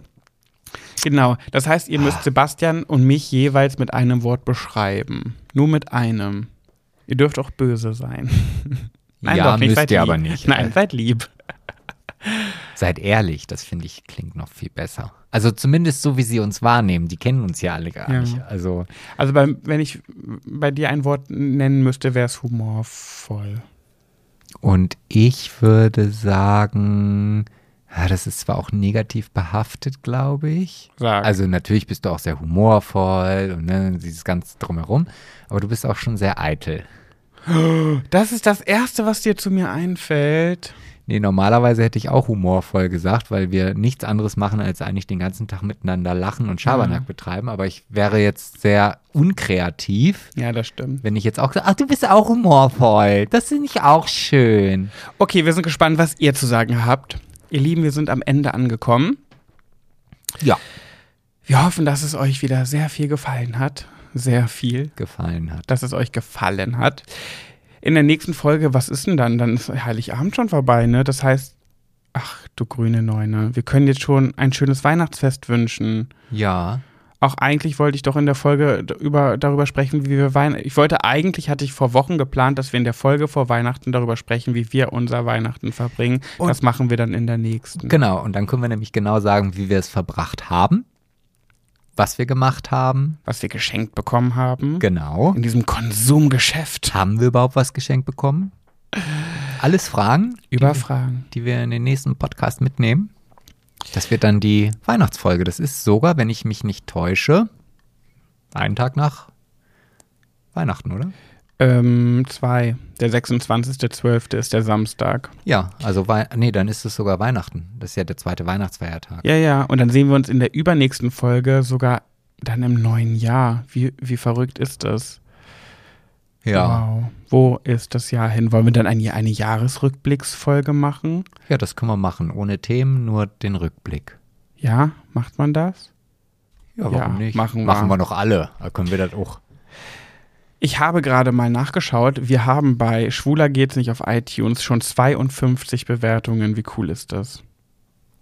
Genau. Das heißt, ihr müsst Sebastian und mich jeweils mit einem Wort beschreiben. Nur mit einem. Ihr dürft auch böse sein. Ja, müsst seid ihr lieb. aber nicht. Nein, seid lieb. Seid ehrlich, das finde ich klingt noch viel besser. Also zumindest so, wie sie uns wahrnehmen. Die kennen uns ja alle gar Ja. nicht. Also Also bei, wenn ich bei dir ein Wort nennen müsste, wäre es humorvoll. Und ich würde sagen, ja, das ist zwar auch negativ behaftet, glaube ich. Sag. Also natürlich bist du auch sehr humorvoll und ne, dieses ganze drumherum, aber du bist auch schon sehr eitel. Das ist das Erste, was dir zu mir einfällt. Nee, normalerweise hätte ich auch humorvoll gesagt, weil wir nichts anderes machen, als eigentlich den ganzen Tag miteinander lachen und Schabernack Ja. betreiben. Aber ich wäre jetzt sehr unkreativ, Ja, das stimmt. wenn ich jetzt auch sage, ach, du bist auch humorvoll. Das finde ich auch schön. Okay, wir sind gespannt, was ihr zu sagen habt. Ihr Lieben, wir sind am Ende angekommen. Ja. Wir hoffen, dass es euch wieder sehr viel gefallen hat. Sehr viel. Gefallen hat. dass es euch gefallen hat. In der nächsten Folge, was ist denn dann? Dann ist Heiligabend schon vorbei, ne? Das heißt, ach du grüne Neune. Wir können jetzt schon ein schönes Weihnachtsfest wünschen. Ja. Auch eigentlich wollte ich doch in der Folge über, darüber sprechen, wie wir Weihnachten. Ich wollte eigentlich, hatte ich vor Wochen geplant, dass wir in der Folge vor Weihnachten darüber sprechen, wie wir unser Weihnachten verbringen. Und- das machen wir dann in der nächsten. Genau, und dann können wir nämlich genau sagen, wie wir es verbracht haben, was wir gemacht haben. Was wir geschenkt bekommen haben. Genau. In diesem Konsumgeschäft. Haben wir überhaupt was geschenkt bekommen? Alles Fragen, Über Fragen. die wir in den nächsten Podcast mitnehmen. Das wird dann die Weihnachtsfolge. Das ist sogar, wenn ich mich nicht täusche, einen Tag nach Weihnachten, oder? Ähm, zwei. Der 26.12. ist der Samstag. Ja, also Wei nee, dann ist es sogar Weihnachten. Das ist ja der zweite Weihnachtsfeiertag. Ja, ja. Und dann sehen wir uns in der übernächsten Folge sogar dann im neuen Jahr. Wie, wie verrückt ist das? Ja. Wow. Wo ist das Jahr hin? Wollen wir dann eine, eine Jahresrückblicksfolge machen? Ja, das können wir machen. Ohne Themen, nur den Rückblick. Ja, macht man das? Ja, warum Ja, nicht? machen wir. machen wir noch alle. Da können wir das auch. Ich habe gerade mal nachgeschaut. Wir haben bei Schwuler geht's nicht auf iTunes schon 52 Bewertungen. Wie cool ist das?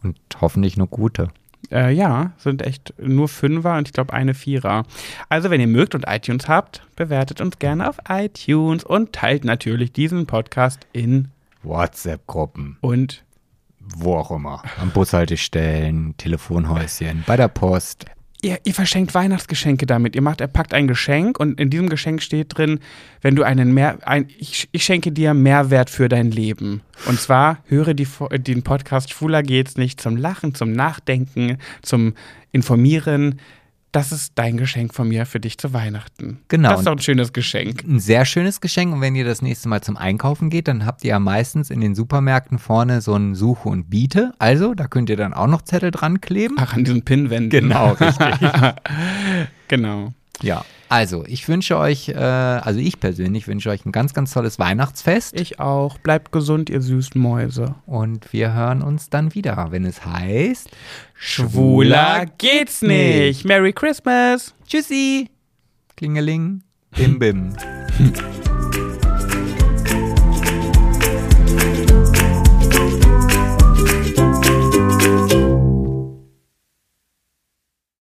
Und hoffentlich nur gute. Äh, ja, sind echt nur Fünfer und ich glaube eine Vierer. Also, wenn ihr mögt und iTunes habt, bewertet uns gerne auf iTunes und teilt natürlich diesen Podcast in WhatsApp-Gruppen, und wo auch immer. An Bushaltestellen, Telefonhäuschen, bei der Post. Ihr, ihr verschenkt Weihnachtsgeschenke damit. Ihr macht, er packt ein Geschenk und in diesem Geschenk steht drin, wenn du einen mehr, ein, ich, ich schenke dir Mehrwert für dein Leben. Und zwar höre die, den Podcast Schwuler geht's nicht zum Lachen, zum Nachdenken, zum Informieren. Das ist dein Geschenk von mir für dich zu Weihnachten. Genau. Das ist doch ein schönes Geschenk. Ein sehr schönes Geschenk. Und wenn ihr das nächste Mal zum Einkaufen geht, dann habt ihr ja meistens in den Supermärkten vorne so ein Suche und Biete. Also, da könnt ihr dann auch noch Zettel dran kleben. Ach, an diesen Pinwänden. Genau, richtig. Genau. Ja. Also, ich wünsche euch, äh, also ich persönlich wünsche euch ein ganz, ganz tolles Weihnachtsfest. Ich auch. Bleibt gesund, ihr süßen Mäuse. Und wir hören uns dann wieder, wenn es heißt Schwuler geht's nicht. Merry Christmas. Tschüssi. Klingeling. Bim, bim.